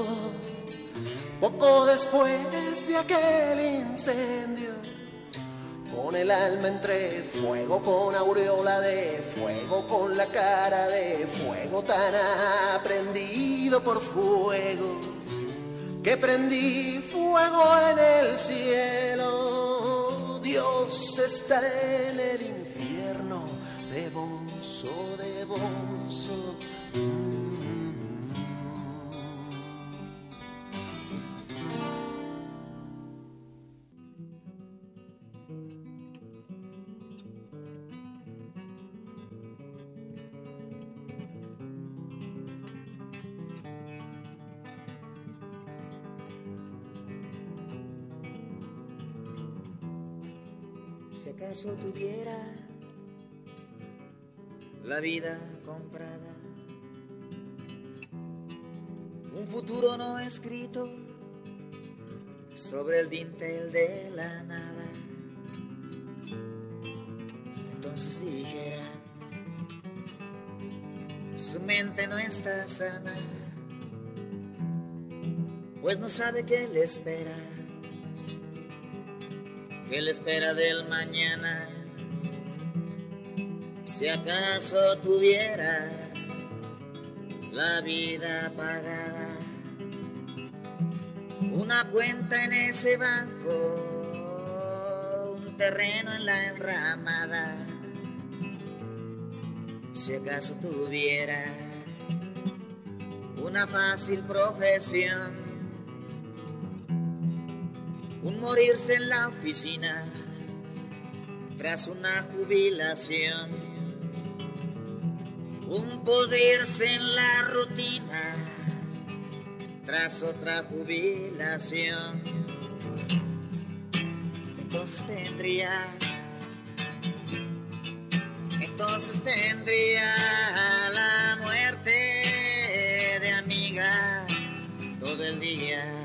Poco después de aquel incendio, con el alma entre fuego, con aureola de fuego, con la cara de fuego tan aprendido por fuego, que prendí fuego en el cielo. Dios está en el infierno de bonzo, de. Tuviera la vida comprada, un futuro no escrito sobre el dintel de la nada, entonces dijera, su mente no está sana, pues no sabe qué le espera. ¿Qué le espera del mañana? Si acaso tuviera la vida pagada, una cuenta en ese banco, un terreno en la enramada. Si acaso tuviera una fácil profesión, un morirse en la oficina tras una jubilación, un podrirse en la rutina tras otra jubilación. Entonces tendría, entonces tendría la muerte de amiga todo el día.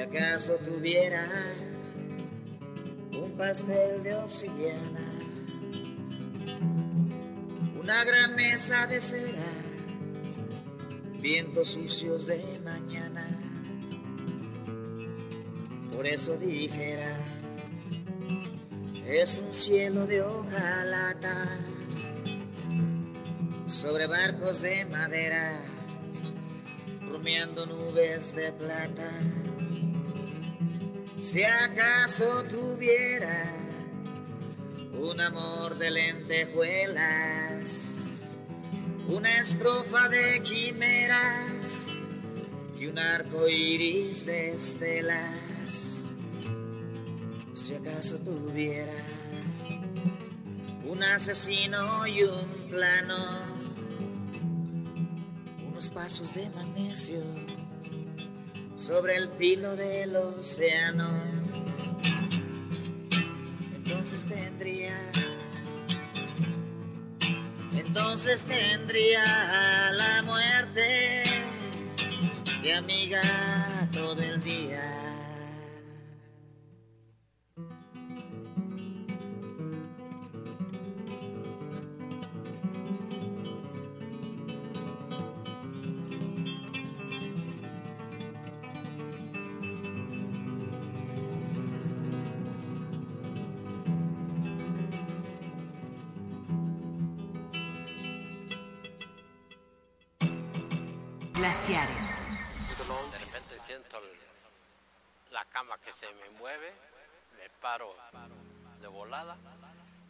Acaso tuviera un pastel de obsidiana, una gran mesa de cera, vientos sucios de mañana. Por eso dijera, es un cielo de hojalata sobre barcos de madera, rumiando nubes de plata. Si acaso tuviera un amor de lentejuelas, una estrofa de quimeras y un arco iris de estelas. Si acaso tuviera un asesino y un plano, unos pasos de magnesio sobre el filo del océano. Entonces tendría, entonces tendría la muerte de amiga paso del día. Se me mueve, me paro de volada.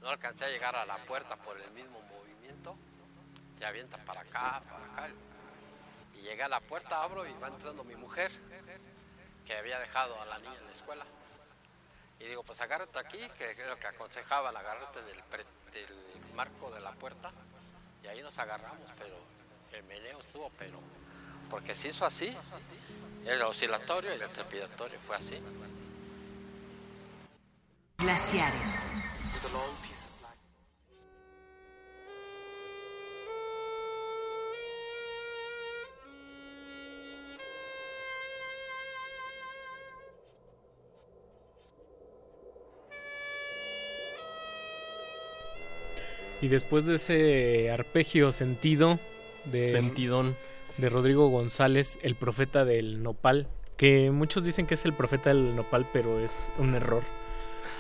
No alcancé a llegar a la puerta por el mismo movimiento. Se avienta para acá, para acá. Y llegué a la puerta, abro y va entrando mi mujer, que había dejado a la niña en la escuela. Y digo, pues agárrate aquí, que es lo que aconsejaban, agárrate del, pre- del marco de la puerta. Y ahí nos agarramos, pero el meneo estuvo, pero porque se hizo así. El oscilatorio y el trepidatorio fue así. Glaciares. Y después de ese arpegio sentido de Sentidón. de Rodrigo González, el profeta del nopal, que muchos dicen que es el profeta del nopal, pero es un error.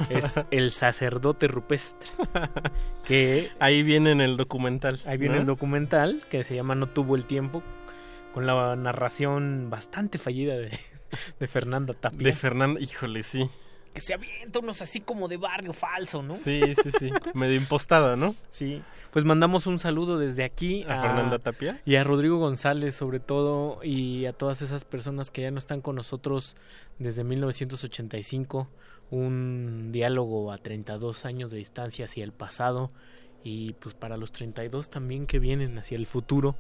Es (laughs) el sacerdote rupestre. que ahí viene en el documental. Ahí viene ¿no? el documental que se llama No tuvo el tiempo, con la narración bastante fallida de, de Fernanda Tapia. De Fernanda, híjole, sí. Que se avienta unos así como de barrio falso, ¿no? Sí, sí, sí. (laughs) Medio impostada, ¿no? Sí. Pues mandamos un saludo desde aquí ¿A Fernanda Tapia? y a Rodrigo González sobre todo y a todas esas personas que ya no están con nosotros desde 1985, un diálogo a 32 años de distancia hacia el pasado y pues para los 32 también que vienen hacia el futuro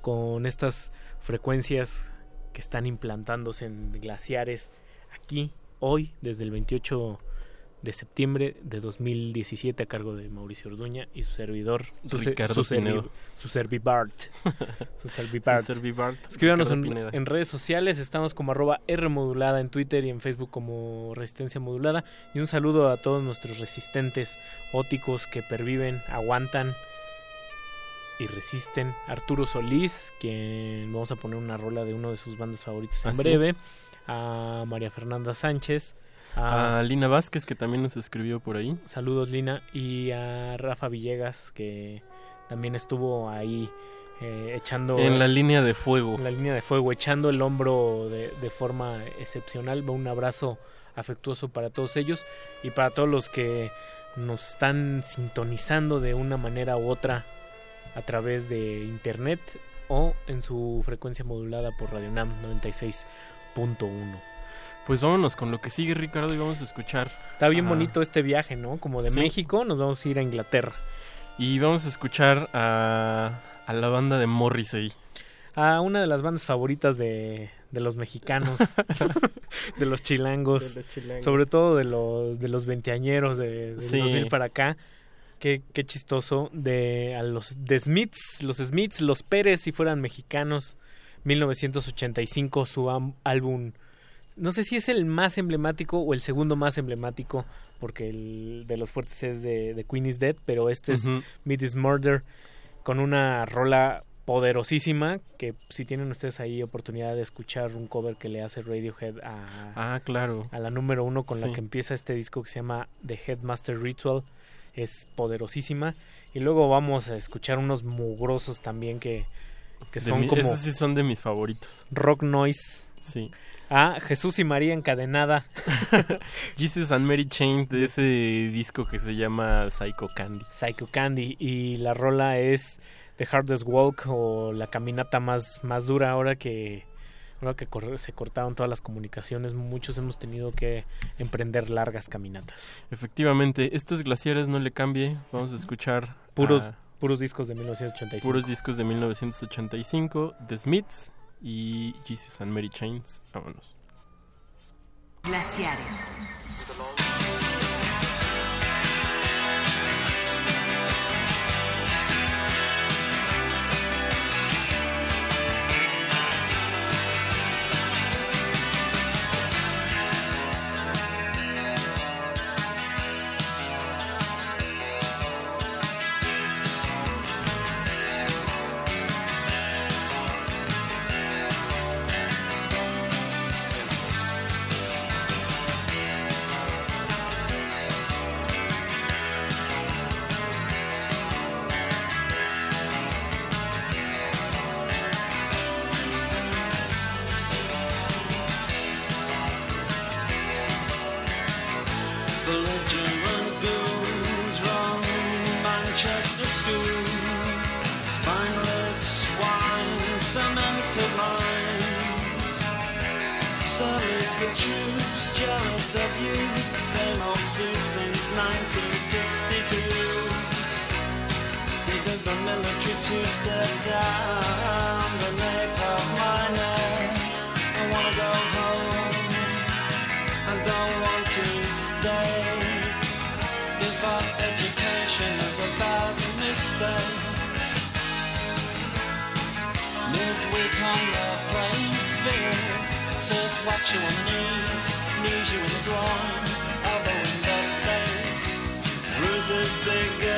con estas frecuencias que están implantándose en glaciares aquí hoy desde el 28 de septiembre de 2017 a cargo de Mauricio Orduña y su servidor su, Ricardo su, servi- su servibart su (laughs) servibart. Servibart, escríbanos en, redes sociales estamos como arroba R modulada en Twitter y en Facebook como Resistencia Modulada. Y un saludo a todos nuestros resistentes óticos que perviven aguantan y resisten. Arturo Solís quien vamos a poner una rola de uno de sus bandas favoritas en ¿Ah, sí? A María Fernanda Sánchez A Lina Vázquez, que también nos escribió por ahí. Saludos Lina y a Rafa Villegas que también estuvo ahí eh, echando En la línea de fuego. en la línea de fuego echando el hombro de, de forma excepcional un abrazo afectuoso para todos ellos y para todos los que nos están sintonizando de una manera u otra a través de internet o en su frecuencia modulada por Radio Nam 96.1 Pues vámonos con lo que sigue, Ricardo, y vamos a escuchar. Está bien a- bonito este viaje, ¿no? Como de Sí. México nos vamos a ir a Inglaterra. Y vamos a escuchar a, a la banda de Morrissey. A una de las bandas favoritas de, de los mexicanos, (laughs) de los chilangos, De los chilangos. sobre todo de los, de los veinteañeros de, del Sí. 2000 para acá. Qué, qué chistoso. De a los de Smiths, los Smiths, los Pérez, si fueran mexicanos. 1985, su álbum. No sé si es el más emblemático o el segundo más emblemático, porque el de los fuertes es de, de Queen is Dead, pero este es Meet is Murder, con una rola poderosísima, que si tienen ustedes ahí oportunidad de escuchar un cover que le hace Radiohead a, Ah, claro. a la número uno con la que empieza este disco que se llama The Headmaster Ritual es poderosísima y luego vamos a escuchar unos mugrosos también que, que son mi- como Esos sí son de mis favoritos. rock noise Sí. a Jesús y María encadenada (laughs) Jesus and Mary Chain de ese disco que se llama Psycho Candy. Psycho Candy y la rola es The Hardest Walk o la caminata más, más dura ahora que ahora que se cortaron todas las comunicaciones muchos hemos tenido que emprender largas caminatas Efectivamente, estos glaciares no le cambie. Vamos a escuchar puros a puros discos de 1985 puros discos de 1985, The Smiths y Jesus and Mary Chains. Vámonos. Glaciares. watch you on the news, knees you in the groin, elbow in the face, bruises big.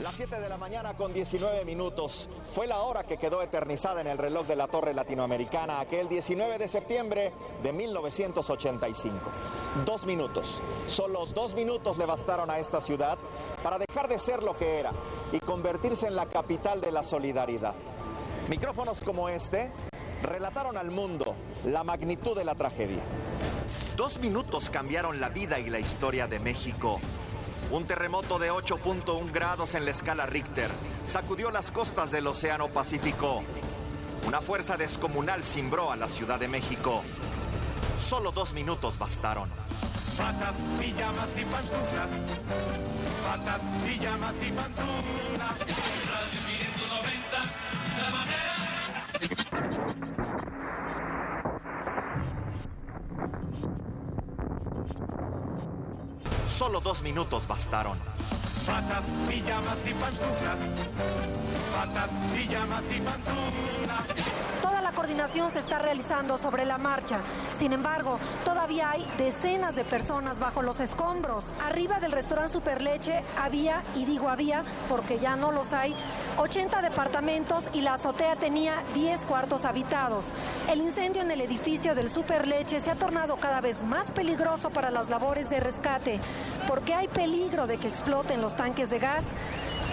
Las 7 de la mañana con 19 minutos fue la hora que quedó eternizada en el reloj de la Torre Latinoamericana aquel 19 de septiembre de 1985. Dos minutos, solo dos minutos le bastaron a esta ciudad para dejar de ser lo que era y convertirse en la capital de la solidaridad. Micrófonos como este relataron al mundo la magnitud de la tragedia. Dos minutos cambiaron la vida y la historia de México. Un terremoto de 8.1 grados en la escala Richter sacudió las costas del Océano Pacífico. Una fuerza descomunal cimbró a la Ciudad de México. Solo dos minutos bastaron. Patas, pijamas y pantuflas. Patas, pijamas y pantuflas. Radio 590, la manera. Solo dos minutos bastaron. Toda la coordinación se está realizando sobre la marcha. Sin embargo, todavía hay decenas de personas bajo los escombros. Arriba del restaurante Superleche había, y digo había porque ya no los hay, 80 departamentos y la azotea tenía 10 cuartos habitados. El incendio en el edificio del Superleche se ha tornado cada vez más peligroso para las labores de rescate porque hay peligro de que exploten los tanques de gas.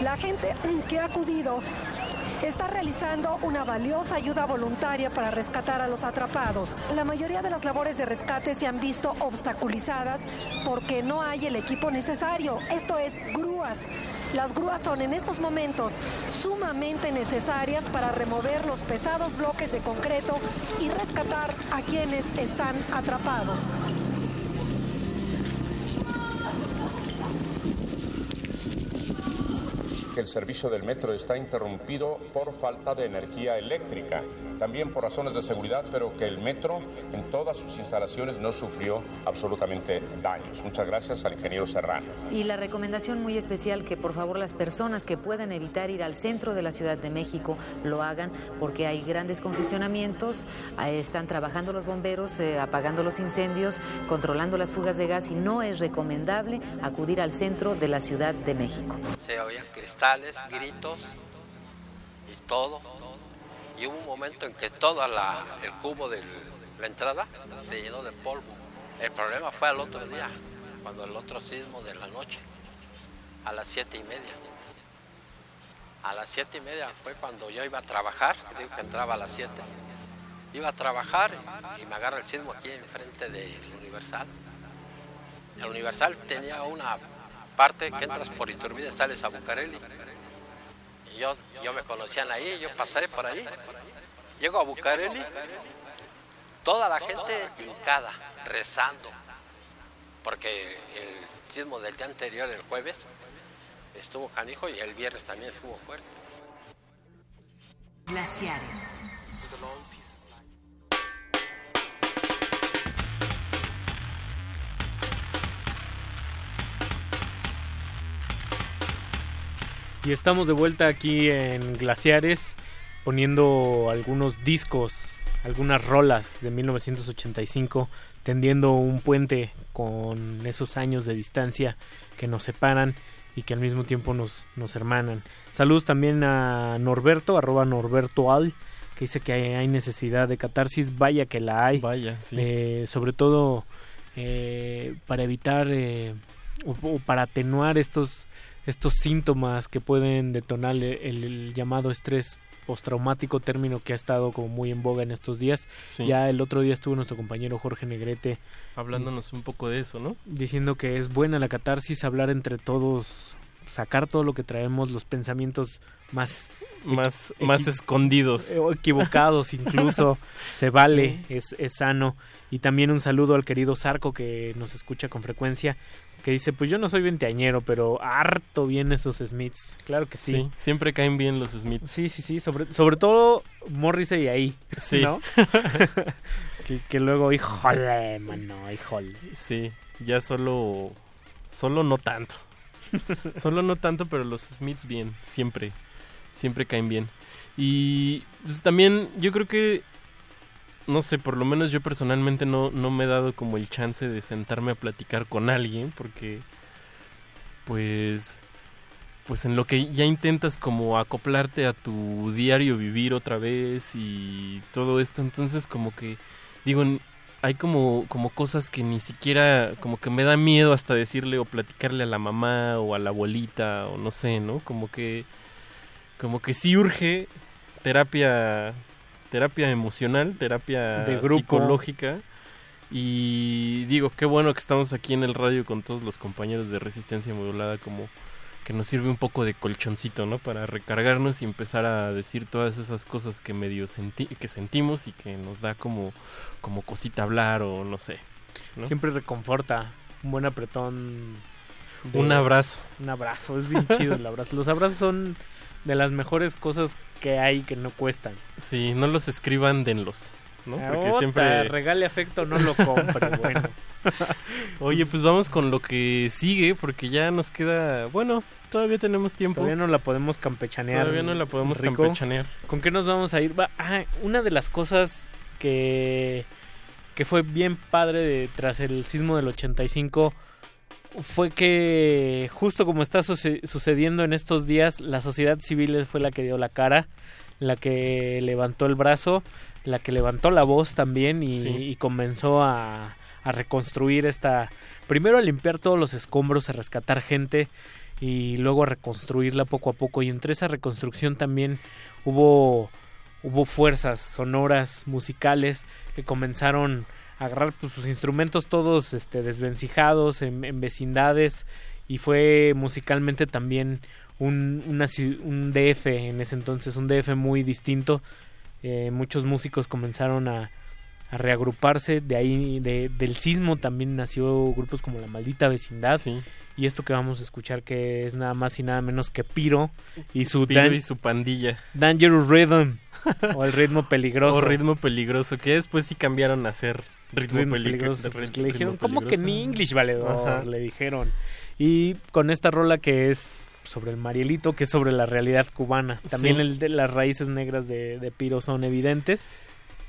La gente que ha acudido está realizando una valiosa ayuda voluntaria para rescatar a los atrapados. La mayoría de las labores de rescate se han visto obstaculizadas porque no hay el equipo necesario, esto es grúas. Las grúas son en estos momentos sumamente necesarias para remover los pesados bloques de concreto y rescatar a quienes están atrapados. Que el servicio del metro está interrumpido por falta de energía eléctrica, también por razones de seguridad, pero que el metro en todas sus instalaciones no sufrió absolutamente daños. Muchas gracias al ingeniero Serrano. Y la recomendación muy especial que por favor las personas que puedan evitar ir al centro de la Ciudad de México lo hagan porque hay grandes congestionamientos, están trabajando los bomberos, eh, apagando los incendios, controlando las fugas de gas y no es recomendable acudir al centro de la Ciudad de México. Se oían cristales, gritos y todo. Y hubo un momento en que todo la, el cubo de la entrada se llenó de polvo. El problema fue al otro día, cuando el otro sismo de la noche, a las siete y media. A las siete y media fue cuando yo iba a trabajar, digo que entraba a las siete. Iba a trabajar y me agarra el sismo aquí enfrente del Universal. El Universal tenía una parte que entras por Iturbide sales a Bucareli. Y yo, yo me conocían ahí, yo pasé por ahí. Llego a Bucareli, toda la gente hincada, rezando. Porque el sismo del día anterior, el jueves, estuvo canijo y el viernes también estuvo fuerte. Glaciares. Y estamos de vuelta aquí en Glaciares poniendo algunos discos, algunas rolas de 1985, tendiendo un puente con esos años de distancia que nos separan y que al mismo tiempo nos, nos hermanan. Saludos también a Norberto, arroba Norberto Al, que dice que hay, hay necesidad de catarsis, vaya que la hay. Vaya, sí. Eh, sobre todo eh, para evitar eh, o, o para atenuar estos estos síntomas que pueden detonar el, el llamado estrés postraumático, término que ha estado como muy en boga en estos días. Sí. Ya el otro día estuvo nuestro compañero Jorge Negrete Hablándonos un poco de eso, ¿no? diciendo que es buena la catarsis, hablar entre todos, sacar todo lo que traemos, los pensamientos más Más- más escondidos. eh, o equivocados incluso, (laughs) se vale, es, es sano. Y también un saludo al querido Zarco que nos escucha con frecuencia, que dice, pues yo no soy veinteañero, pero harto bien esos Smiths. Claro que sí. Sí, siempre caen bien los Smiths. Sí, sí, sí, sobre, sobre todo Morrissey ahí, Sí. ¿no? (laughs) que, que luego, híjole, mano, híjole. Sí, ya solo solo no tanto. solo no tanto, pero los Smiths bien, siempre siempre caen bien. Y pues, también yo creo que no sé, por lo menos yo personalmente no, no me he dado como el chance de sentarme a platicar con alguien porque pues pues en lo que ya intentas como acoplarte a tu diario vivir otra vez y todo esto, entonces como que digo, hay como como cosas que ni siquiera como que me da miedo hasta decirle o platicarle a la mamá o a la abuelita o no sé, ¿no? Como que como que sí urge terapia terapia emocional, terapia De grupo. psicológica. Y digo, qué bueno que estamos aquí en el radio con todos los compañeros de resistencia modulada, como que nos sirve un poco de colchoncito, ¿no? Para recargarnos y empezar a decir todas esas cosas que medio senti que sentimos y que nos da como, como cosita hablar o no sé. ¿no? Siempre reconforta. Un buen apretón. de- Un abrazo. Un abrazo. Es bien chido el abrazo. Los abrazos son de las mejores cosas que hay que no cuestan. Sí, no los escriban, denlos. ¿no? Porque Ota, siempre... regale afecto, no lo compre, (laughs) bueno. Oye, pues vamos con lo que sigue, porque ya nos queda... Bueno, todavía tenemos tiempo. Todavía no la podemos campechanear. Todavía no la podemos Rico. campechanear. ¿Con qué nos vamos a ir? Ah, una de las cosas que, que fue bien padre de, tras el sismo del 85 fue que justo como está suce- sucediendo en estos días, la sociedad civil fue la que dio la cara, la que levantó el brazo, la que levantó la voz también y, Sí. y comenzó a, a reconstruir esta... Primero a limpiar todos los escombros, a rescatar gente y luego a reconstruirla poco a poco. Y entre esa reconstrucción también hubo, hubo fuerzas sonoras, musicales, que comenzaron agarrar pues, sus instrumentos todos este, desvencijados en, en vecindades y fue musicalmente también un, una un DF en ese entonces, un DF muy distinto. Eh, muchos músicos comenzaron a, a reagruparse, de ahí de, del sismo también nació grupos como La Maldita Vecindad y esto que vamos a escuchar que es nada más y nada menos que Piro y su, Piro Dan- y su pandilla. Dangerous Rhythm (laughs) o el ritmo peligroso. O ritmo peligroso, que después sí cambiron a hacer ritmo, Ritmo peli- peligroso, pues, le dijeron, ¿cómo que peligroso?" ni English valedor? Ajá. Le dijeron. Y con esta rola que es sobre el Marielito, que es sobre la realidad cubana. También Sí. el de las raíces negras de, de Piro son evidentes.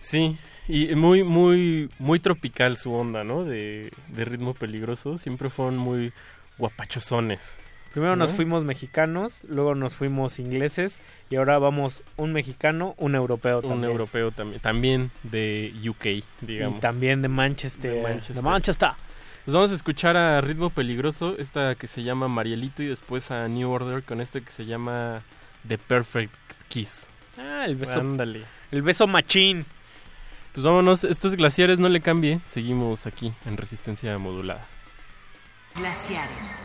Sí, y muy, muy, muy tropical su onda, ¿no? De, de ritmo peligroso. Siempre fueron muy guapachosones. Primero nos ¿no? fuimos mexicanos, luego nos fuimos ingleses y ahora vamos un mexicano, un europeo Un también. europeo también, también de UK, digamos. Y también de Manchester. De Manchester. De Manchester. Pues vamos a escuchar a Ritmo Peligroso, esta que se llama Marielito, y después a New Order con este que se llama The Perfect Kiss. Ah, el beso. Ándale. El beso machín. Pues vámonos, estos glaciares no le cambie, seguimos aquí en Resistencia Modulada. Glaciares.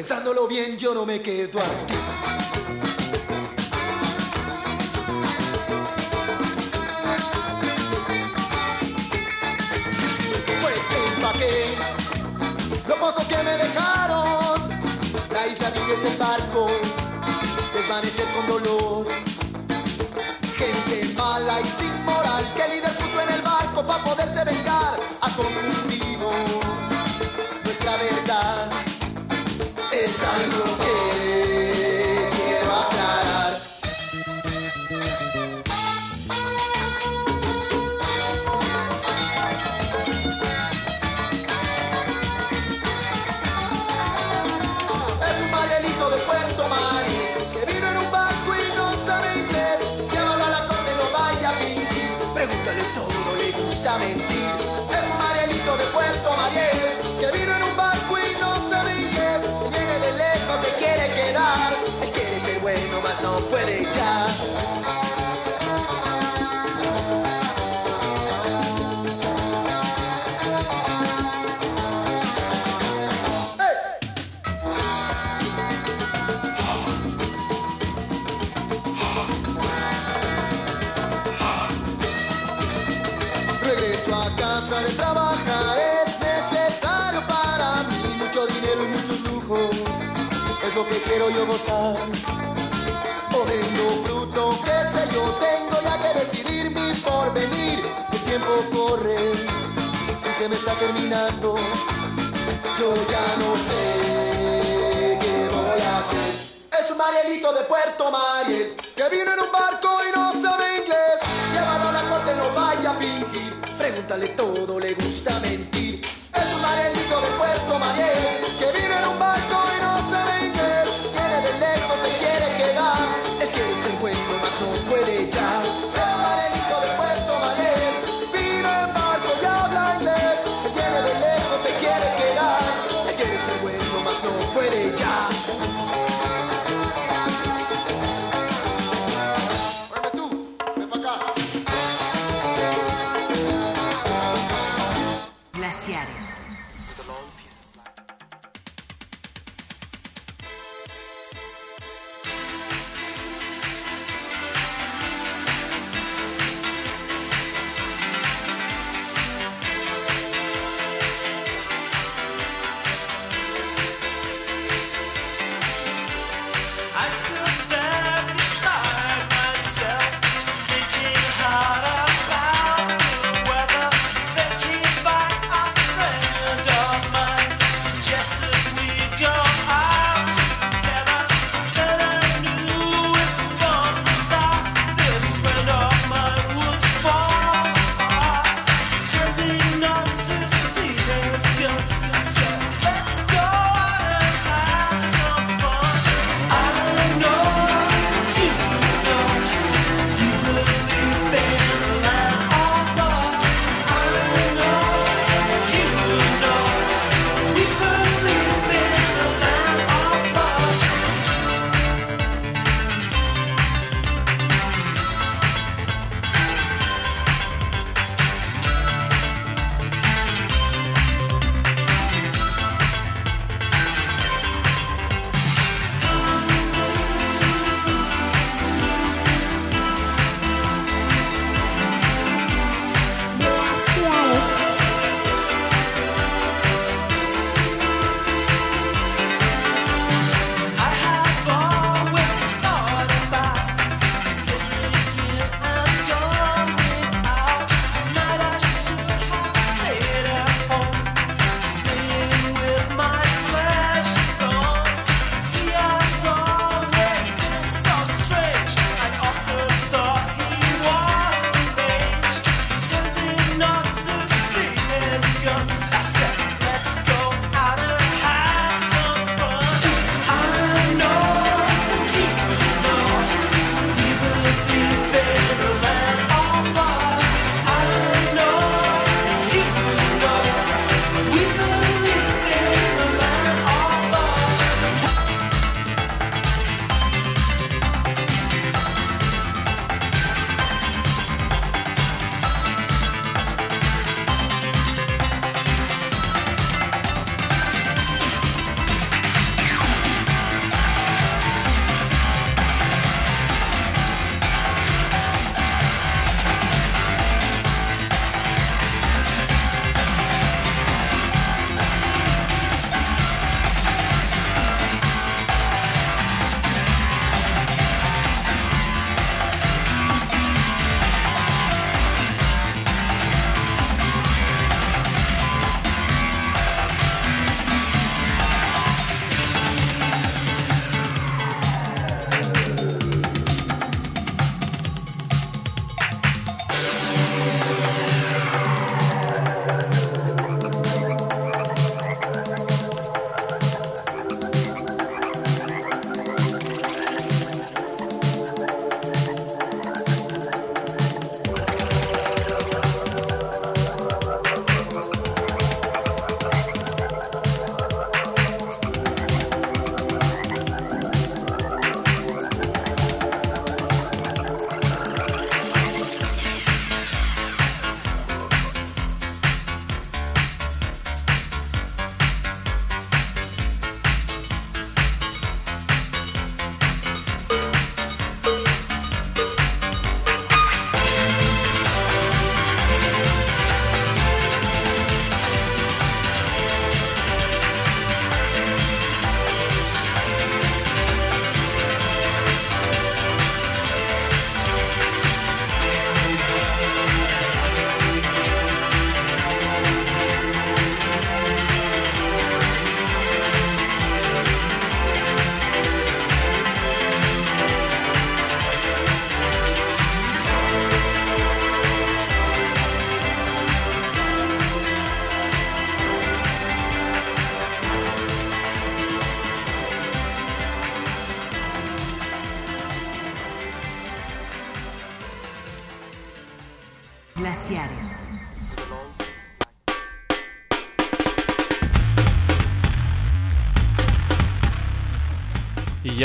Pensándolo bien, yo no me quedo aquí. Pues que empaqué lo poco que me dejaron. La isla vive este barco, desvanecer con dolor. Gente mala y sin moral que el líder puso en el barco para poderse vengar. Ha confundido Es lo que quiero yo gozar. O vendo fruto, qué sé yo, tengo ya que decidir mi porvenir. El tiempo corre y se me está terminando. Yo ya no sé qué voy a hacer. Es un Marielito de Puerto Mariel que vino en un barco y no sabe inglés. Llévalo a la corte, no vaya a fingir. Pregúntale todo, le gusta mentir. Es un Marielito de Puerto Mariel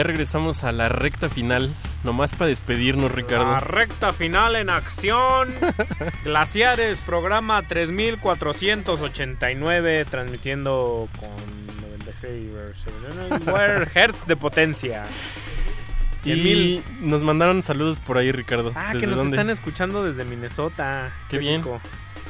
regresamos a la recta final, nomás para despedirnos, Ricardo. La recta final en acción. (laughs) Glaciares, programa 3489, transmitiendo con 96 Hz de potencia. Y nos mandaron saludos por ahí, Ricardo. Ah, que ¿Desde nos dónde? están escuchando desde Minnesota. Qué bien.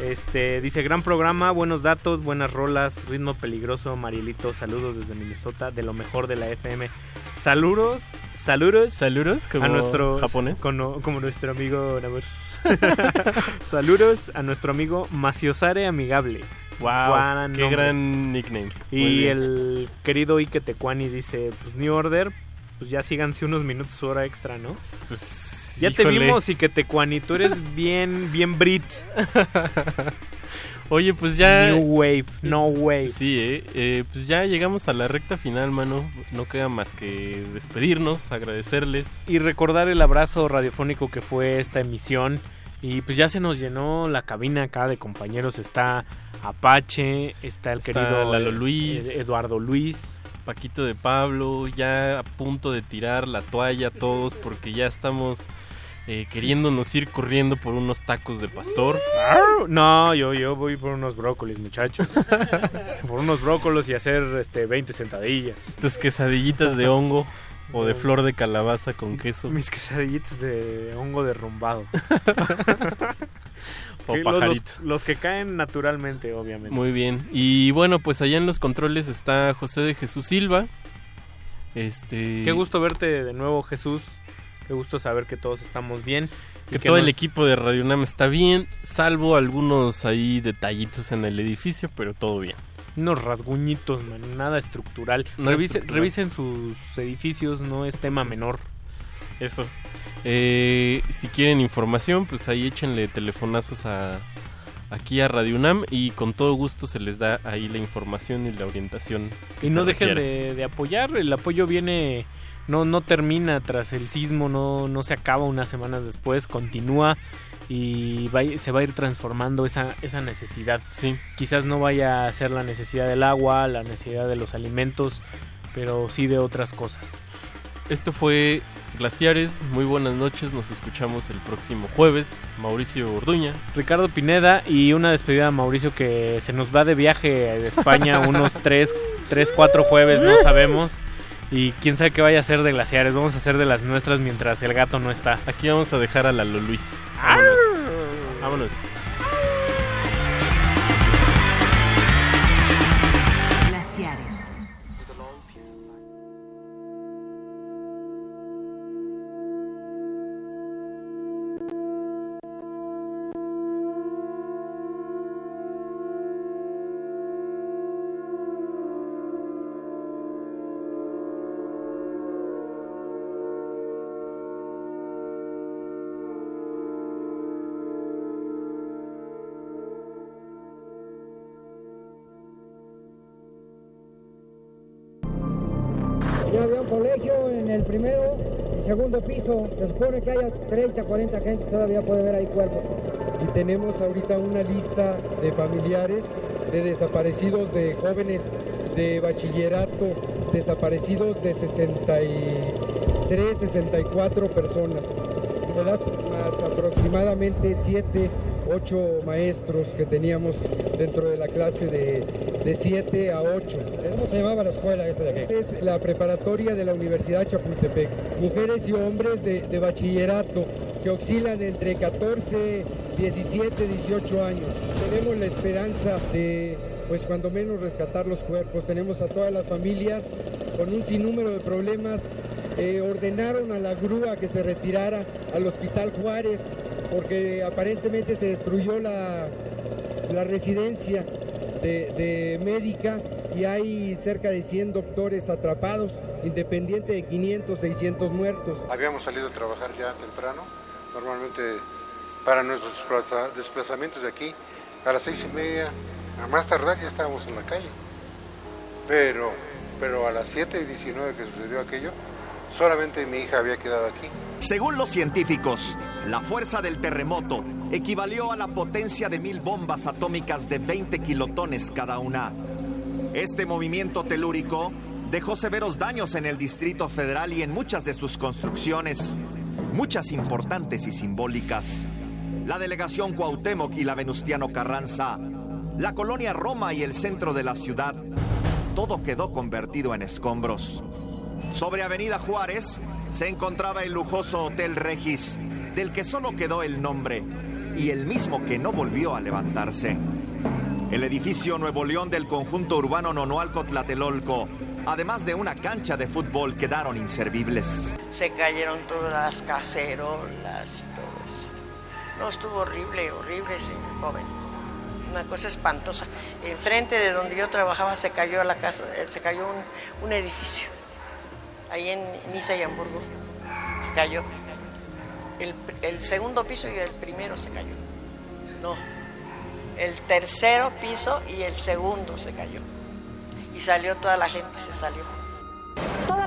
Este, dice, gran programa, buenos datos, buenas rolas, ritmo peligroso, Marielito, saludos desde Minnesota, de lo mejor de la FM. Saludos, saludos. Saludos, como a nuestro japonés. Como, como nuestro amigo (laughs) saludos a nuestro amigo Maciosare Amigable. Wow, qué nombre. gran nickname. Y el querido Ike Tecuani dice, pues New Order, pues ya síganse unos minutos hora extra, ¿no? Pues ya te híjole. vimos Ike Tecuani, tú eres (laughs) bien, bien Brit. Oye, pues ya. New Wave, no wave. Sí, eh, eh, pues ya llegamos a la recta final, mano. No queda más que despedirnos, agradecerles. Y recordar el abrazo radiofónico que fue esta emisión. Y pues ya se nos llenó la cabina acá de compañeros. Está Apache, está el Está querido Lalo Luis. Ed- Eduardo Luis. Paquito de Pablo, ya a punto de tirar la toalla todos porque ya estamos eh, queriéndonos ir corriendo por unos tacos de pastor. No, yo, yo voy por unos brócolis, muchachos. (laughs) por unos brócolis y hacer este 20 sentadillas. Tus quesadillitas de hongo o de flor de calabaza con queso. Mis quesadillitas de hongo derrumbado. (laughs) O Que los- que caen naturalmente, obviamente. Muy bien. Y bueno, pues allá en los controles está José de Jesús Silva. Este Qué gusto verte de nuevo, Jesús. Qué gusto saber que todos estamos bien. que todo el equipo de Radio Nam está bien, salvo algunos ahí detallitos en el edificio, pero todo bien. Unos rasguñitos, man, nada estructural. Nada Revise- estructural. Revisen sus edificios, no es tema menor. Eso. Eh, si quieren información, pues ahí échenle telefonazos a aquí a Radio UNAM y con todo gusto se les da ahí la información y la orientación. que Y no dejen de, de apoyar, el apoyo viene, no, no termina tras el sismo, no, no se acaba unas semanas después, continúa y va se va a ir transformando esa, esa necesidad. Sí. Quizás no vaya a ser la necesidad del agua, la necesidad de los alimentos, pero sí de otras cosas. Esto fue Glaciares, muy buenas noches, nos escuchamos el próximo jueves. Mauricio Orduña. Ricardo Pineda y una despedida a Mauricio que se nos va de viaje de España (laughs) unos 3, 3 4 jueves, no sabemos. Y quién sabe qué vaya a hacer de glaciares. Vamos a hacer de las nuestras mientras el gato no está. Aquí vamos a dejar a Lalo Luis. Vámonos. Vámonos. Una lista de familiares de desaparecidos, de jóvenes de bachillerato, desaparecidos de 63, 64 personas. Más aproximadamente 7, 8 maestros que teníamos dentro de la clase de, de 7 a 8. ¿Cómo se llamaba la escuela esta de aquí? Es la preparatoria de la Universidad Chapultepec. Mujeres y hombres de, de bachillerato que oscilan entre 14, 17, 18 años. Tenemos la esperanza de, pues cuando menos, rescatar los cuerpos. Tenemos a todas las familias con un sinnúmero de problemas. Eh, ordenaron a la grúa que se retirara al Hospital Juárez porque aparentemente se destruyó la, la residencia de, de médica y hay cerca de 100 doctores atrapados, independiente de 500, 600 muertos. Habíamos salido a trabajar ya temprano, normalmente para nuestros desplaza- desplazamientos de aquí, a las seis y media, a más tardar ya estábamos en la calle. Pero, pero a las 7 y 19 que sucedió aquello, solamente mi hija había quedado aquí. Según los científicos, la fuerza del terremoto equivalió a la potencia de mil bombas atómicas de 20 kilotones cada una. Este movimiento telúrico dejó severos daños en el Distrito Federal y en muchas de sus construcciones, muchas importantes y simbólicas. La delegación Cuauhtémoc y la Venustiano Carranza, la colonia Roma y el centro de la ciudad, todo quedó convertido en escombros. Sobre Avenida Juárez se encontraba el lujoso Hotel Regis, del que solo quedó el nombre y el mismo que no volvió a levantarse. El edificio Nuevo León del conjunto urbano Nonoalco Tlatelolco, además de una cancha de fútbol, quedaron inservibles. Se cayeron todas las cacerolas y todo. No, estuvo horrible, horrible, señor joven. Una cosa espantosa. Enfrente de donde yo trabajaba se cayó la casa, eh, se cayó un, un edificio. Ahí en Niza y Hamburgo. Se cayó. El, el segundo piso y el primero se cayó. No, el tercero piso y el segundo se cayó. Y salió toda la gente, se salió.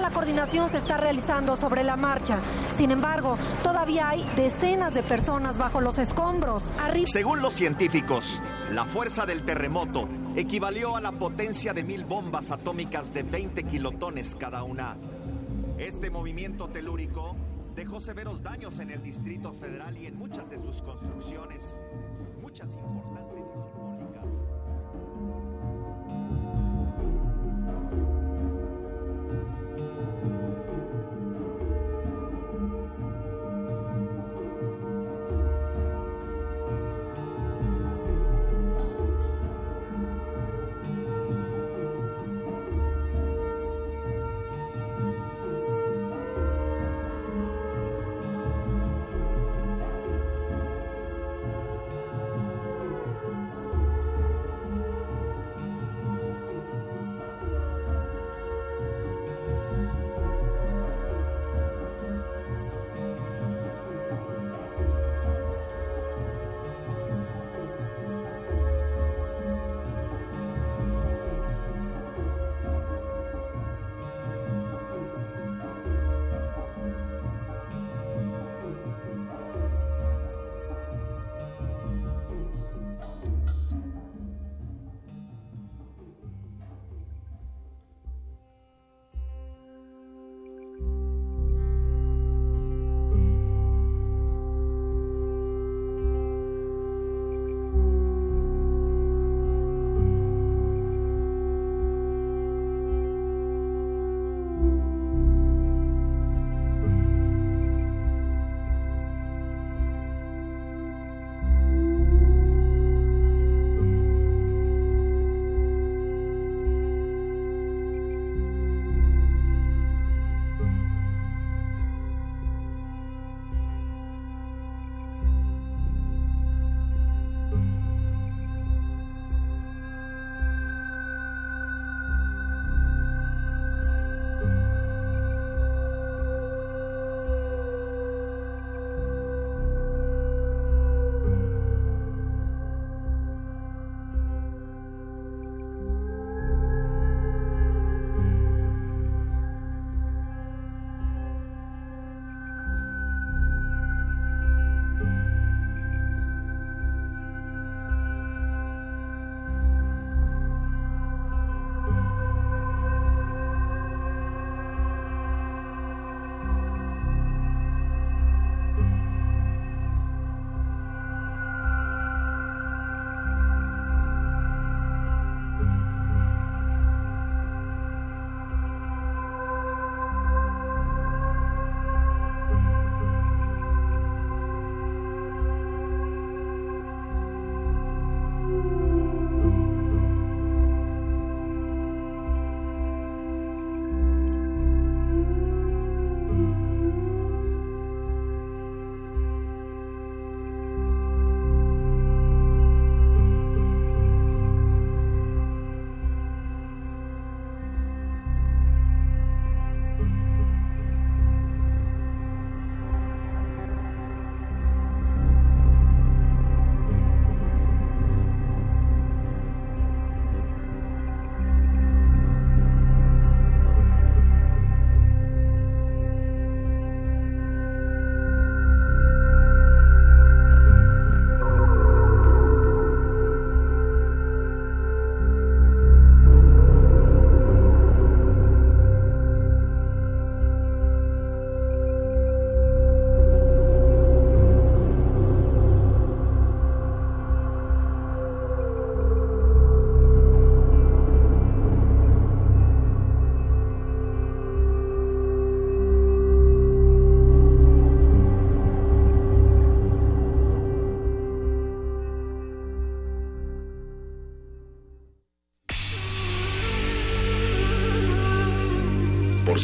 La coordinación se está realizando sobre la marcha. Sin embargo, todavía hay decenas de personas bajo los escombros. Según los científicos, la fuerza del terremoto equivalió a la potencia de mil bombas atómicas de 20 kilotones cada una. Este movimiento telúrico dejó severos daños en el Distrito Federal y en muchas de sus construcciones, muchas importantes